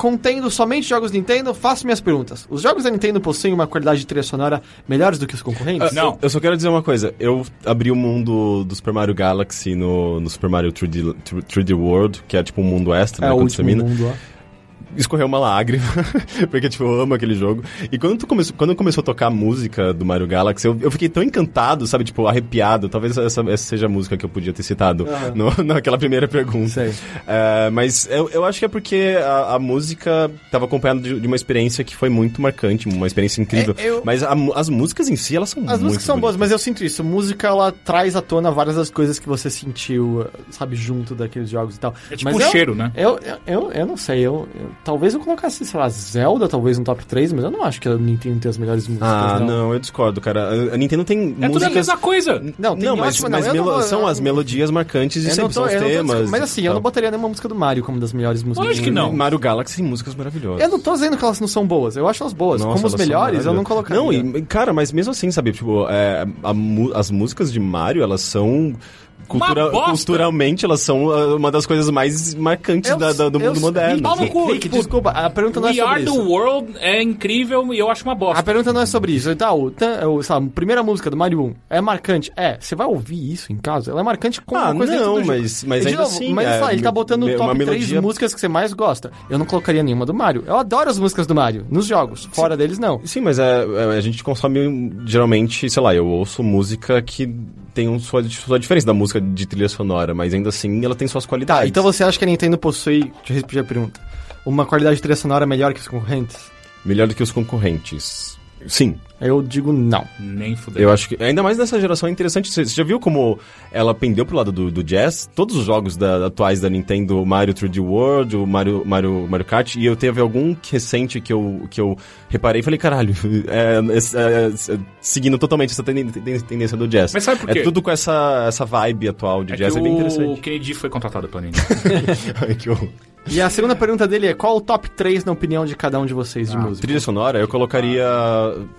contendo somente jogos Nintendo, faço minhas perguntas. Os jogos da Nintendo possuem uma qualidade de trilha sonora melhores do que os concorrentes? Não. Eu só quero dizer uma coisa. Eu abri o mundo do Super Mario Galaxy no, no Super Mario 3D, 3D World, que é tipo um mundo extra, É né? o Quando mundo lá. Escorreu uma lágrima, porque, tipo, eu amo aquele jogo. E quando, tu começou, quando começou a tocar a música do Mario Galaxy, eu, eu fiquei tão encantado, sabe? Tipo, arrepiado. Talvez essa, essa seja a música que eu podia ter citado Aham. no- naquela primeira pergunta. Sei. É, mas eu, eu acho que é porque a, a música estava acompanhada de, de uma experiência que foi muito marcante, uma experiência incrível. É, eu- Mas a as músicas em si, elas são As muito músicas são boas, bonitas. mas eu sinto isso. Música, ela traz à tona várias das coisas que você sentiu, sabe, junto daqueles jogos e tal. É tipo mas o eu- cheiro, né? Eu, eu, eu, eu não sei, eu, eu- talvez eu colocasse, sei lá, Zelda, talvez no top 3, mas eu não acho que a Nintendo tem as melhores músicas. Ah, não. eu discordo, cara. A, a Nintendo tem É tudo a músicas... mesma coisa. Não, tem Não, mas, ótima- mas não melo- vou- são eu- as melodias marcantes e não sempre tô- são os não tô temas. discu- Mas assim, eu não botaria nenhuma música do Mario como das melhores músicas. Lógico que não. Mario Galaxy tem músicas maravilhosas. Eu não tô dizendo que elas não são boas, eu acho elas boas. Nossa, como são melhores, eu não colocaria. Não, e, cara, mas mesmo assim, sabe, tipo, é, a mu- as músicas de Mario, elas são... cultura- bosta! culturalmente, elas são ah, uma das coisas mais marcantes Eu- da- da- do eu- mundo moderno. Pau no Rick, cu, Rick, tipo, desculpa, a pergunta não é We sobre Are the isso. World é incrível e eu acho uma A bosta. pergunta não é sobre isso. Então, sei lá, a primeira música do Mario 1 é marcante? É. Você vai ouvir isso em casa? Ela é marcante com Ah, uma coisa não, mas- mas ainda novo, assim, Mas é, sei lá, ele tá botando o top uma 3 melodia- músicas que você mais gosta. Eu não colocaria nenhuma do Mario. Eu adoro as músicas do Mario, nos jogos. Fora deles, não. Sim, mas é, é, a gente consome, geralmente, sei lá, eu ouço música que tem um, sua, sua diferença da música de trilha sonora, mas ainda assim ela tem suas qualidades. Tá, então você acha que a Nintendo possui, deixa eu repetir a pergunta, uma qualidade de trilha sonora melhor que os concorrentes? Melhor do que os concorrentes. Sim, Eu digo não. Nem fudeu. eu acho que. Ainda mais nessa geração é interessante. Você já viu como ela pendeu pro lado do, do jazz? Todos os jogos da- atuais da Nintendo, o Mario 3D World, o Mario, Mario, Mario Kart, e eu teve algum recente que eu, que eu reparei e falei, caralho, é, é- é- é- seguindo totalmente essa tendência do jazz. Mas sabe por quê? É tudo com essa, essa vibe atual de É jazz, que é bem o interessante. Kennedy foi contratado pela Nintendo. Ai, que horror. E a segunda pergunta dele é: qual o top 3 na opinião de cada um de vocês de Ah, música? Trilha sonora, eu colocaria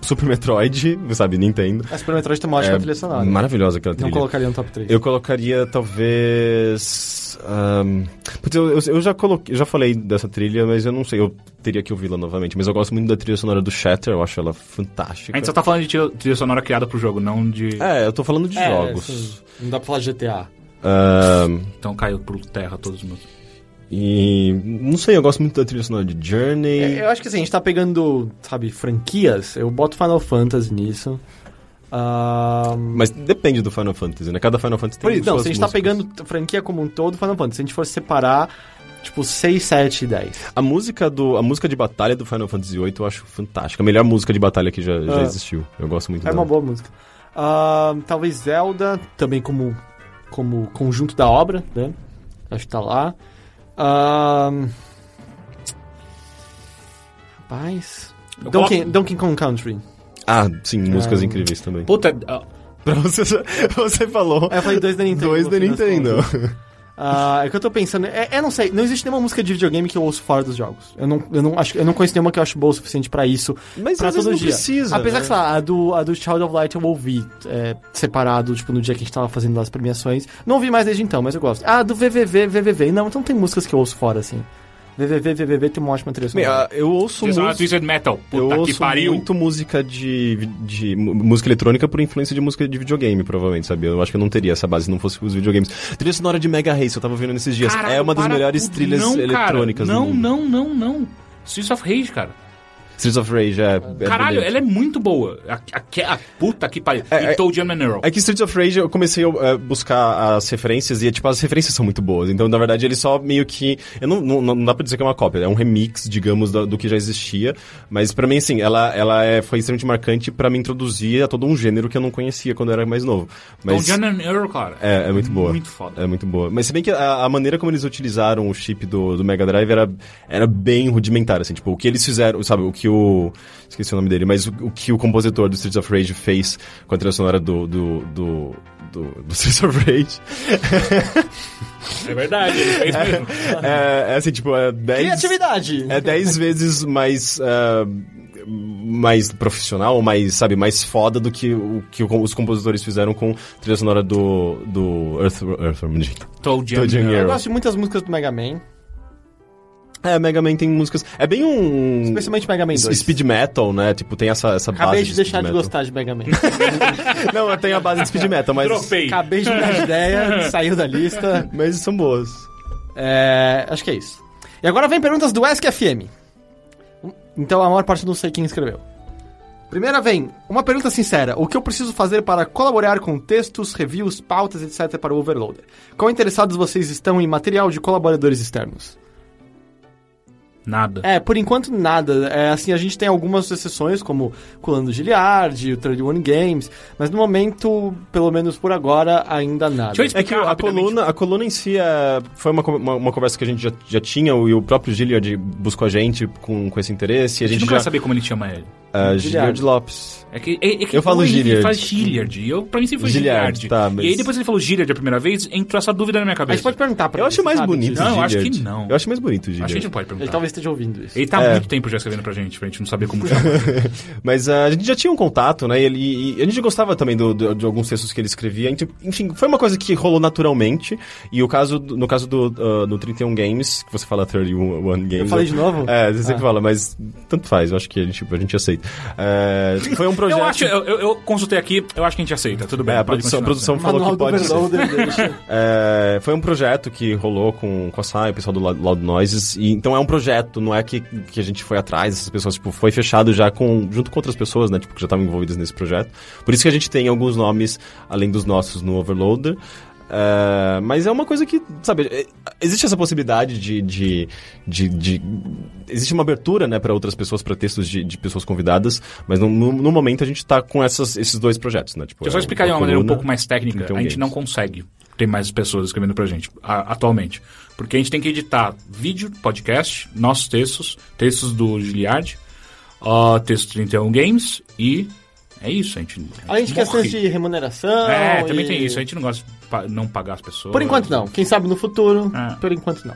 Super Metroid, sabe, Nintendo. A Super Metroid tem uma ótima trilha sonora. Maravilhosa aquela Não trilha. colocaria no top 3. Eu colocaria talvez. putz, eu, eu, eu já coloquei, eu já falei dessa trilha, mas eu não sei, eu teria que ouvi-la novamente. Mas eu gosto muito da trilha sonora do Shatter, eu acho ela fantástica. A gente só tá falando de trilha- trilha sonora criada pro jogo, não de. É, eu tô falando de É, jogos. sim. Não dá pra falar de GTA. Ahn, Então caiu por terra todos os meus. E. Não sei, eu gosto muito da trilha sonora de Journey. É, Eu acho que assim, a gente tá pegando, sabe, franquias. Eu boto Final Fantasy nisso. Ah, Mas depende do Final Fantasy, né? Cada Final Fantasy tem não, se a gente tá músicas. pegando franquia como um todo, Final Fantasy. Se a gente for separar, tipo, 6, 7 e 10. A música, do, a música de batalha do Final Fantasy VIII eu acho fantástica. A melhor música de batalha que já, já Ah. existiu. Eu gosto muito É dela. uma boa música. Ah, talvez Zelda, também como, como conjunto da obra, né? Acho que tá lá. Ah, rapaz. Donkey, coloco- Donkey Kong Country. Ah, sim, músicas Ah. incríveis também. Puta, ah, Pra você, você falou Aí eu falei dois da Nintendo. dois da Nintendo. Ah, é que eu tô pensando. É, é, não sei, não existe nenhuma música de videogame que eu ouço fora dos jogos. Eu não, eu não, acho, eu não conheço nenhuma que eu acho boa o suficiente pra isso. Mas pra às vezes todo não dia. precisa, Apesar né? que, sei lá, a do, a do Child of Light eu ouvi é, separado, tipo, no dia que a gente tava fazendo as premiações. Não ouvi mais desde então, mas eu gosto. Ah, do VVV, VVV. Não, então tem músicas que eu ouço fora, assim. VVV, VVV tem uma ótima trilha sonora. eu ouço música. Twisted Metal. Eu ouço pariu. muito música de, de música eletrônica por influência de música de videogame, provavelmente, sabe? Eu acho que eu não teria essa base se não fosse os videogames. Trilha sonora de Mega Race, eu tava vendo nesses dias. Caralho, é uma das melhores tudo. trilhas Não, cara. eletrônicas Não, do mundo. não, não, não. Streets of Rage, cara. Streets of Rage, é. é Caralho, ela é muito boa. A, a, a puta que pariu. É, e Toad and Earl. É que Streets of Rage eu comecei a eh, buscar as referências e, tipo, as referências são muito boas. Então, na verdade, ele só meio que. Eu não, não, não dá pra dizer que é uma cópia, é um remix, digamos, do, do que já existia. Mas pra mim, assim, ela, ela é, foi extremamente marcante pra me introduzir a todo um gênero que eu não conhecia quando eu era mais novo. Mas, Toad and Earl, cara. é, é muito boa. Muito foda. É muito boa. Mas se bem que a, a maneira como eles utilizaram o chip do, do Mega Drive era, era bem rudimentar, assim, tipo, o que eles fizeram, sabe, o que o. Esqueci o nome dele, mas o, o que o compositor do Streets of Rage fez com a trilha sonora do. do, do do, do Streets of Rage. É verdade, ele fez mesmo. é, é assim, tipo, é 10. Criatividade! É 10 vezes mais. ah, mais profissional, mais, sabe, mais foda do que o que os compositores fizeram com a trilha sonora do, do Earth, Earthworm Jim. Toad Earl. Eu gosto de muitas músicas do Mega Man, É, Mega Man tem músicas. É bem um. especialmente Mega Man 2. Speed metal, né? Tipo, tem essa, essa Acabei base de deixar speed de metal. gostar de Mega Man. Não, eu tenho a base de speed metal, mas. Dropei. Acabei de mudar de ideia, saiu da lista. Mas são boas. É, acho que é isso. E agora vem perguntas do Ask FM. Então a maior parte eu não sei quem escreveu. Primeira vem, uma pergunta sincera. O que eu preciso fazer para colaborar com textos, reviews, pautas, etc. para o Overloader? Quão interessados vocês estão em material de colaboradores externos? Nada. É, por enquanto nada. É, assim, a gente tem algumas exceções, como Colando Giliard, o 31 Games, mas no momento, pelo menos por agora, ainda nada. Deixa eu É que a coluna, a coluna em si é, foi uma, uma, uma conversa que a gente já, já tinha, e o próprio Gilliard buscou a gente com, com esse interesse, e A a gente gente não já... quer saber como ele chama ele. Uh, Gilliard. Gilliard Lopes. É que, é, é que Eu falo ele Gilliard. faz Gilliard. E eu, pra mim sempre foi Gilliard, Gilliard. tá, mas- E aí depois ele falou Gilliard a primeira vez, entrou essa dúvida na minha A cabeça. gente pode perguntar pra Eu ele, acho você mais sabe bonito? Não, eu acho Gilliard. que não. Eu acho mais bonito o Acho que a gente Gilliard. não pode perguntar. Ele talvez esteja ouvindo isso. Ele tá há É. muito tempo já escrevendo pra gente, pra gente não saber como chama. Mas ah, a gente já tinha um contato, né? E, ele, e a gente gostava também do, do- de alguns textos que ele escrevia. Então, Enfim, foi uma coisa que rolou naturalmente. E o caso, no caso do, ah, do 31 Games, que você fala 31 Games. Eu falei de novo? É, você sempre Ah. fala, mas tanto faz, eu acho que a gente, a gente aceita. É, foi um projeto. Eu acho, eu, eu, eu consultei aqui, eu acho que a gente aceita, tudo bem. É, a produção, a produção falou Manual que do pode ser. É, foi um projeto que rolou com, com a Sai, o pessoal do Loud Loud Noises. E, então é um projeto, não é que, que a gente foi atrás dessas pessoas. Tipo, foi fechado já com, junto com outras pessoas, né? Tipo, que já estavam envolvidas nesse projeto. Por isso que a gente tem alguns nomes, além dos nossos, no Overloader. É, mas é uma coisa que, sabe, é, existe essa possibilidade de. de, de, de- existe uma abertura, né, para outras pessoas, para textos de, de pessoas convidadas, mas no, no, no momento a gente tá com essas, esses dois projetos, né? Tipo, eu só é explicar de uma maneira um pouco mais técnica. Então, a gente games. não consegue ter mais pessoas escrevendo pra gente a- atualmente. Porque a gente tem que editar vídeo, podcast, nossos textos, textos do Giliard, uh, textos do 31 Games e é isso. A gente, a Além de gente questões de remuneração. É, também e- tem isso. A gente não gosta de pa- não pagar as pessoas. Por enquanto não. Quem sabe no futuro, É. por enquanto não.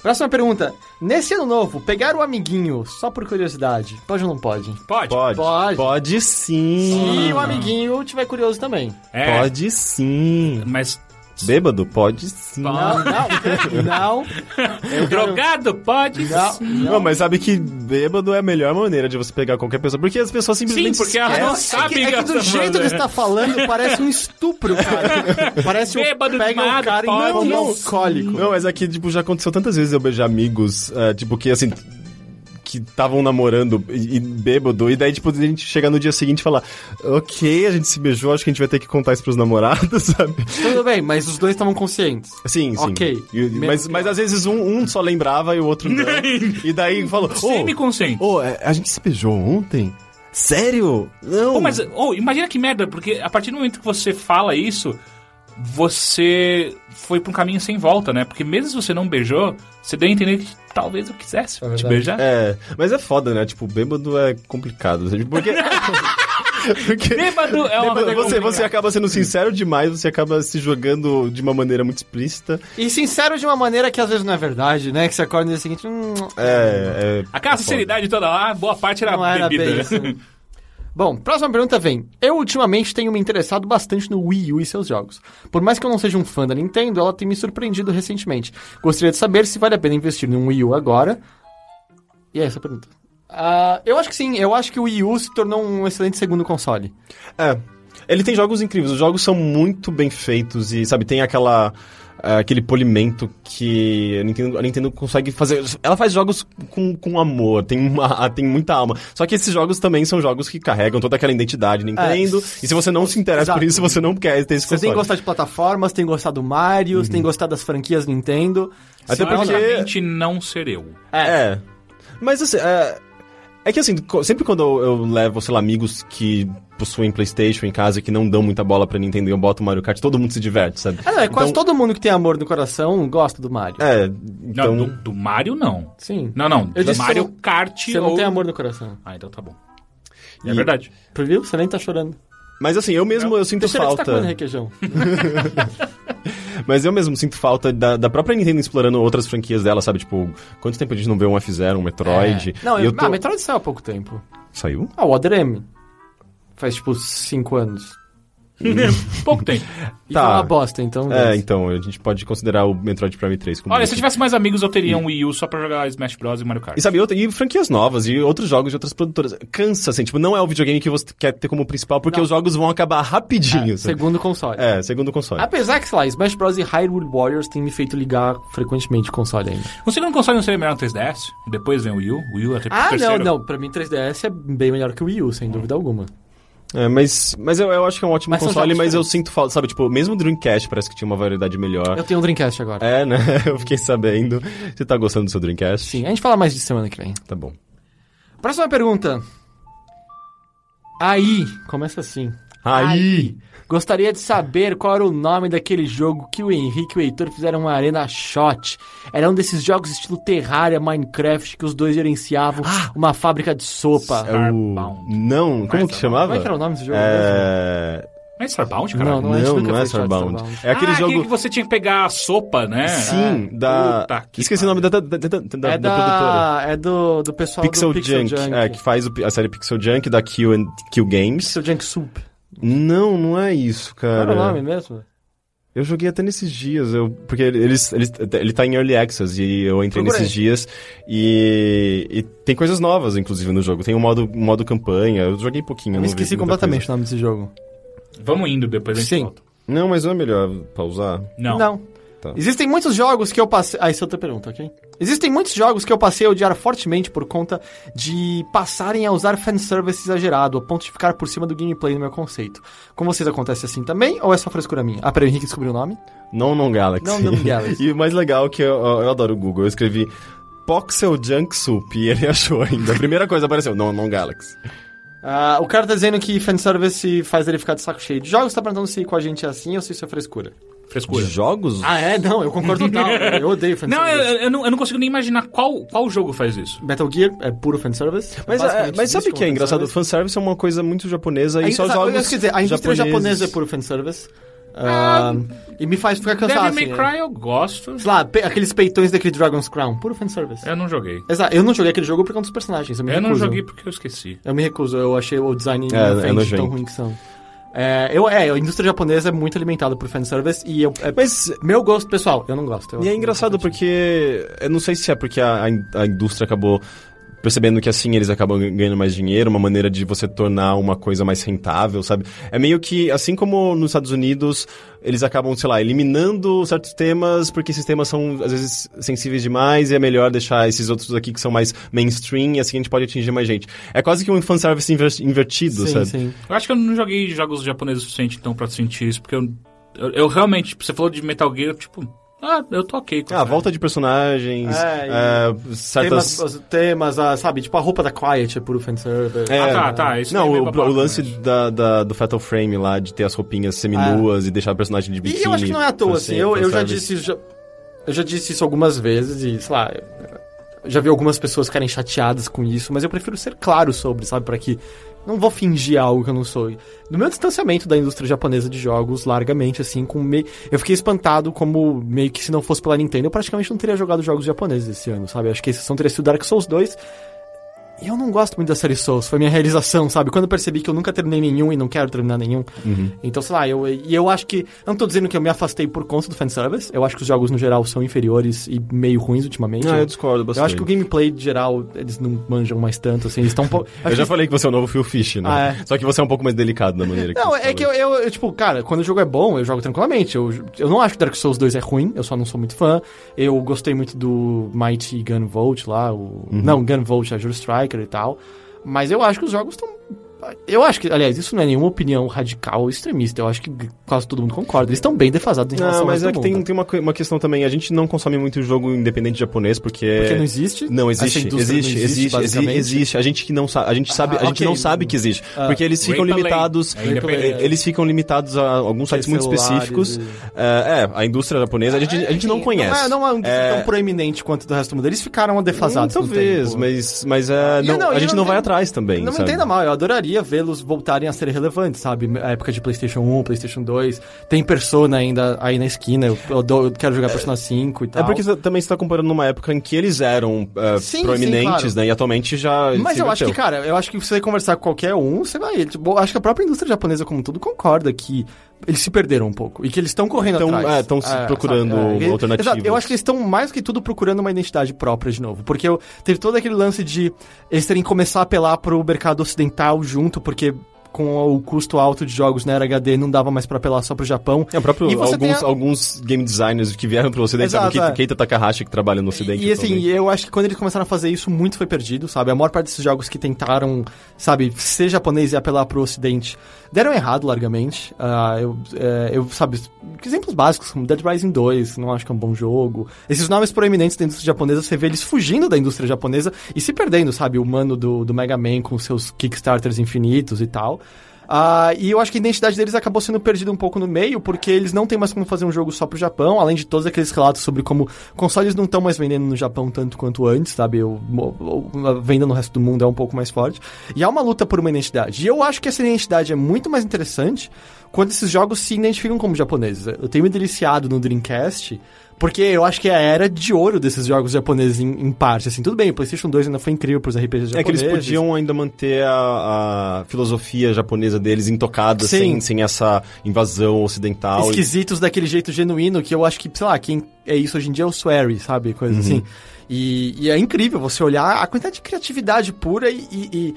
Próxima pergunta. Nesse ano novo, pegar o amiguinho só por curiosidade, pode ou não pode? Pode. Pode. Pode. Pode sim. Se o amiguinho tiver curioso também. É, Pode sim. mas Bêbado? Pode sim. Não, não, não. Eu drogado pode Não, sim. Não, mas sabe que bêbado é a melhor maneira de você pegar qualquer pessoa, porque as pessoas Sim, simplesmente porque elas não esquecem. É que, sabem é que do jeito que maneira. você tá falando, parece um estupro, cara. Parece um Bêbado pega um cara pode. coma Não, alcoólico. Não, mas aqui, tipo, já aconteceu tantas vezes eu beijar amigos, é, tipo, que assim. Que estavam namorando e, e bêbado, e daí, tipo, a gente chegar no dia seguinte e falar: Ok, a gente se beijou, acho que a gente vai ter que contar isso pros namorados, sabe? Tudo bem, mas os dois estavam conscientes. Sim, sim. Ok. E- mas, mas às vezes um, um só lembrava e o outro não. e daí falou: Ô, Semi-consciente. ô, é, a gente se beijou ontem? Sério? Não. Pô, mas oh, imagina que merda, porque a partir do momento que você fala isso, você foi pra um caminho sem volta, né? Porque mesmo se você não beijou, você deu a entender que talvez eu quisesse te verdade. beijar. É, mas é foda, né? Tipo, bêbado é complicado. Porque. Porque. Bêbado é uma Bêbado, você, você acaba sendo sincero demais, você acaba se jogando de uma maneira muito explícita. E sincero de uma maneira que às vezes não é verdade, né? Que você acorda no dia seguinte. Hum, É. é Aquela sinceridade toda lá, boa parte era não era bebida. bem assim. Bom, próxima pergunta vem. Eu ultimamente tenho me interessado bastante no Wii U e seus jogos. Por mais que eu não seja um fã da Nintendo, ela tem me surpreendido recentemente. Gostaria de saber se vale a pena investir num Wii U agora. E é essa a pergunta. Ah, eu acho que sim, eu acho que o Wii U se tornou um excelente segundo console. É. Ele tem jogos incríveis, os jogos são muito bem feitos e, sabe, tem aquela. Ah, aquele polimento que a Nintendo, a Nintendo consegue fazer. Ela faz jogos com, com amor, tem, uma, tem muita alma. Só que esses jogos também são jogos que carregam toda aquela identidade Nintendo. e se você não se interessa por exato. isso, você não quer ter esse Você tem gostado de plataformas, tem gostado do Mario, tem gostado das franquias Nintendo. Até porque. Não ser eu. É. Mas assim, é, é que assim, sempre quando eu, eu levo, sei lá, amigos que possuem Playstation em casa que não dão muita bola pra Nintendo e eu boto Mario Kart, todo mundo se diverte, sabe? Ah, não, é quase Então, todo mundo que tem amor no coração gosta do Mario. É, Não, então... do, do Mario, não. Sim. Não, não. Eu do Mario não- Kart Você não ou... tem amor no coração. Ah, então tá bom. E- É verdade. Viu? Você nem tá chorando. Mas assim, eu mesmo eu sinto Deixa eu você tá falta. comendo requeijão. mas eu mesmo sinto falta da, da própria Nintendo explorando outras franquias dela, sabe? Tipo, quanto tempo a gente não vê um F0, um Metroid? É. Não, eu, eu tô... ah, Metroid saiu há pouco tempo. Saiu? Ah, o Other M. Faz tipo 5 anos. Pouco tempo. E Tá. foi uma bosta, então. É, então, a gente pode considerar o Metroid Prime 3 como. Olha, se eu tivesse mais amigos, eu teria um Wii U só pra jogar Smash Bros. e Mario Kart. E sabe, outra, e franquias novas, e outros jogos de outras produtoras. Cansa, assim, tipo, não é o videogame que você quer ter como principal, porque Não. os jogos vão acabar rapidinho. sabe? Segundo console. É, segundo console. Apesar que, sei lá, Smash Bros. e Hyrule Warriors têm me feito ligar frequentemente o console ainda. O segundo console não seria melhor no 3DS? Depois vem o Wii U? O Wii U é até Ah, terceiro. não, não. Pra mim, 3DS é bem melhor que o Wii U, sem dúvida alguma. É, mas, mas eu, eu acho que é um ótimo Mas console, mas eu sinto falta, sabe, tipo, mesmo o Dreamcast parece que tinha uma variedade melhor. Eu tenho um Dreamcast agora. É, né? Eu fiquei sabendo. Você tá gostando do seu Dreamcast? Sim, a gente fala mais disso semana que vem. Tá bom. Próxima pergunta. Aí, começa assim. Aí. Gostaria de saber qual era o nome daquele jogo que o Henrique e o Heitor fizeram uma arena shot. Era um desses jogos estilo Terraria, Minecraft, que os dois gerenciavam uma fábrica de sopa. É o... Starbound. Não, como que chamava? Como é que era o nome desse jogo É... Não é Starbound, cara? Não, não é, Não, é Starbound. Starbound. É aquele ah, jogo... que você tinha que pegar a sopa, né? Sim, Ah, da... puta que Esqueci o nome da, da, da, da, da- É, da produtora. da, é do, do pessoal Pixel, do Pixel Junk, Junk. É, que faz o- a série Pixel Junk da Kill, and- Kill Games. Pixel Junk Soup. Não, não é isso, Qual cara. era o nome mesmo? Eu joguei até nesses dias, eu, porque eles, eles, ele tá em Early Access e eu entrei Procura nesses dias e, e tem coisas novas, inclusive, no jogo. Tem um modo, um modo campanha, eu joguei pouquinho. Eu não me esqueci completamente coisa. o nome desse jogo. Vamos indo, depois a gente Sim. volta. Não, mas não é melhor pausar? Não. Tá. Existem muitos jogos que eu passei. Ah, isso é outra pergunta, ok? Existem muitos jogos que eu passei a odiar fortemente por conta de passarem a usar fanservice exagerado, a ponto de ficar por cima do gameplay no meu conceito. Com vocês acontece assim também, ou é só frescura minha? Ah, peraí, o Henrique descobriu o nome? Non Non Galaxy. Non Non Galaxy. e o mais legal é que eu, eu adoro o Google. Eu escrevi Poxel Junk Soup e ele achou ainda. A primeira coisa apareceu, Non Non Galaxy. Ah, o cara tá dizendo que fanservice faz ele ficar de saco cheio de jogos, tá perguntando se com a gente é assim ou se isso é frescura. Frescura. De jogos? Ah, é? Não, eu concordo total. eu odeio Não, fanservice. eu, eu não, eu não consigo nem imaginar qual, qual jogo faz isso. Metal Gear é puro fanservice. Mas, é, mas sabe o que é como engraçado? fanservice. É uma coisa muito japonesa e só sabe, jogos eu quero dizer, a indústria japoneses- japonesa é puro fanservice. Ah, e me faz ficar cansado, Devil assim. May né? Cry eu gosto. Sei lá, pe- aqueles peitões daquele Dragon's Crown, puro fanservice. Eu não joguei. Exato, eu não joguei aquele jogo por conta dos personagens, eu me Eu não joguei porque eu esqueci. Eu me recuso, eu achei o design É, é tão ruim que são. É, eu, é, a indústria japonesa é muito alimentada por fanservice e eu, é, Mas meu gosto pessoal, eu não gosto. eu E é engraçado porque. Eu não sei se é porque a, a indústria acabou percebendo que assim eles acabam ganhando mais dinheiro, uma maneira de você tornar uma coisa mais rentável, sabe? É meio que, assim como nos Estados Unidos, eles acabam, sei lá, eliminando certos temas porque esses temas são, às vezes, sensíveis demais e é melhor deixar esses outros aqui que são mais mainstream e assim a gente pode atingir mais gente. É quase que um fanservice inver- invertido, Sim, sabe? sim. Eu acho que eu não joguei jogos japoneses o suficiente, então, pra sentir isso, porque eu, eu, eu realmente, tipo, você falou de Metal Gear, tipo, ah, eu tô ok com Ah, isso. volta de personagens, É, é, certas... Temas, temas ah, sabe, tipo a roupa da Quiet é puro fanservice. É, Ah, tá, tá, isso Não, é o, o lance mas- da, da- do Fatal Frame lá, de ter as roupinhas seminuas e deixar o personagem de biquíni. E eu acho que não é à toa, fan- assim. Eu, eu já disse. Já, eu já disse isso algumas vezes e, sei lá. eu Já vi algumas pessoas ficarem chateadas com isso, mas eu prefiro ser claro sobre, sabe? Pra que. Não vou fingir algo que eu não sou. No meu distanciamento da indústria japonesa de jogos, largamente, assim, com meio. Eu fiquei espantado como meio que se não fosse pela Nintendo, eu praticamente não teria jogado jogos japoneses esse ano, sabe? Acho que a exceção teria sido Dark Souls 2. E eu não gosto muito da série Souls, foi minha realização, sabe? Quando eu percebi que eu nunca terminei nenhum e não quero terminar nenhum. Uhum. Então, sei lá, eu, e eu acho que. Eu não tô dizendo que eu me afastei por conta do fanservice. Eu acho que os jogos, no geral, são inferiores e meio ruins ultimamente. Ah, eu eu, discordo eu bastante. acho que o gameplay, de geral, eles não manjam mais tanto, assim. Eles estão um pouco. Eu já falei que você é o novo Phil Fish, né? Ah, é. Só que você é um pouco mais delicado na maneira que Não, é que eu, eu, eu, tipo, cara, quando o jogo é bom, eu jogo tranquilamente. Eu, eu não acho que Dark Souls 2 é ruim, eu só não sou muito fã. Eu gostei muito do Mighty Gun Volt lá, o. Uhum. Não, Gun Volt, a Jure Striker e tal. Mas eu acho que os jogos estão. Eu acho que, aliás, isso não é nenhuma opinião radical ou extremista. Eu acho que quase todo mundo concorda. Eles estão bem defasados em relação Não, mas é que tem, tem uma, uma questão também. A gente não consome muito jogo independente japonês porque. Porque não existe? Não, existe, existe, não existe, existe, basicamente? existe. A gente que não sabe, a gente sabe, Ah, a gente ok. não sabe que existe, Ah. porque eles ficam limitados, É independente. eles ficam limitados a alguns sites muito específicos. e- É, é, a indústria japonesa a gente, a gente não conhece. Não é, não é um É, tão proeminente quanto do resto do mundo. Eles ficaram defasados Hum, no talvez, tempo. mas, mas é, não, não, a gente não não vai tem- atrás também, Não me entenda mal, eu adoraria vê-los voltarem a ser relevantes, sabe? A época de PlayStation 1, PlayStation 2. Tem Persona ainda aí na esquina, eu, eu eu quero jogar Persona 5 e tal. É porque você também está comparando numa época em que eles eram é, Sim, proeminentes, sim, claro. né? E atualmente já. Mas eu acho que, cara, eu acho que se você conversar com qualquer um, você vai. Tipo, acho que a própria indústria japonesa, como tudo, concorda que eles se perderam um pouco. E que eles estão correndo atrás. é, tão se procurando sabe? alternativas. Exato, eu acho que eles estão mais que tudo procurando uma identidade própria de novo. Porque eu, teve todo aquele lance de eles terem que começar a apelar pro mercado ocidental junto, porque com o custo alto de jogos na era HD não dava mais pra apelar só pro Japão. É, o próprio, E alguns, a- alguns game designers que vieram pro ocidente, sabe? Exato, Keita, é. Keita Takahashi que trabalha no ocidente. E assim, atualmente. eu acho que quando eles começaram a fazer isso, muito foi perdido, sabe? A maior parte desses jogos que tentaram, sabe, ser japonês e apelar pro ocidente, deram errado largamente. Ah, eu, é, eu, sabe, exemplos básicos, como Dead Rising 2, não acho que é um bom jogo. Esses nomes proeminentes da indústria japonesa, você vê eles fugindo da indústria japonesa e se perdendo, sabe? O mano do, do Mega Man com seus Kickstarters infinitos e tal. Ah, e eu acho que a identidade deles acabou sendo perdida um pouco no meio, porque eles não têm mais como fazer um jogo só pro Japão, além de todos aqueles relatos sobre como consoles não estão mais vendendo no Japão tanto quanto antes, sabe? A venda no resto do mundo é um pouco mais forte. E há uma luta por uma identidade. E eu acho que essa identidade é muito mais interessante quando esses jogos se identificam como japoneses. Eu tenho me deliciado no Dreamcast. Porque eu acho que é a era de ouro desses jogos japoneses em, em parte, assim. Tudo bem, o PlayStation 2 ainda foi incrível pros RPGs japoneses. É que eles podiam ainda manter a, a filosofia japonesa deles intocada, Sim. sem, sem essa invasão ocidental. esquisitos daquele jeito genuíno que eu acho que, sei lá, quem é isso hoje em dia é o Swery, sabe? Coisa Uhum. assim. E, e é incrível você olhar a quantidade de criatividade pura e, e- e-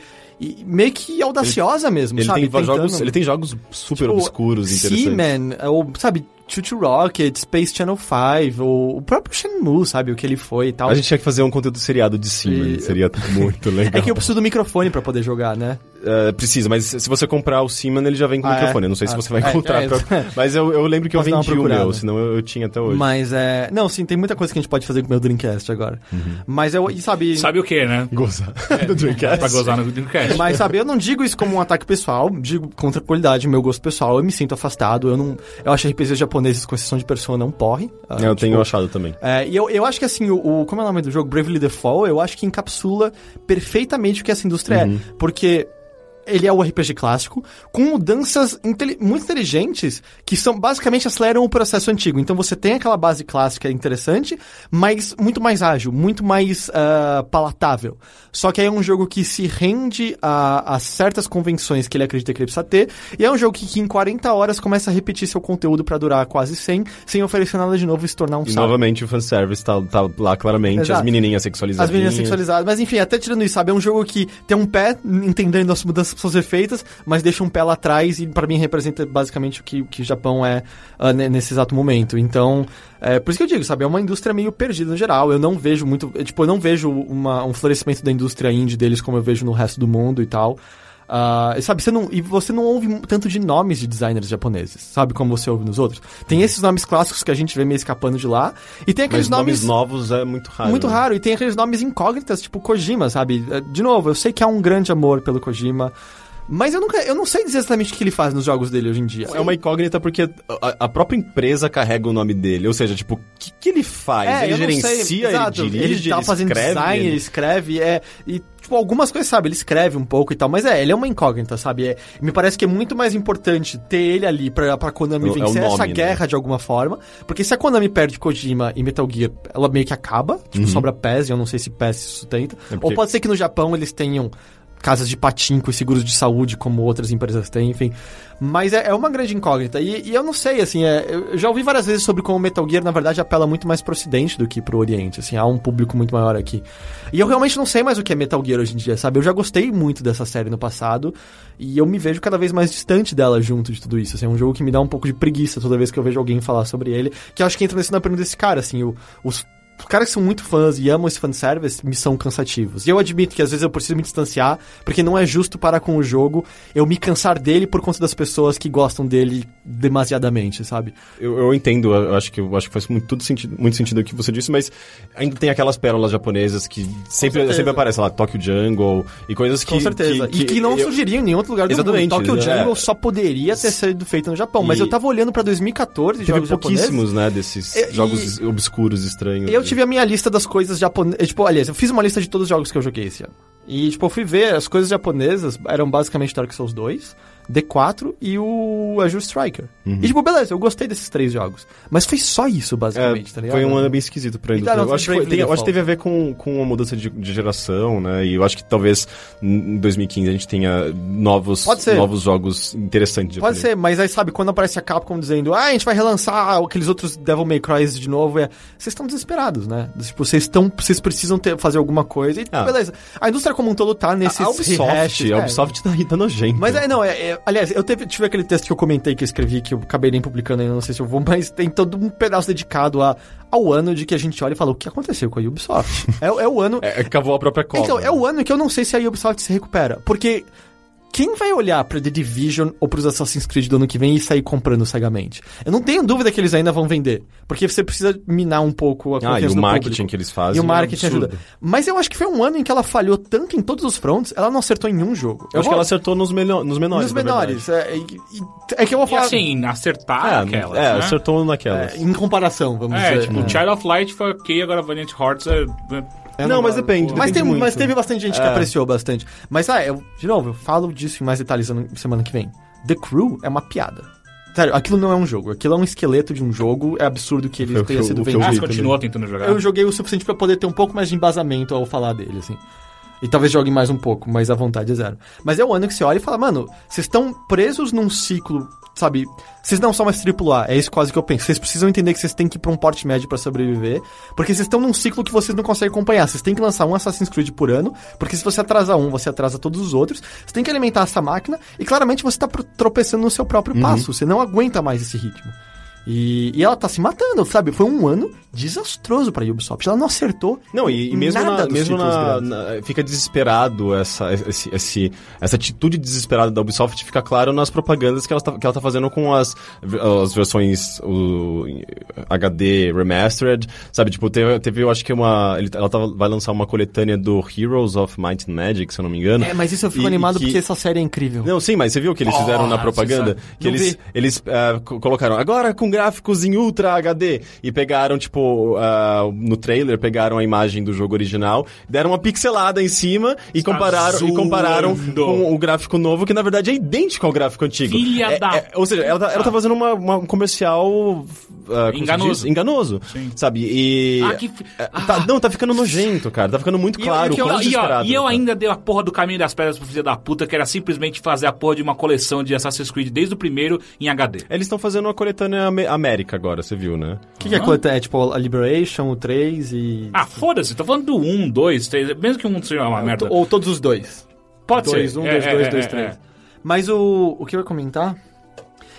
e meio que audaciosa mesmo, Ele sabe? tem, jogos, ele tem jogos super Tipo, obscuros, interessantes. Seaman, ou, sabe, Choo Choo Rocket, Space Channel 5, ou o próprio Shenmue, sabe, o que ele foi e tal. A gente tinha que fazer um conteúdo seriado de cima, E- seria muito legal. É que eu preciso do microfone pra poder jogar, né? É, precisa, mas se você comprar o Seaman, ele já vem com Ah, é? microfone. Eu não sei se Ah, você vai é, encontrar. é, pra- é. Mas eu, eu lembro que eu Posso vendi o meu, senão eu, eu tinha até hoje. Mas é. Não, sim, tem muita coisa que a gente pode fazer com o meu Dreamcast agora. Uhum. Mas eu. E sabe. Sabe o que, né? Gozar do Dreamcast. Pra gozar no Dreamcast. Mas sabe, eu não digo isso como um ataque pessoal, digo com tranquilidade, meu gosto pessoal, eu me sinto afastado, eu não. Eu acho RPGs japoneses, com exceção de Persona, um porre. Ah, É, eu tenho tipo, achado também. É, e eu, eu acho que assim, o, o- Como é o nome do jogo? Bravely Default, eu acho que encapsula perfeitamente o que essa indústria Uhum. é. Porque ele é o RPG clássico, com mudanças muito inteligentes que são basicamente aceleram o processo antigo. Então você tem aquela base clássica interessante, mas muito mais ágil, muito mais ah, palatável. Só que aí é um jogo que se rende a, a certas convenções que ele acredita que ele precisa ter, e é um jogo que, que em 40 horas começa a repetir seu conteúdo pra durar quase 100, sem oferecer nada de novo e se tornar um E novamente o fanservice tá, tá lá claramente, Exato. as menininhas sexualizadas. As meninas sexualizadas. Mas enfim, até tirando isso, sabe? É um jogo que tem um pé entendendo as mudanças ser feitas, mas deixa um pé lá atrás e pra mim representa basicamente o que, o que o Japão é ne- nesse exato momento. Então, é, por isso que eu digo, sabe? É uma indústria meio perdida no geral. Eu não vejo muito. é, Tipo, eu não vejo uma- um florescimento da indústria indie deles como eu vejo no resto do mundo e tal. E sabe, você não, e você não ouve tanto de nomes de designers japoneses, sabe? Como você ouve nos outros. Tem esses nomes clássicos que a gente vê meio escapando de lá, e tem aqueles Mas nomes novos é muito raro. muito né? raro. E tem aqueles nomes incógnitas, tipo Kojima, sabe? É, De novo, eu sei que há um grande amor pelo Kojima. Mas eu, nunca, eu não sei dizer exatamente o que ele faz nos jogos dele hoje em dia. É uma incógnita porque a, a própria empresa carrega o nome dele. Ou seja, tipo, o que, que ele faz? É, ele gerencia, ele dirige, tá ele fazendo escreve. design, ele escreve, é. E, tipo, algumas coisas, sabe, ele escreve um pouco e tal, mas é, ele é uma incógnita, sabe? É, me parece que é muito mais importante ter ele ali pra, pra Konami É o- é vencer essa nome, né? guerra de alguma forma. Porque se a Konami perde Kojima e Metal Gear, ela meio que acaba. Tipo, sobra PES, e eu não sei se PES se sustenta. Uhum. É porque- Ou pode ser que no Japão eles tenham casas de patinco e seguros de saúde, como outras empresas têm, enfim. Mas é, é uma grande incógnita. E, e eu não sei, assim, é, eu já ouvi várias vezes sobre como o Metal Gear, na verdade, apela muito mais pro Ocidente do que pro Oriente. Assim, há um público muito maior aqui. E eu realmente não sei mais o que é Metal Gear hoje em dia, sabe? Eu já gostei muito dessa série no passado. E eu me vejo cada vez mais distante dela junto de tudo isso. Assim, é um jogo que me dá um pouco de preguiça toda vez que eu vejo alguém falar sobre ele. Que eu acho que entra nesse na pergunta desse cara, assim, o- os os caras que são muito fãs e amam esse fanservice me são cansativos. E eu admito que às vezes eu preciso me distanciar, porque não é justo para com o jogo eu me cansar dele por conta das pessoas que gostam dele demasiadamente, sabe? Eu, eu entendo, eu acho que eu acho que faz muito, tudo sentido, muito sentido o que você disse, mas ainda tem aquelas pérolas japonesas que sempre, sempre aparecem lá, Tokyo Jungle e coisas que. Com certeza. e que não eu- surgiriam em nenhum outro lugar do Exatamente, mundo. Tokyo é. Jungle só poderia ter sido feito no Japão. Mas E- eu tava olhando pra 2014 Teve jogos japoneses. pouquíssimos, né, desses E- jogos obscuros, estranhos. Eu tive a minha lista das coisas japonesas. Tipo, aliás, eu fiz uma lista de todos os jogos que eu joguei esse ano. E, tipo, eu fui ver, as coisas japonesas eram basicamente Dark Souls 2, D4 e o Azure Striker. E, tipo, beleza, eu gostei desses três jogos. Mas foi só isso, É, basicamente, tá ligado? foi um ano bem esquisito pra E tá, não, eu, acho que tem- eu acho que teve a ver com, com a mudança de, de geração, né? E eu acho que talvez em 2015 a gente tenha novos, novos jogos interessantes. Pode ser, mas aí sabe, quando aparece a Capcom dizendo, ah, a gente vai relançar aqueles outros Devil May Cry de novo, é. Vocês estão desesperados, né? Tipo, vocês estão. Vocês precisam ter, fazer alguma coisa. E Ah. beleza. A indústria como um todo tá nesses A Ubisoft, rehashes, a é. Ubisoft tá, tá nojento. Mas é, não, é, é- aliás, eu teve, tive aquele texto que eu comentei que eu escrevi, que eu acabei nem publicando ainda, não sei se eu vou, mas tem todo um pedaço dedicado a, ao ano de que a gente olha e fala, o que aconteceu com a Ubisoft? é, é o ano. É, cavou a própria cola. Então, é o ano que eu não sei se a Ubisoft se recupera. Porque quem vai olhar pra The Division ou pros Assassin's Creed do ano que vem e sair comprando cegamente? Eu não tenho dúvida que eles ainda vão vender. Porque você precisa minar um pouco a Ah, confiança e o do marketing público. que eles fazem. E o marketing é ajuda. Mas eu acho que foi um ano em que ela falhou tanto em todos os fronts, ela não acertou em nenhum jogo. Eu acho que ela acertou nos, melhor, nos menores. Nos menores. É, e- e- é que eu vou E falar. assim, acertar É, aquelas, é né? acertou naquelas. é, em comparação, vamos É, dizer. tipo, É. Child of Light foi ok, agora Valiant Hearts é... É Não, mas depende, Mas, depende tem, muito. mas teve bastante gente que É. apreciou bastante. Mas, ah, eu, de novo, eu falo disso em mais detalhes semana que vem. The Crew é uma piada. Sério, aquilo não é um jogo. Aquilo é um esqueleto de um jogo. É absurdo que ele tenha eu- sido o que eu Ah, vendido. você continua tentando jogar? Eu joguei o suficiente pra poder ter um pouco mais de embasamento ao falar dele, assim. E talvez jogue mais um pouco, mas a vontade é zero. Mas é o ano que você olha e fala, mano, vocês estão presos num ciclo, sabe? Vocês não são mais AAA, é isso quase que eu penso. Vocês precisam entender que vocês têm que ir pra um porte médio pra sobreviver, porque vocês estão num ciclo que vocês não conseguem acompanhar. Vocês têm que lançar um Assassin's Creed por ano, porque se você atrasa um, você atrasa todos os outros. Você tem que alimentar essa máquina e claramente você tá tropeçando no seu próprio passo. Você não aguenta mais esse ritmo. E, e ela tá se matando, sabe? Foi um ano desastroso pra Ubisoft. Ela não acertou Não, e, e mesmo, nada na, dos mesmo na, na- Fica desesperado essa, esse, esse- essa atitude desesperada da Ubisoft fica claro nas propagandas que ela tá, que ela tá fazendo com as, as versões o, HD Remastered, sabe? Tipo, teve, teve eu acho que uma. ele- ela tava, vai lançar uma coletânea do Heroes of Might and Magic, se eu não me engano. É, mas isso eu fico E- animado que- porque essa série é incrível. Não, sim, mas você viu o que eles fizeram na propaganda? sabe. Que eles, vi. eles co- colocaram agora com gráficos em Ultra HD e pegaram, tipo, ah, no trailer pegaram a imagem do jogo original, deram uma pixelada em cima e compararam, e compararam com o gráfico novo, que na verdade é idêntico ao gráfico antigo. Filha É- da é- Ou seja, ela tá, ela tá fazendo uma, uma- um comercial... ah, se Enganoso. Enganoso. Sim. Sabe? E... Ah, que é, tá- não, tá ficando nojento, cara. Tá ficando muito eu- claro. e eu- quão E, ó, e eu tá. ainda dei a porra do caminho das pedras pro filho da puta, que era simplesmente fazer a porra de uma coleção de Assassin's Creed desde o primeiro em HD. Eles estão fazendo uma coletânea América agora, você viu, né? O que, que é coletânea? É tipo a Liberation, o 3 e. Ah, foda-se, tô falando do 1, 2, 3, mesmo que o 1 seja uma merda. Ou todos os dois. Pode dois, ser. um, É, dois, é, dois, é, dois, é, três. é. Mas o, o que eu ia comentar.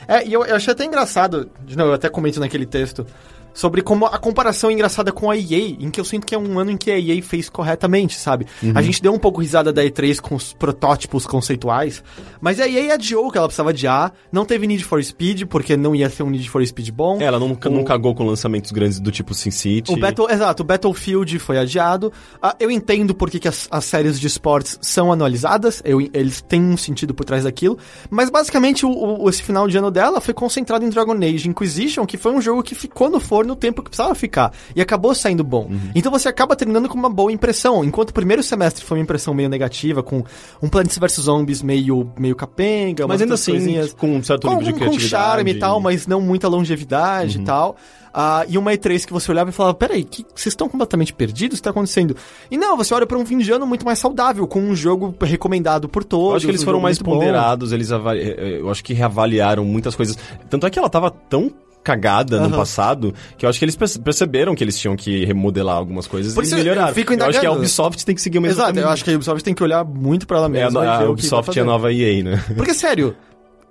É, e eu, eu achei até engraçado, de novo, eu até comento naquele texto, sobre como a comparação é engraçada com a EA, em que eu sinto que é um ano em que a EA fez corretamente, sabe? A gente deu um pouco risada da E3 com os protótipos conceituais, mas a EA adiou o que ela precisava adiar, não teve Need for Speed, porque não ia ser um Need for Speed bom. É, ela não, O- não cagou com lançamentos grandes do tipo Sin City. O Battle, exato, o Battlefield foi adiado. Ah, eu entendo porque que as, as séries de esportes são anualizadas, eu- eles têm um sentido por trás daquilo, mas basicamente o, o- esse final de ano dela foi concentrado em Dragon Age Inquisition, que foi um jogo que ficou no forno o tempo que precisava ficar, e acabou saindo bom. Então você acaba terminando com uma boa impressão, enquanto o primeiro semestre foi uma impressão meio negativa, com um Plants vs Zombies meio, meio capenga, Mas ainda assim, coisinhas com um certo com, nível de com criatividade. charme e tal, mas não muita longevidade e tal. Ah, e uma E3 que você olhava e falava, peraí, que, vocês estão completamente perdidos? O que tá acontecendo? E não, você olha pra um fim de ano muito mais saudável, com um jogo recomendado por todos. Eu acho que eles um foram mais muito bom. ponderados, eles avali... eh, eu acho que reavaliaram muitas coisas. Tanto é que ela tava tão cagada no Aham. passado que eu acho que eles perce- perceberam que eles tinham que remodelar algumas coisas Por e isso eu fico eu acho que a. Ubisoft tem que seguir o mesmo Exato, caminho. eu acho que a Ubisoft tem que olhar muito pra ela É, a, mesma. e ver a vai Ubisoft é a nova EA, né? Porque, sério,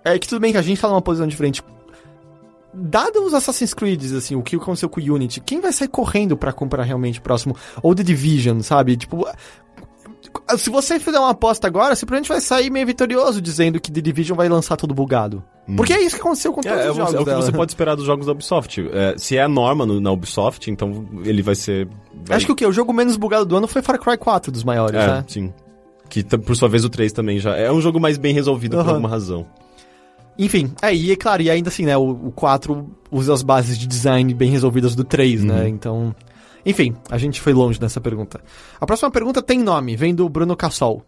é que tudo bem que a gente tá numa posição diferente. Dado os Assassin's Creed, assim, o que aconteceu com o Unity, quem vai sair correndo pra comprar realmente o próximo? Ou The Division, sabe? Tipo, se você fizer uma aposta agora, você provavelmente vai sair meio vitorioso dizendo que The Division vai lançar tudo bugado. Porque é isso que aconteceu com todos É, é, os jogos é o que dela. você pode esperar dos jogos da Ubisoft. É, se é a norma no- na Ubisoft, então ele vai ser. vai- Acho que o que? O jogo menos bugado do ano foi Far Cry 4 dos maiores, É, né? sim. Que por sua vez o 3 também já. É um jogo mais bem resolvido por Aham. alguma razão. Enfim, é, e é claro, e ainda assim, né, o, o 4 usa as bases de design bem resolvidas do 3, né, então... Enfim, a gente foi longe nessa pergunta. A próxima pergunta tem nome, vem do Bruno Cassol.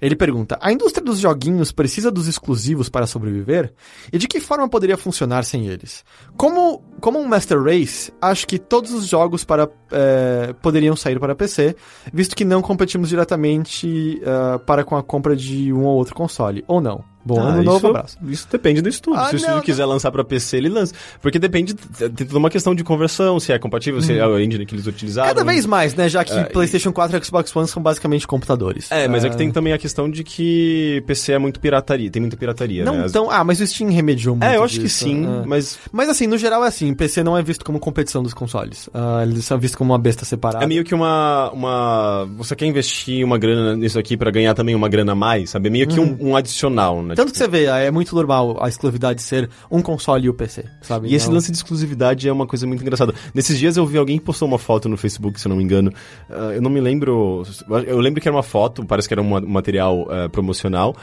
Ele pergunta: A indústria dos joguinhos precisa dos exclusivos para sobreviver? E de que forma poderia funcionar sem eles? Como, como um Master Race, acho que todos os jogos para, é, poderiam sair para PC, visto que não competimos diretamente é, para com a compra de um ou outro console. Ou não? Bom, Ah, ano novo, isso, abraço. Isso depende do estúdio. Ah, se o não, estúdio não. quiser lançar pra PC, ele lança. Porque depende. Tem toda uma questão de conversão, se é compatível, se é a engine que eles utilizaram. Cada vez mais, né? Já que É, PlayStation 4 e Xbox One são basicamente computadores. É, mas é que Ah, tem também a questão de que PC é muito pirataria, tem muita pirataria, Não né? As- tão. Ah, mas o Steam remediou muito. É, eu acho que disso, sim, ah. mas Mas assim, no geral é assim, PC não é visto como competição dos consoles. Ah, eles são vistos como uma besta separada. é meio que uma, uma. Você quer investir uma grana nisso aqui pra ganhar também uma grana a mais, sabe? É meio que um, um adicional, né? Uhum. Tanto que você vê, é muito normal a exclusividade ser um console e o PC, sabe? E esse lance de exclusividade é uma coisa muito engraçada. Nesses dias eu vi alguém que postou uma foto no Facebook, se eu não me engano. Ah, eu não me lembro. Eu lembro que era uma foto, parece que era um ma- material ah, promocional.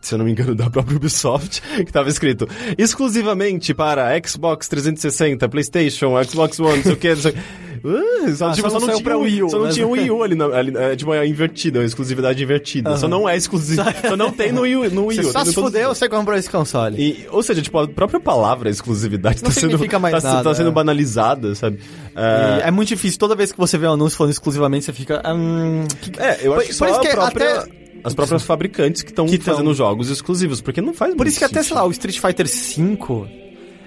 Se eu não me engano, da própria Ubisoft, que tava escrito exclusivamente para Xbox 360, PlayStation, Xbox One, não sei o que. Não sei... Só, Ah, tipo, só só, não não saiu tinha, Wii U, só não né? tinha o Wii U ali, na, ali é, tipo, é invertida, é exclusividade invertida. Só não é exclusivo. só não tem no Wii, U- no Wii Você U. só tem se todos os fudeu, você comprou esse console. e, ou seja, tipo, a própria palavra exclusividade Não tá sendo, mais tá, se- nada, tá sendo é. banalizada, sabe? É, é muito difícil, toda vez que você vê um anúncio falando exclusivamente, você fica. Hum, que- é, eu acho Por- que por só isso que própria, até- as próprias fabricantes que estão tão- fazendo jogos exclusivos, porque não faz Por isso que até, sei lá, o Street Fighter V,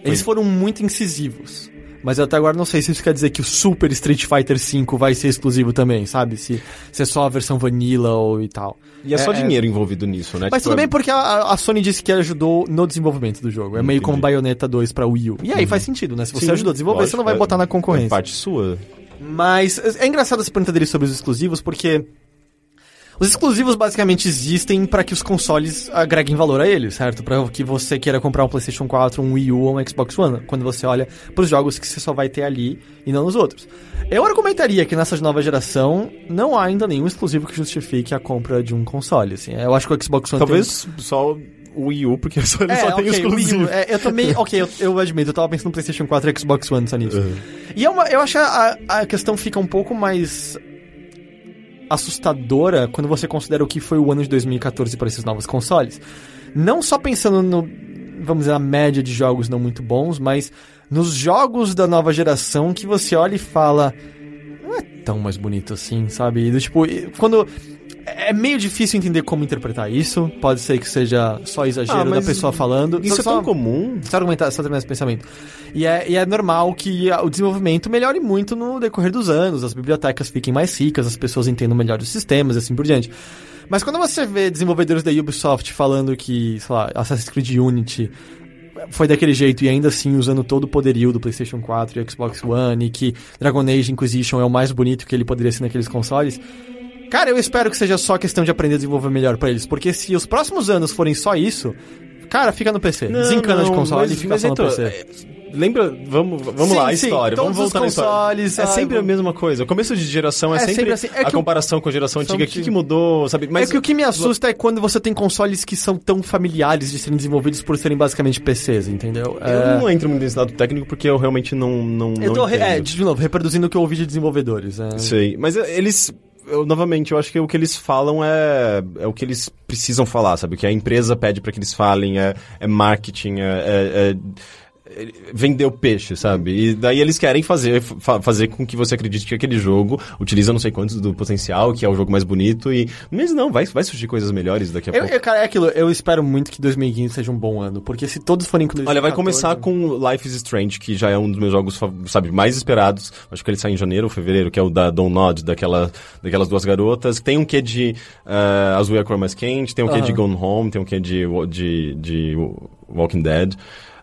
eles foram muito incisivos. Mas eu até agora não sei se isso quer dizer que o Super Street Fighter V vai ser exclusivo também, sabe? Se, se é só a versão vanilla ou e tal. E é só É, dinheiro envolvido nisso, né? Mas Tipo, tudo bem é- porque a, a Sony disse que ajudou no desenvolvimento do jogo. É meio Entendi. como Bayonetta 2 pra Wii U. E aí faz sentido, né? Se você Sim, ajudou a desenvolver, você não vai lógico, botar na É concorrência. parte sua. Mas é engraçado essa pergunta dele sobre os exclusivos, porque os exclusivos basicamente existem para que os consoles agreguem valor a eles, certo? Para que você queira comprar um PlayStation 4, um Wii U ou um Xbox One, quando você olha para os jogos que você só vai ter ali e não nos outros. Eu argumentaria que nessa nova geração não há ainda nenhum exclusivo que justifique a compra de um console, assim. Eu acho que o Xbox One tem- Talvez só o Wii U, porque só, ele É, só tem ok, o Wii exclusivo. É, eu também, ok, eu, eu admito, eu tava pensando no PlayStation 4 e Xbox One só nisso. E é uma, eu acho que a, a questão fica um pouco mais assustadora quando você considera o que foi o ano de 2014 para esses novos consoles. Não só pensando no, vamos dizer, a média de jogos não muito bons, mas nos jogos da nova geração que você olha e fala, não é tão mais bonito assim, sabe? Tipo, quando é meio difícil entender como interpretar isso. Pode ser que seja só exagero Ah, da pessoa falando. Isso Só- é tão só- comum. só argumentar, só terminar esse pensamento. E é, e é normal que o desenvolvimento melhore muito no decorrer dos anos, as bibliotecas fiquem mais ricas, as pessoas entendam melhor os sistemas e assim por diante. Mas quando você vê desenvolvedores da Ubisoft falando que, sei lá, Assassin's Creed Unity foi daquele jeito e ainda assim usando todo o poderio do PlayStation 4 e Xbox One e que Dragon Age Inquisition é o mais bonito que ele poderia ser naqueles consoles. Cara, eu espero que seja só questão de aprender a desenvolver melhor pra eles, porque se os próximos anos forem só isso, cara, fica no PC. Desencana de console mas- e fica mas só no então, PC. é, Lembra, vamos, vamos Sim, lá, a sim, história, todos vamos voltar os na história. consoles, É sempre a mesma coisa. O começo de geração é, É sempre sempre assim. É a o- comparação com a geração antiga. O que, que- mudou, sabe? Mas é que o que me assusta é quando você tem consoles que são tão familiares de serem desenvolvidos por serem basicamente PCs, entendeu? eu É, não entro muito nesse lado técnico porque eu realmente não não, eu não tô, é, de novo, reproduzindo o que eu ouvi de desenvolvedores. é. Sei, mas é, eles... Eu, novamente, eu acho que o que eles falam é, é o que eles precisam falar, sabe? O que a empresa pede pra que eles falem é, é marketing, é, é- é- vender o peixe, sabe? E daí eles querem fazer, fa- fazer com que você acredite que aquele jogo utiliza não sei quantos do potencial, que é o jogo mais bonito e... Mas não, vai, vai surgir coisas melhores daqui a Eu, pouco. eu, cara, é aquilo, eu espero muito que 2015 seja um bom ano, porque se todos forem com 2014... Olha, vai começar com Life is Strange, que já é um dos meus jogos, sabe, mais esperados. Acho que ele sai em janeiro ou fevereiro, que é o da Don't Nod, daquela, daquelas duas garotas. Tem um quê de uh, Azul é a cor mais quente, tem um quê de. Gone Home, tem um quê de, de, de Walking Dead.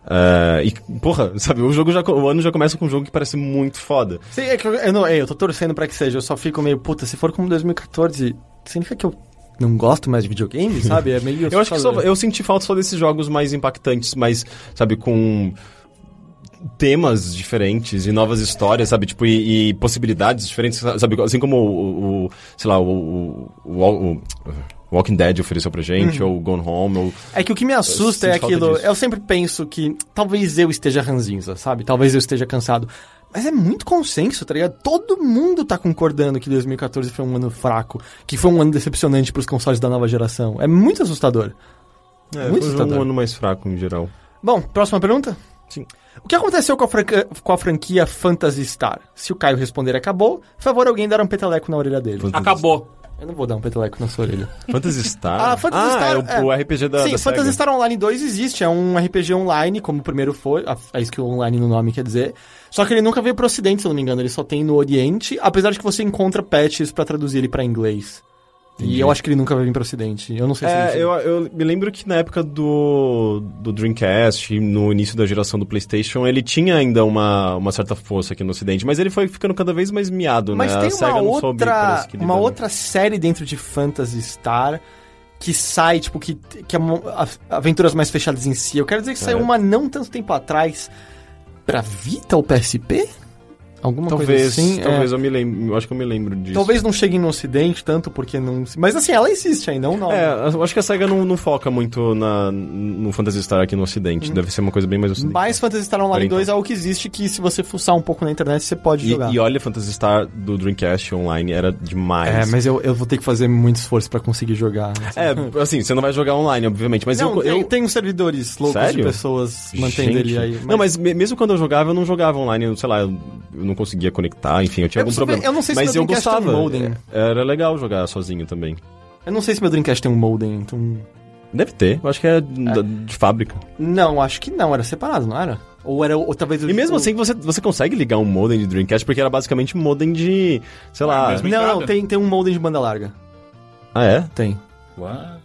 Uh, e, porra, sabe, o jogo já, o ano já começa com um jogo que parece muito foda. Sim, é que eu, eu não, eu tô torcendo pra que seja, eu só fico meio, puta, se for como 2014, significa que eu não gosto mais de videogame, sabe? É meio Eu acho que só, eu senti falta só desses jogos mais impactantes, mais, sabe, com temas diferentes e novas histórias, sabe, tipo, e, e possibilidades diferentes, sabe, assim como o, o- sei lá, o, o, o- o Walking Dead ofereceu pra gente, ou Gone Home, ou... É que o que me assusta é aquilo. disso. Eu sempre penso que talvez eu esteja ranzinza, sabe? Talvez eu esteja cansado. Mas é muito consenso, tá ligado? Todo mundo tá concordando que 2014 foi um ano fraco, que foi um ano decepcionante pros consoles da nova geração. É muito assustador. É, Muito foi um assustador. ano mais fraco em geral. Bom, próxima pergunta? Sim. O que aconteceu com a, franca- com a franquia Phantasy Star? Se o Caio responder acabou, favor alguém dar um peteleco na orelha dele. Acabou. Eu não vou dar um peteleco na sua orelha. Phantasy Star? Ah, Phantasy Star, é o, o RPG da, Sim, da Phantasy SEGA. Star Online 2 existe, é um RPG online, como o primeiro foi, a- é isso que o online no nome quer dizer. Só que ele nunca veio pro ocidente, se eu não me engano, ele só tem no oriente, apesar de que você encontra patches pra traduzir ele pra inglês. E eu acho que ele nunca vai vir pro ocidente. Eu não sei se É, ele- eu, eu me lembro que na época do, do Dreamcast, no início da geração do PlayStation, ele tinha ainda uma, uma certa força aqui no Ocidente, mas ele foi ficando cada vez mais miado, Mas né? tem a SEGA uma outra, uma outra série dentro de Phantasy Star que sai, tipo, que, que é aventuras mais fechadas em si. Eu quero dizer que saiu É. uma não tanto tempo atrás pra Vita ou PSP? Alguma Talvez, coisa assim. é. talvez eu me lembro, eu acho que eu me lembro disso. Talvez não chegue no ocidente tanto, porque não... Mas assim, ela existe ainda, é nome. É, eu acho que a SEGA não, não foca muito na, no Phantasy Star aqui no Ocidente. Deve ser uma coisa bem mais ocidental. Mas Phantasy Star Online Então. 2 é algo que existe, que se você fuçar um pouco na internet, você pode E, jogar. e olha, Phantasy Star do Dreamcast online era demais. É, mas eu, eu vou ter que fazer muito esforço pra conseguir jogar. É, assim, você não vai jogar online, obviamente, mas não, eu... eu... tem uns servidores loucos Sério? de pessoas mantendo Gente. ele aí. Não, mas me- mesmo quando eu jogava, eu não jogava online, eu, sei lá, eu não conseguia conectar, enfim, eu tinha Eu algum não sei- problema. eu não sei se mas meu eu um gostava. modem. É, Era legal jogar sozinho também. Eu não sei se meu Dreamcast tem um modem, então... Deve ter, eu acho que é, da- de fábrica. Não, acho que não, era separado, não era? Ou era, ou talvez... E mesmo o- assim, você, você consegue ligar um modem de Dreamcast, porque era basicamente um modem de, sei lá... mesmo- Não, não, tem, tem um modem de banda larga. Ah, é? Tem. What?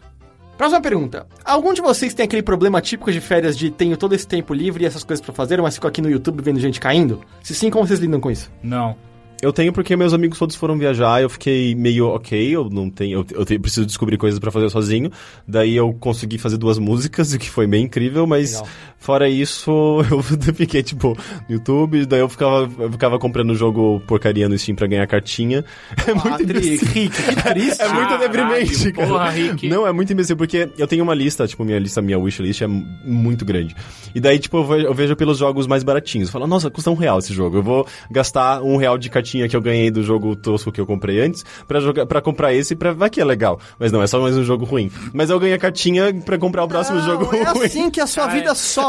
Próxima pergunta. Algum de vocês tem aquele problema típico de férias de tenho todo esse tempo livre e essas coisas pra fazer, mas fico aqui no YouTube vendo gente caindo? Se sim, como vocês lidam com isso? Não. Eu tenho porque meus amigos todos foram viajar, eu fiquei meio ok, eu não tenho, eu, eu tenho- preciso descobrir coisas pra fazer sozinho. Daí eu consegui fazer duas músicas, o que foi bem incrível, mas Legal. fora isso, eu fiquei tipo no YouTube, daí eu ficava, eu ficava comprando jogo porcaria no Steam pra ganhar cartinha. É muito Ah, tri- imbecil. Rick, que triste. É muito Caralho, deprimente, cara. porra, Rick. Não, é muito imbecil, porque eu tenho uma lista, tipo, minha lista, minha wishlist é mu- muito grande. E daí, tipo, eu vejo, eu vejo pelos jogos mais baratinhos. Eu falo, nossa, custa um real esse jogo. Eu vou gastar um real de cartinha que eu ganhei do jogo tosco que eu comprei antes pra, jogar, pra comprar esse pra vai que é legal. Mas não, é só mais um jogo ruim. Mas eu ganhei a cartinha pra comprar o próximo Não, jogo é ruim. assim que a sua Ah, vida é. Isso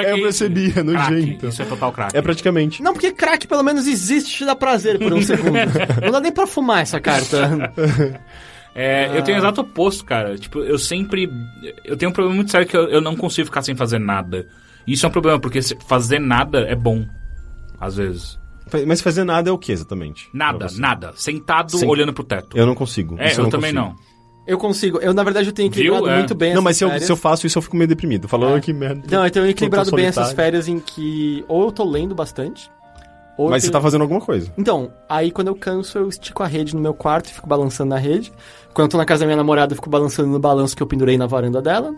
aqui- eu percebi, é Crack, nojento. Isso é total crack. É praticamente. Não, porque crack pelo menos existe e te dá prazer por um segundo. Não dá nem pra fumar essa carta. É, eu tenho o exato oposto, cara. Tipo, eu sempre. Eu tenho um problema muito sério que eu, eu não consigo ficar sem fazer nada. Isso é um problema, porque se- fazer nada é bom. Às vezes. Mas fazer nada é o que exatamente? Nada, você? nada. Sentado Sim. olhando pro teto. Eu não consigo. é, Isso eu, não também consigo. não. Eu consigo. Eu, na verdade, eu tenho equilibrado? É. muito bem Não, essas mas se eu, se eu faço isso, eu fico meio deprimido. Falou, que merda. Não, eu tenho equilibrado bem essas solitário. férias em que ou eu tô lendo bastante, ou eu Mas você tenho- tá fazendo alguma coisa. Então, aí quando eu canso, eu estico a rede no meu quarto e fico balançando na rede. Quando eu tô na casa da minha namorada, eu fico balançando no balanço que eu pendurei na varanda dela.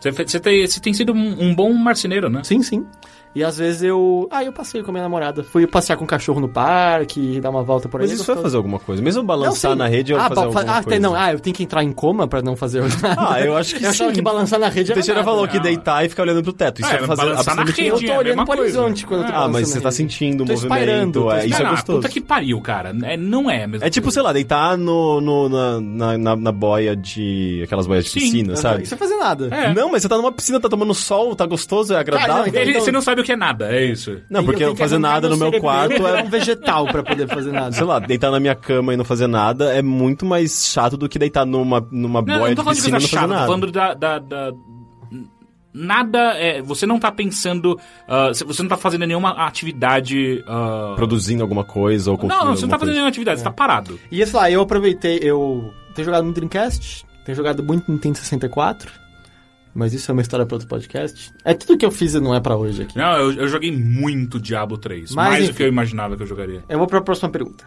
Você, você tem, você tem sido um, um bom marceneiro, né? Sim, sim. E às vezes eu. Ah, eu passeio com a minha namorada. Fui passear com o cachorro no parque, dar uma volta por aí. Mas isso vai fazer alguma coisa. Mesmo Não, balançar sim. na rede, eu ah, fazer alguma ah, coisa. tem- não, ah, eu tenho que entrar em coma pra não fazer Ah, eu acho que Eu achava sim. que balançar na rede O era Teixeira nada. falou que Não. deitar e ficar olhando pro teto. Isso É, é, fazer balançar na absolutamente rede. Eu é tô a olhando pro coisa. horizonte quando eu tô Ah, mas você tá rede. sentindo o movimento. tô É, isso é não, gostoso. puta que pariu, cara. É, não é mesmo. É tipo, sei lá, deitar no, no- na, na, na- na boia de. aquelas boias de piscina, sabe? Isso é fazer nada. É. Não, mas você tá numa piscina, tá tomando sol, tá gostoso, é agradável. não, então- Ele- você não sabe que é nada, é isso. Não, porque fazer nada no meu cerebelo quarto é é. um vegetal pra poder fazer nada. Sei lá, deitar na minha cama e não fazer nada é muito mais chato do que deitar numa, numa Não, boia não tô de piscina e não fazer tô nada. falando da. da- da- Nada é. Você não tá pensando. ah, você não tá fazendo nenhuma atividade. ah, Produzindo alguma coisa ou Não, consumindo não, você não tá alguma fazendo coisa. nenhuma atividade, você tá parado. E sei lá, eu aproveitei, eu tenho jogado muito Dreamcast, tenho jogado muito Nintendo 64, mas isso é uma história pra outro podcast. É tudo que eu fiz e não é pra hoje aqui. Não, eu, eu joguei muito Diablo 3. Mas, mais do enfim. que eu imaginava que eu jogaria. Eu vou pra próxima pergunta.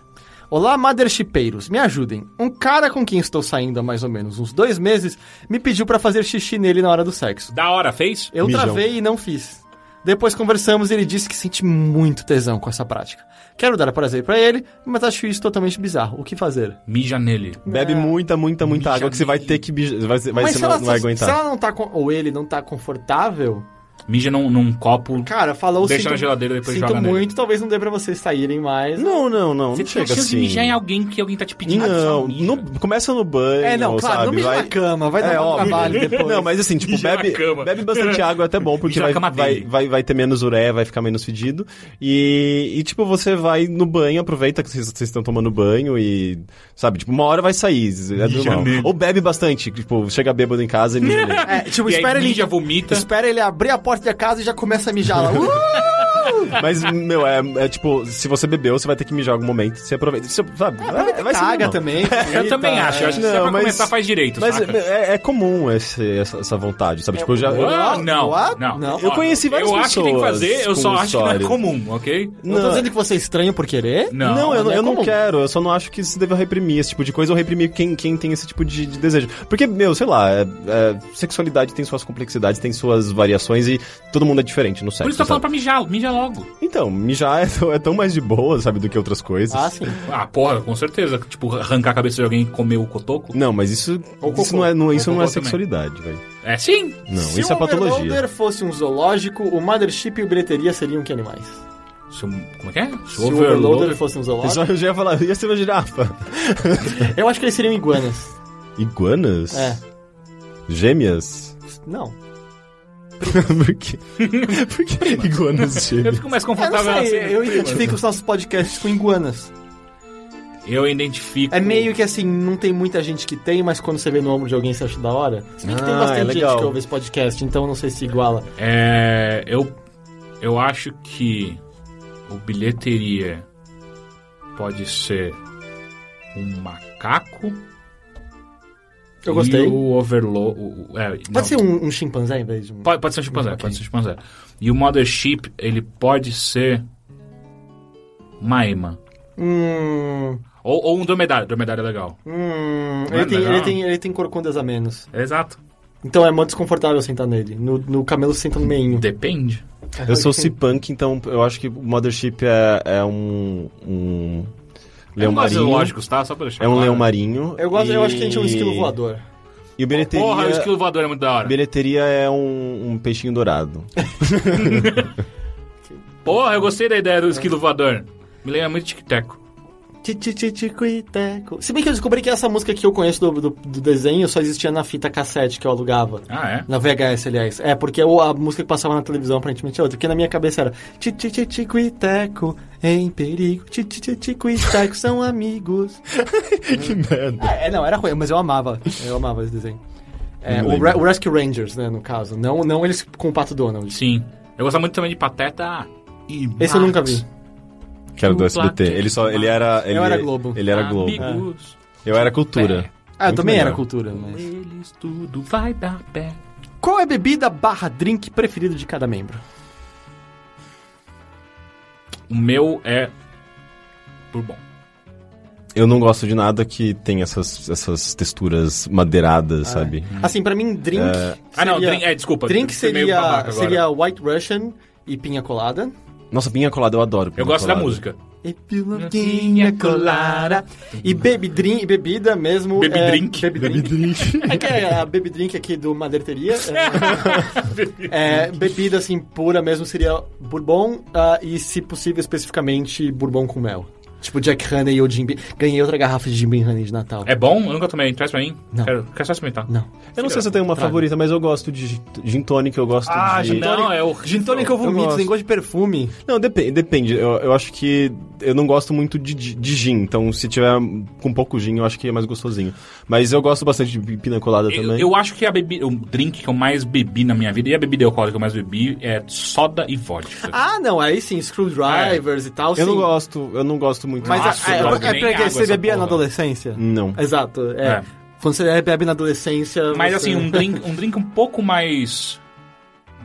Olá, Mothershipeiros, me ajudem. Um cara com quem estou saindo há mais ou menos uns dois meses me pediu pra fazer xixi nele na hora do sexo. Da hora, fez? Eu Mijão. travei e não fiz. Depois conversamos e ele disse que sente muito tesão com essa prática. Quero dar prazer pra ele, mas acho isso totalmente bizarro. O que fazer? Mija nele. Bebe muita, muita, muita Mija água que você vai ter que. Vai, vai, mas você se não, ela, não vai se aguentar. ela não tá com, ou ele não tá confortável, Mija num, num copo. cara, falou Deixa sinto, na geladeira depois sinto joga nele. muito, talvez não dê pra vocês saírem mais. Não, não, não. Você não chega chance de assim. mijar em alguém que alguém tá te pedindo. Não, só mija. no- começa no banho. É, não, claro, sabe? não mija vai... na cama, vai dar É, um óbvio. trabalho depois. Não, mas assim, tipo, Mija bebe, bebe bastante água, é até bom, porque vai, vai, vai, vai ter menos ureia, vai ficar menos fedido. E, e, tipo, você vai no banho, aproveita que vocês vocês estão tomando banho e, sabe, tipo, uma hora vai sair, é normal. nele. Ou bebe bastante, tipo, chega bêbado em casa e mija nele. É, tipo, E aí espera ele, mija, vomita. espera ele abrir a porta da casa e já começa a mijar lá. Uh! Mas, meu, é, é tipo, se você bebeu, você vai ter que mijar em algum momento. Você aproveita, você, sabe? é, vai ser Caga normal. também. Eu também acho. Eu acho que se é Não, pra mas- começar, faz direito, Mas saca? é, é comum esse, essa, essa vontade, sabe? Tipo, eu já... eu- Ah, não, não, Não. Eu conheci várias Eu acho que tem que pessoas fazer, eu só acho que não é comum, ok? Não tô dizendo que você é estranho por querer. Não. Não, eu, não é eu não quero, eu só não acho que se deva reprimir esse tipo de coisa ou reprimir quem, quem tem esse tipo de, de desejo. Porque, meu, sei lá, é- é, sexualidade tem suas complexidades, tem suas variações e todo mundo é diferente no sexo. Por isso que eu tô falando sabe? pra mijar, mija logo. Então, mijar é, tão- é tão mais de boa, sabe, do que outras coisas. Ah, sim. Ah, porra, com certeza. Tipo, arrancar a cabeça de alguém e comer o cotoco. Não, mas isso, Ou isso cocô. não é, não, isso não é sexualidade, velho. É sim. Não, Se isso é o patologia. Overloader fosse um zoológico, o Mothership e o Bilheteria seriam que animais? Se o- como é que é? Se Se o Overloader fosse um zoológico, só- eu já ia falar, ia ser uma girafa. eu acho que eles seriam iguanas. Iguanas? É. Gêmeas? Não. Por quê? Por que iguanas Eu fico mais Eu confortável sei, assim. eu identifico os nossos podcasts com iguanas. Eu identifico. É meio que assim, não tem muita gente que tem, mas quando você vê no ombro de alguém você acha da hora. Se bem que tem Ah, bastante é gente legal. que ouve esse podcast, então não sei se iguala. É. Eu. Eu acho que. O bilheteria. Pode ser. Um macaco. Eu gostei. E o Overload. o- o- É, não. Pode ser um, um chimpanzé em vez de um... Pode, pode ser um chimpanzé, Ok. pode ser um chimpanzé. E o Mothership, ele pode ser. Uma ema. Hum. Ou, ou um dromedário. Dromedário é legal. Hum. É Ele tem, legal? ele, tem, ele tem corcundas a menos. Exato. Então é muito desconfortável sentar nele. No, no camelo você senta no meinho. Depende. Eu sou C-Punk, então eu acho que o Mothership é, é um, um leão marinho. lógicos, tá? Só pra deixar É um claro. leão marinho. Eu, gosto, eu acho que a gente é um e- esquilo voador. E o bilheteria, Porra, o esquilo voador é muito da hora. bilheteria é um, um peixinho dourado. Porra, eu gostei da ideia do esquilo voador. Me lembra muito tic-teco. Tititicuiteco. Se bem que eu descobri que essa música que eu conheço do, do, do desenho só existia na fita cassete que eu alugava. Ah, é? Na VHS, aliás. É, porque a música que passava na televisão aparentemente é outra. Porque na minha cabeça era Tititicuiteco, em perigo. Tititicuiteco, são amigos. que merda. É, não, era ruim, mas eu amava. Eu amava esse desenho. É, o. Re- o Rescue Rangers, né, no caso. Não, não eles com o Pato Donald. Sim. Eu gostava muito também de Pateta e Esse eu nunca vi. Que era do SBT. Ele só, ele era... Ele, era Globo. Ele era Globo. Amigos. Eu era cultura. Ah, eu Muito também melhor. era cultura, mas... Eles tudo vai dar pé. Qual é a bebida barra drink preferido de cada membro? O meu é bourbon. Eu não gosto de nada que tem essas, essas texturas madeiradas, sabe? Assim, pra mim, drink. Ah, não, seria- drink, é, desculpa. Drink babaca seria, seria White Russian e pinha colada. Nossa, pinha colada eu adoro. Eu gosto da colada. música. If you love pinha colada. E baby drink, bebida mesmo. Baby é, drink. Baby drink. É que é a baby drink aqui do Maderteria. É, é, bebida assim pura mesmo seria bourbon ah, e, se possível, especificamente bourbon com mel. Tipo Jack Honey ou Jim Beam. Ganhei outra garrafa de Jim Beam Honey de Natal. É bom? Eu nunca tomei. Traz pra mim. Não. Quero, quero só experimentar. Não. Eu não sei se eu tenho uma Traga. favorita, mas eu gosto de gin- gin tonic, eu gosto Ah, de... gin tonic. Não, é horrível. Gin tonic eu vomito, tem gosto de perfume. Não, depende. depende. Eu, eu acho que eu não gosto muito de, de, de gin, então se tiver com pouco gin, eu acho que é mais gostosinho. Mas eu gosto bastante de pina colada Eu, também. eu acho que a bebida, o drink que eu mais bebi na minha vida e a bebida alcoólica que eu mais bebi é soda e vodka. Ah, não, aí sim, screwdrivers e tal, Eu não sim. gosto, eu não gosto muito. Mas Nossa, é, é, é porque você bebia na porra. adolescência? Não. Exato, é. É. Quando você bebe na adolescência. Mas você- assim, um drink, um drink um pouco mais.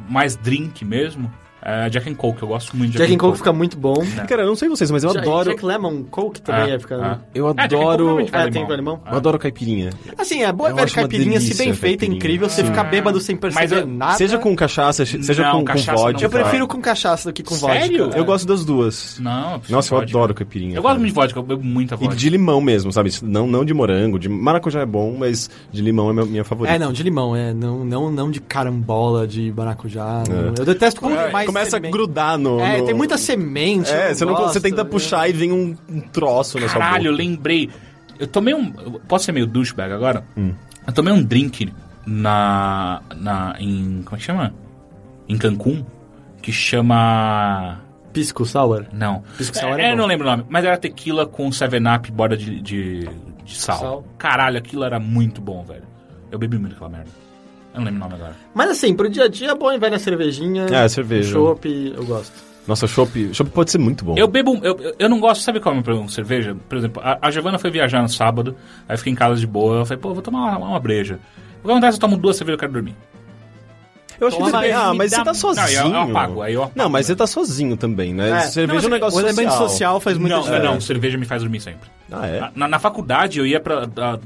mais drink mesmo. É Jack and Coke, eu gosto muito de Jack and Coke fica muito bom. Cara, eu não sei vocês, mas eu Ja- adoro. Jack Lemon Coke também É, é, fica. é. Eu É, Jack Coke adoro. É, tem com limão? Eu adoro caipirinha. Assim, é boa Eu velha caipirinha, se bem feita, é incrível. Você fica bêbado sem perceber eu- nada. Seja com cachaça, seja Não, com, com cachaça não. vodka. Eu prefiro com cachaça do que com Sério? vodka. Eu gosto das duas. Não, Nossa, eu vodka. adoro caipirinha. Eu gosto muito de vodka, eu bebo muita E vodka. de limão mesmo, sabe? Não, não de morango. De maracujá é bom, mas de limão é minha, minha favorita. É, não, de limão, é. Não, não, não de carambola, de maracujá. não. Eu detesto É, mais começa semente. a grudar no. É, no- tem muita semente. eu É, não você, não, gosto, você tenta é. puxar e vem um, um troço na sua boca. Caralho, eu lembrei. Eu tomei um. Posso ser meio douchebag agora? Hum. Eu tomei um drink na. na em. Como é que chama? Em Cancún. Que chama. Pisco sour. Não. Pisco sour é, é bom. não lembro o nome. Mas era tequila com 7-up borda de, de, de sal. Sal. Caralho, aquilo era muito bom, velho. Eu bebi muito aquela merda. Eu não lembro o nome agora. Mas assim, pro dia a dia é bom, vai na cervejinha. É, cerveja. Chopp, eu gosto. Nossa, chopp, chopp pode ser muito bom. Eu bebo. Eu, eu- não gosto, sabe qual é o meu problema com cerveja? Por exemplo, a, a Giovana foi viajar no sábado, aí eu fiquei em casa de boa. Eu falei, pô, vou tomar uma, uma breja. O que acontece? Eu tomo duas cervejas e eu quero dormir. Eu acho que Toma, depende- mas Ah, mas dá- você tá sozinho. Não, eu- eu apago, aí eu apago. Não, mas você tá sozinho também, né? É. Cerveja Não, é um negócio o elemento social. social faz muita não, diferença. não, cerveja me faz dormir sempre. Ah, é? Na, na faculdade eu ia pra. a-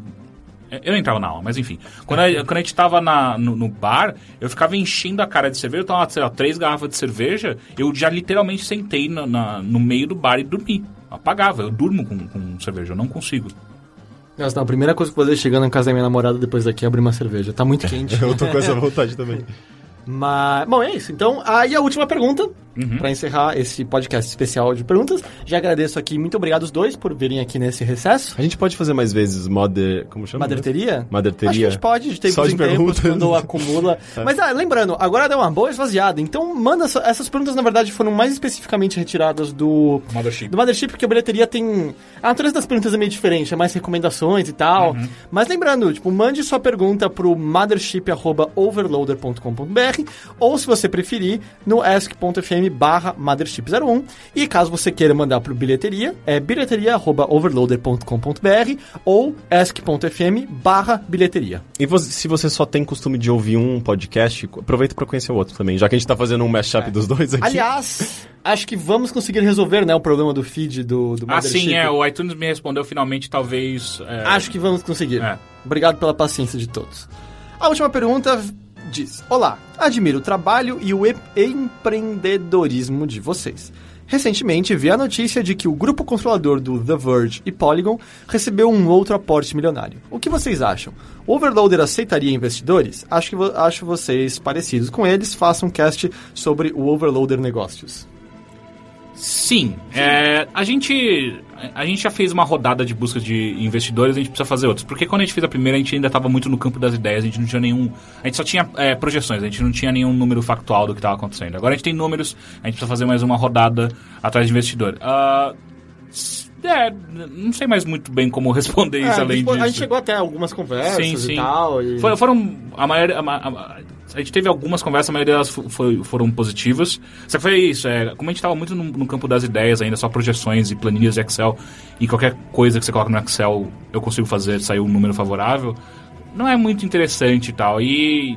eu não entrava na aula, mas enfim. Quando a, quando a gente tava na- no, no bar, eu ficava enchendo a cara de cerveja, eu tomava, sei lá, três garrafas de cerveja, eu já literalmente sentei na- na- no meio do bar e dormi. Apagava, eu durmo com, com cerveja, eu não consigo. Nossa, não, a primeira coisa que eu vou fazer chegando na casa da minha namorada depois daqui é abrir uma cerveja. Tá muito quente. Eu tô com essa vontade também. Mas, bom, é isso. Então, aí a última pergunta, Uhum. pra encerrar esse podcast especial de perguntas. Já agradeço aqui, muito obrigado os dois por virem aqui nesse recesso. A gente pode fazer mais vezes Mother... Como chama? Maderteria? Maderteria. Acho que a gente pode, de tempos Só de em tempos, perguntas. quando acumula. Mas ah, lembrando, agora deu uma boa esvaziada. Então, manda essa- essas perguntas, na verdade, foram mais especificamente retiradas do Mothership. do Mothership, porque a bilheteria tem. A natureza das perguntas é meio diferente, é mais recomendações e tal. Mas lembrando, tipo, mande sua pergunta pro mothership.overloader.com.br ou, se você preferir, no ask.fm anchor.fm barra mothership01 e caso você queira mandar pro bilheteria, é bilheteria.overloader.com.br ou ask.fm barra bilheteria. E você- se você só tem costume de ouvir um podcast, aproveita pra conhecer o outro também, já que a gente tá fazendo um mashup dos dois aqui. Aliás, acho que vamos conseguir resolver né, o problema do feed do, do Ah, sim, é. O iTunes me respondeu finalmente, talvez. é, Acho que vamos conseguir. É. Obrigado pela paciência de todos. A última pergunta diz: Olá, admiro o trabalho e o empreendedorismo de vocês. Recentemente vi a notícia de que o grupo controlador do The Verge e Polygon recebeu um outro aporte milionário. O que vocês acham? O Overloader aceitaria investidores? Acho que acho vocês parecidos com eles. Façam um cast sobre o Overloader Negócios. Sim, é, a gente a gente já fez uma rodada de busca de investidores, a gente precisa fazer outras. Porque quando a gente fez a primeira, a gente ainda estava muito no campo das ideias, a gente não tinha nenhum. A gente só tinha é, projeções, a gente não tinha nenhum número factual do que estava acontecendo. Agora a gente tem números, a gente precisa fazer mais uma rodada atrás de investidor. Ah, s- é, não sei mais muito bem como responder isso É, além tipo, disso. a gente chegou até algumas conversas Sim, sim. e tal. e- For- Foram. A maioria. A, a- a gente teve algumas conversas, a maioria delas fo- foi- foram positivas. Só que foi isso, é, como a gente estava muito no, no campo das ideias ainda, só projeções e planilhas de Excel, e qualquer coisa que você coloca no Excel eu consigo fazer sair um número favorável, não é muito interessante e tal. E.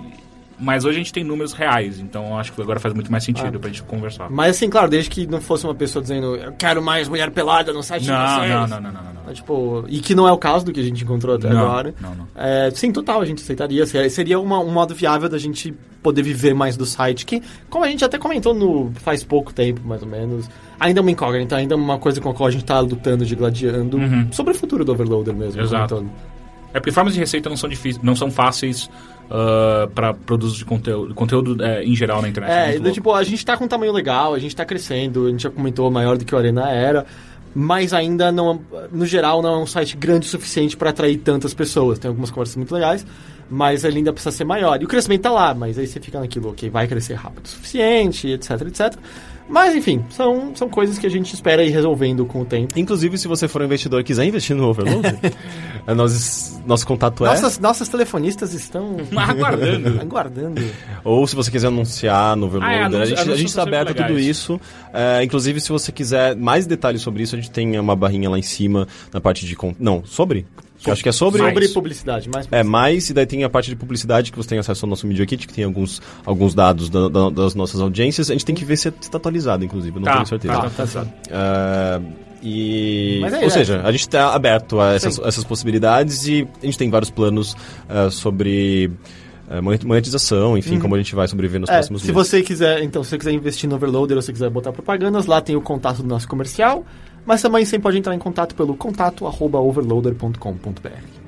Mas hoje a gente tem números reais, então acho que agora faz muito mais sentido Ah. pra gente conversar. Mas assim, claro, desde que não fosse uma pessoa dizendo eu quero mais mulher pelada no site de Não, vocês. não, não, não, não, não, não. É, Tipo, e que não é o caso do que a gente encontrou até Não, agora. não, não. É, sim, total, a gente aceitaria. Seria- uma- um modo viável da gente poder viver mais do site, que, como a gente até comentou no faz pouco tempo, mais ou menos, ainda é uma incógnita, ainda é uma coisa com a qual a gente tá lutando, de gladiando, Uhum. sobre o futuro do Overloader mesmo. Exato. como todo. É porque formas de receita não são difíceis, não são fáceis para produtos de conteúdo, conteúdo é, em geral na internet. É, do louco. tipo, a gente tá com um tamanho legal, a gente tá crescendo, a gente já comentou maior do que o Arena era, mas ainda não, no geral, não é um site grande o suficiente para atrair tantas pessoas. Tem algumas conversas muito legais, mas ele ainda precisa ser maior. E o crescimento tá lá, mas aí você fica naquilo, ok, vai crescer rápido o suficiente, etc, etc. Mas enfim, são, são coisas que a gente espera ir resolvendo com o tempo. Inclusive, se você for um investidor e quiser investir no Overload, é, nós, nosso contato é. Nossas, nossas telefonistas estão Aguardando. aguardando. Ou se você quiser anunciar no Overloader, Ah, é, a anúncio- gente, a anúncios gente está aberto a tudo legais. isso. É, inclusive, se você quiser mais detalhes sobre isso, a gente tem uma barrinha lá em cima na parte de. con- Não, sobre? Eu acho que é sobre. Sobre Mais. publicidade, mais É, mais, e daí tem a parte de publicidade que você tem acesso ao nosso Media Kit, que tem alguns, alguns dados da- da- das nossas audiências. A gente tem que ver se está atualizado, inclusive, eu não Tá, tenho certeza. tá, tá certo. Ah, e. Mas é, ou é. seja, a gente está aberto a essas, essas possibilidades e a gente tem vários planos ah, sobre monet- monetização, enfim, como a gente vai sobreviver nos Uhum. É, próximos se meses. você quiser, então, se você quiser investir no Overloader ou se quiser botar propagandas, lá tem o contato do nosso comercial, mas também sempre pode entrar em contato pelo contato arroba overloader.com.br.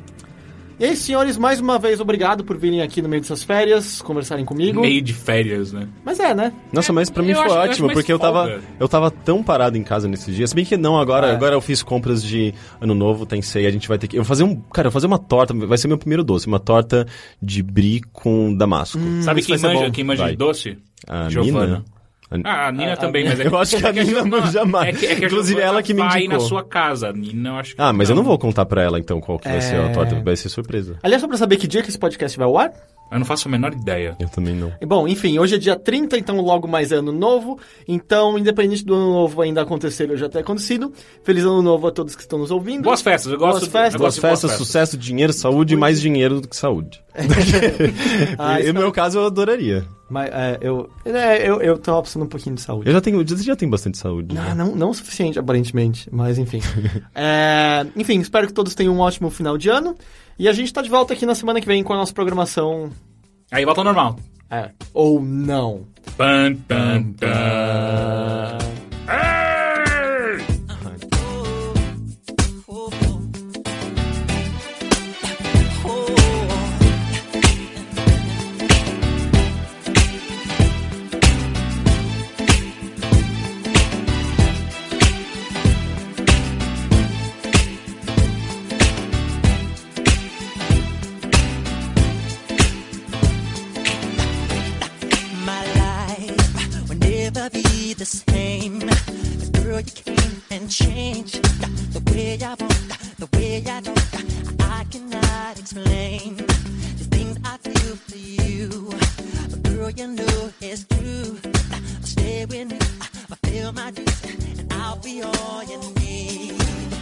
E aí, senhores, mais uma vez obrigado por virem aqui no meio dessas férias, conversarem comigo. Meio de férias, né? Mas é, né? Nossa, mas pra mim Eu foi acho- eu ótimo, mais porque eu tava, folga. eu tava tão parado em casa nesses dias. Se bem que não, agora, É. agora eu fiz compras de ano novo, tem ceia, a gente vai ter que. Eu vou fazer um. Cara, eu vou fazer uma torta, vai ser meu primeiro doce, uma torta de brie com damasco. Sabe isso quem manja, quem manja de doce? A Giovana. Nina. Ah, a Nina também, mas é Eu acho que a Nina manja mais. É que, é que a Inclusive, ela que me indicou. na sua casa. A Nina, eu acho que Ah, mas eu não vou contar pra ela então qual que vai ser a É. torta, vai ser surpresa. Aliás, só pra saber que dia que esse podcast vai ao ar? Eu não faço a menor ideia. Eu também não. E, Bom, enfim, hoje é dia 30, então logo mais é ano novo. Então, independente do ano novo ainda acontecer ou já ter acontecido, feliz ano novo a todos que estão nos ouvindo. Boas festas, eu gosto Boas eu festas. gosto Boas de festas, sucesso, dinheiro, saúde, mais dinheiro do que saúde. Ah, e no meu caso, eu adoraria. Mas é, eu, é, eu, eu tô precisando um pouquinho de saúde. Eu já tenho, você já tem bastante saúde. Ah, né? não, não o suficiente, aparentemente, mas enfim. É, enfim, espero que todos tenham um ótimo final de ano. E a gente tá de volta aqui na semana que vem com a nossa programação. Aí volta ao normal. É, ou não. Pan, pan, pan. You came and changed the way I walk, the way I talk. I cannot explain the things I feel for you. But girl, you know it's true. Stay with you. Fulfill my dreams, and I'll be all you need.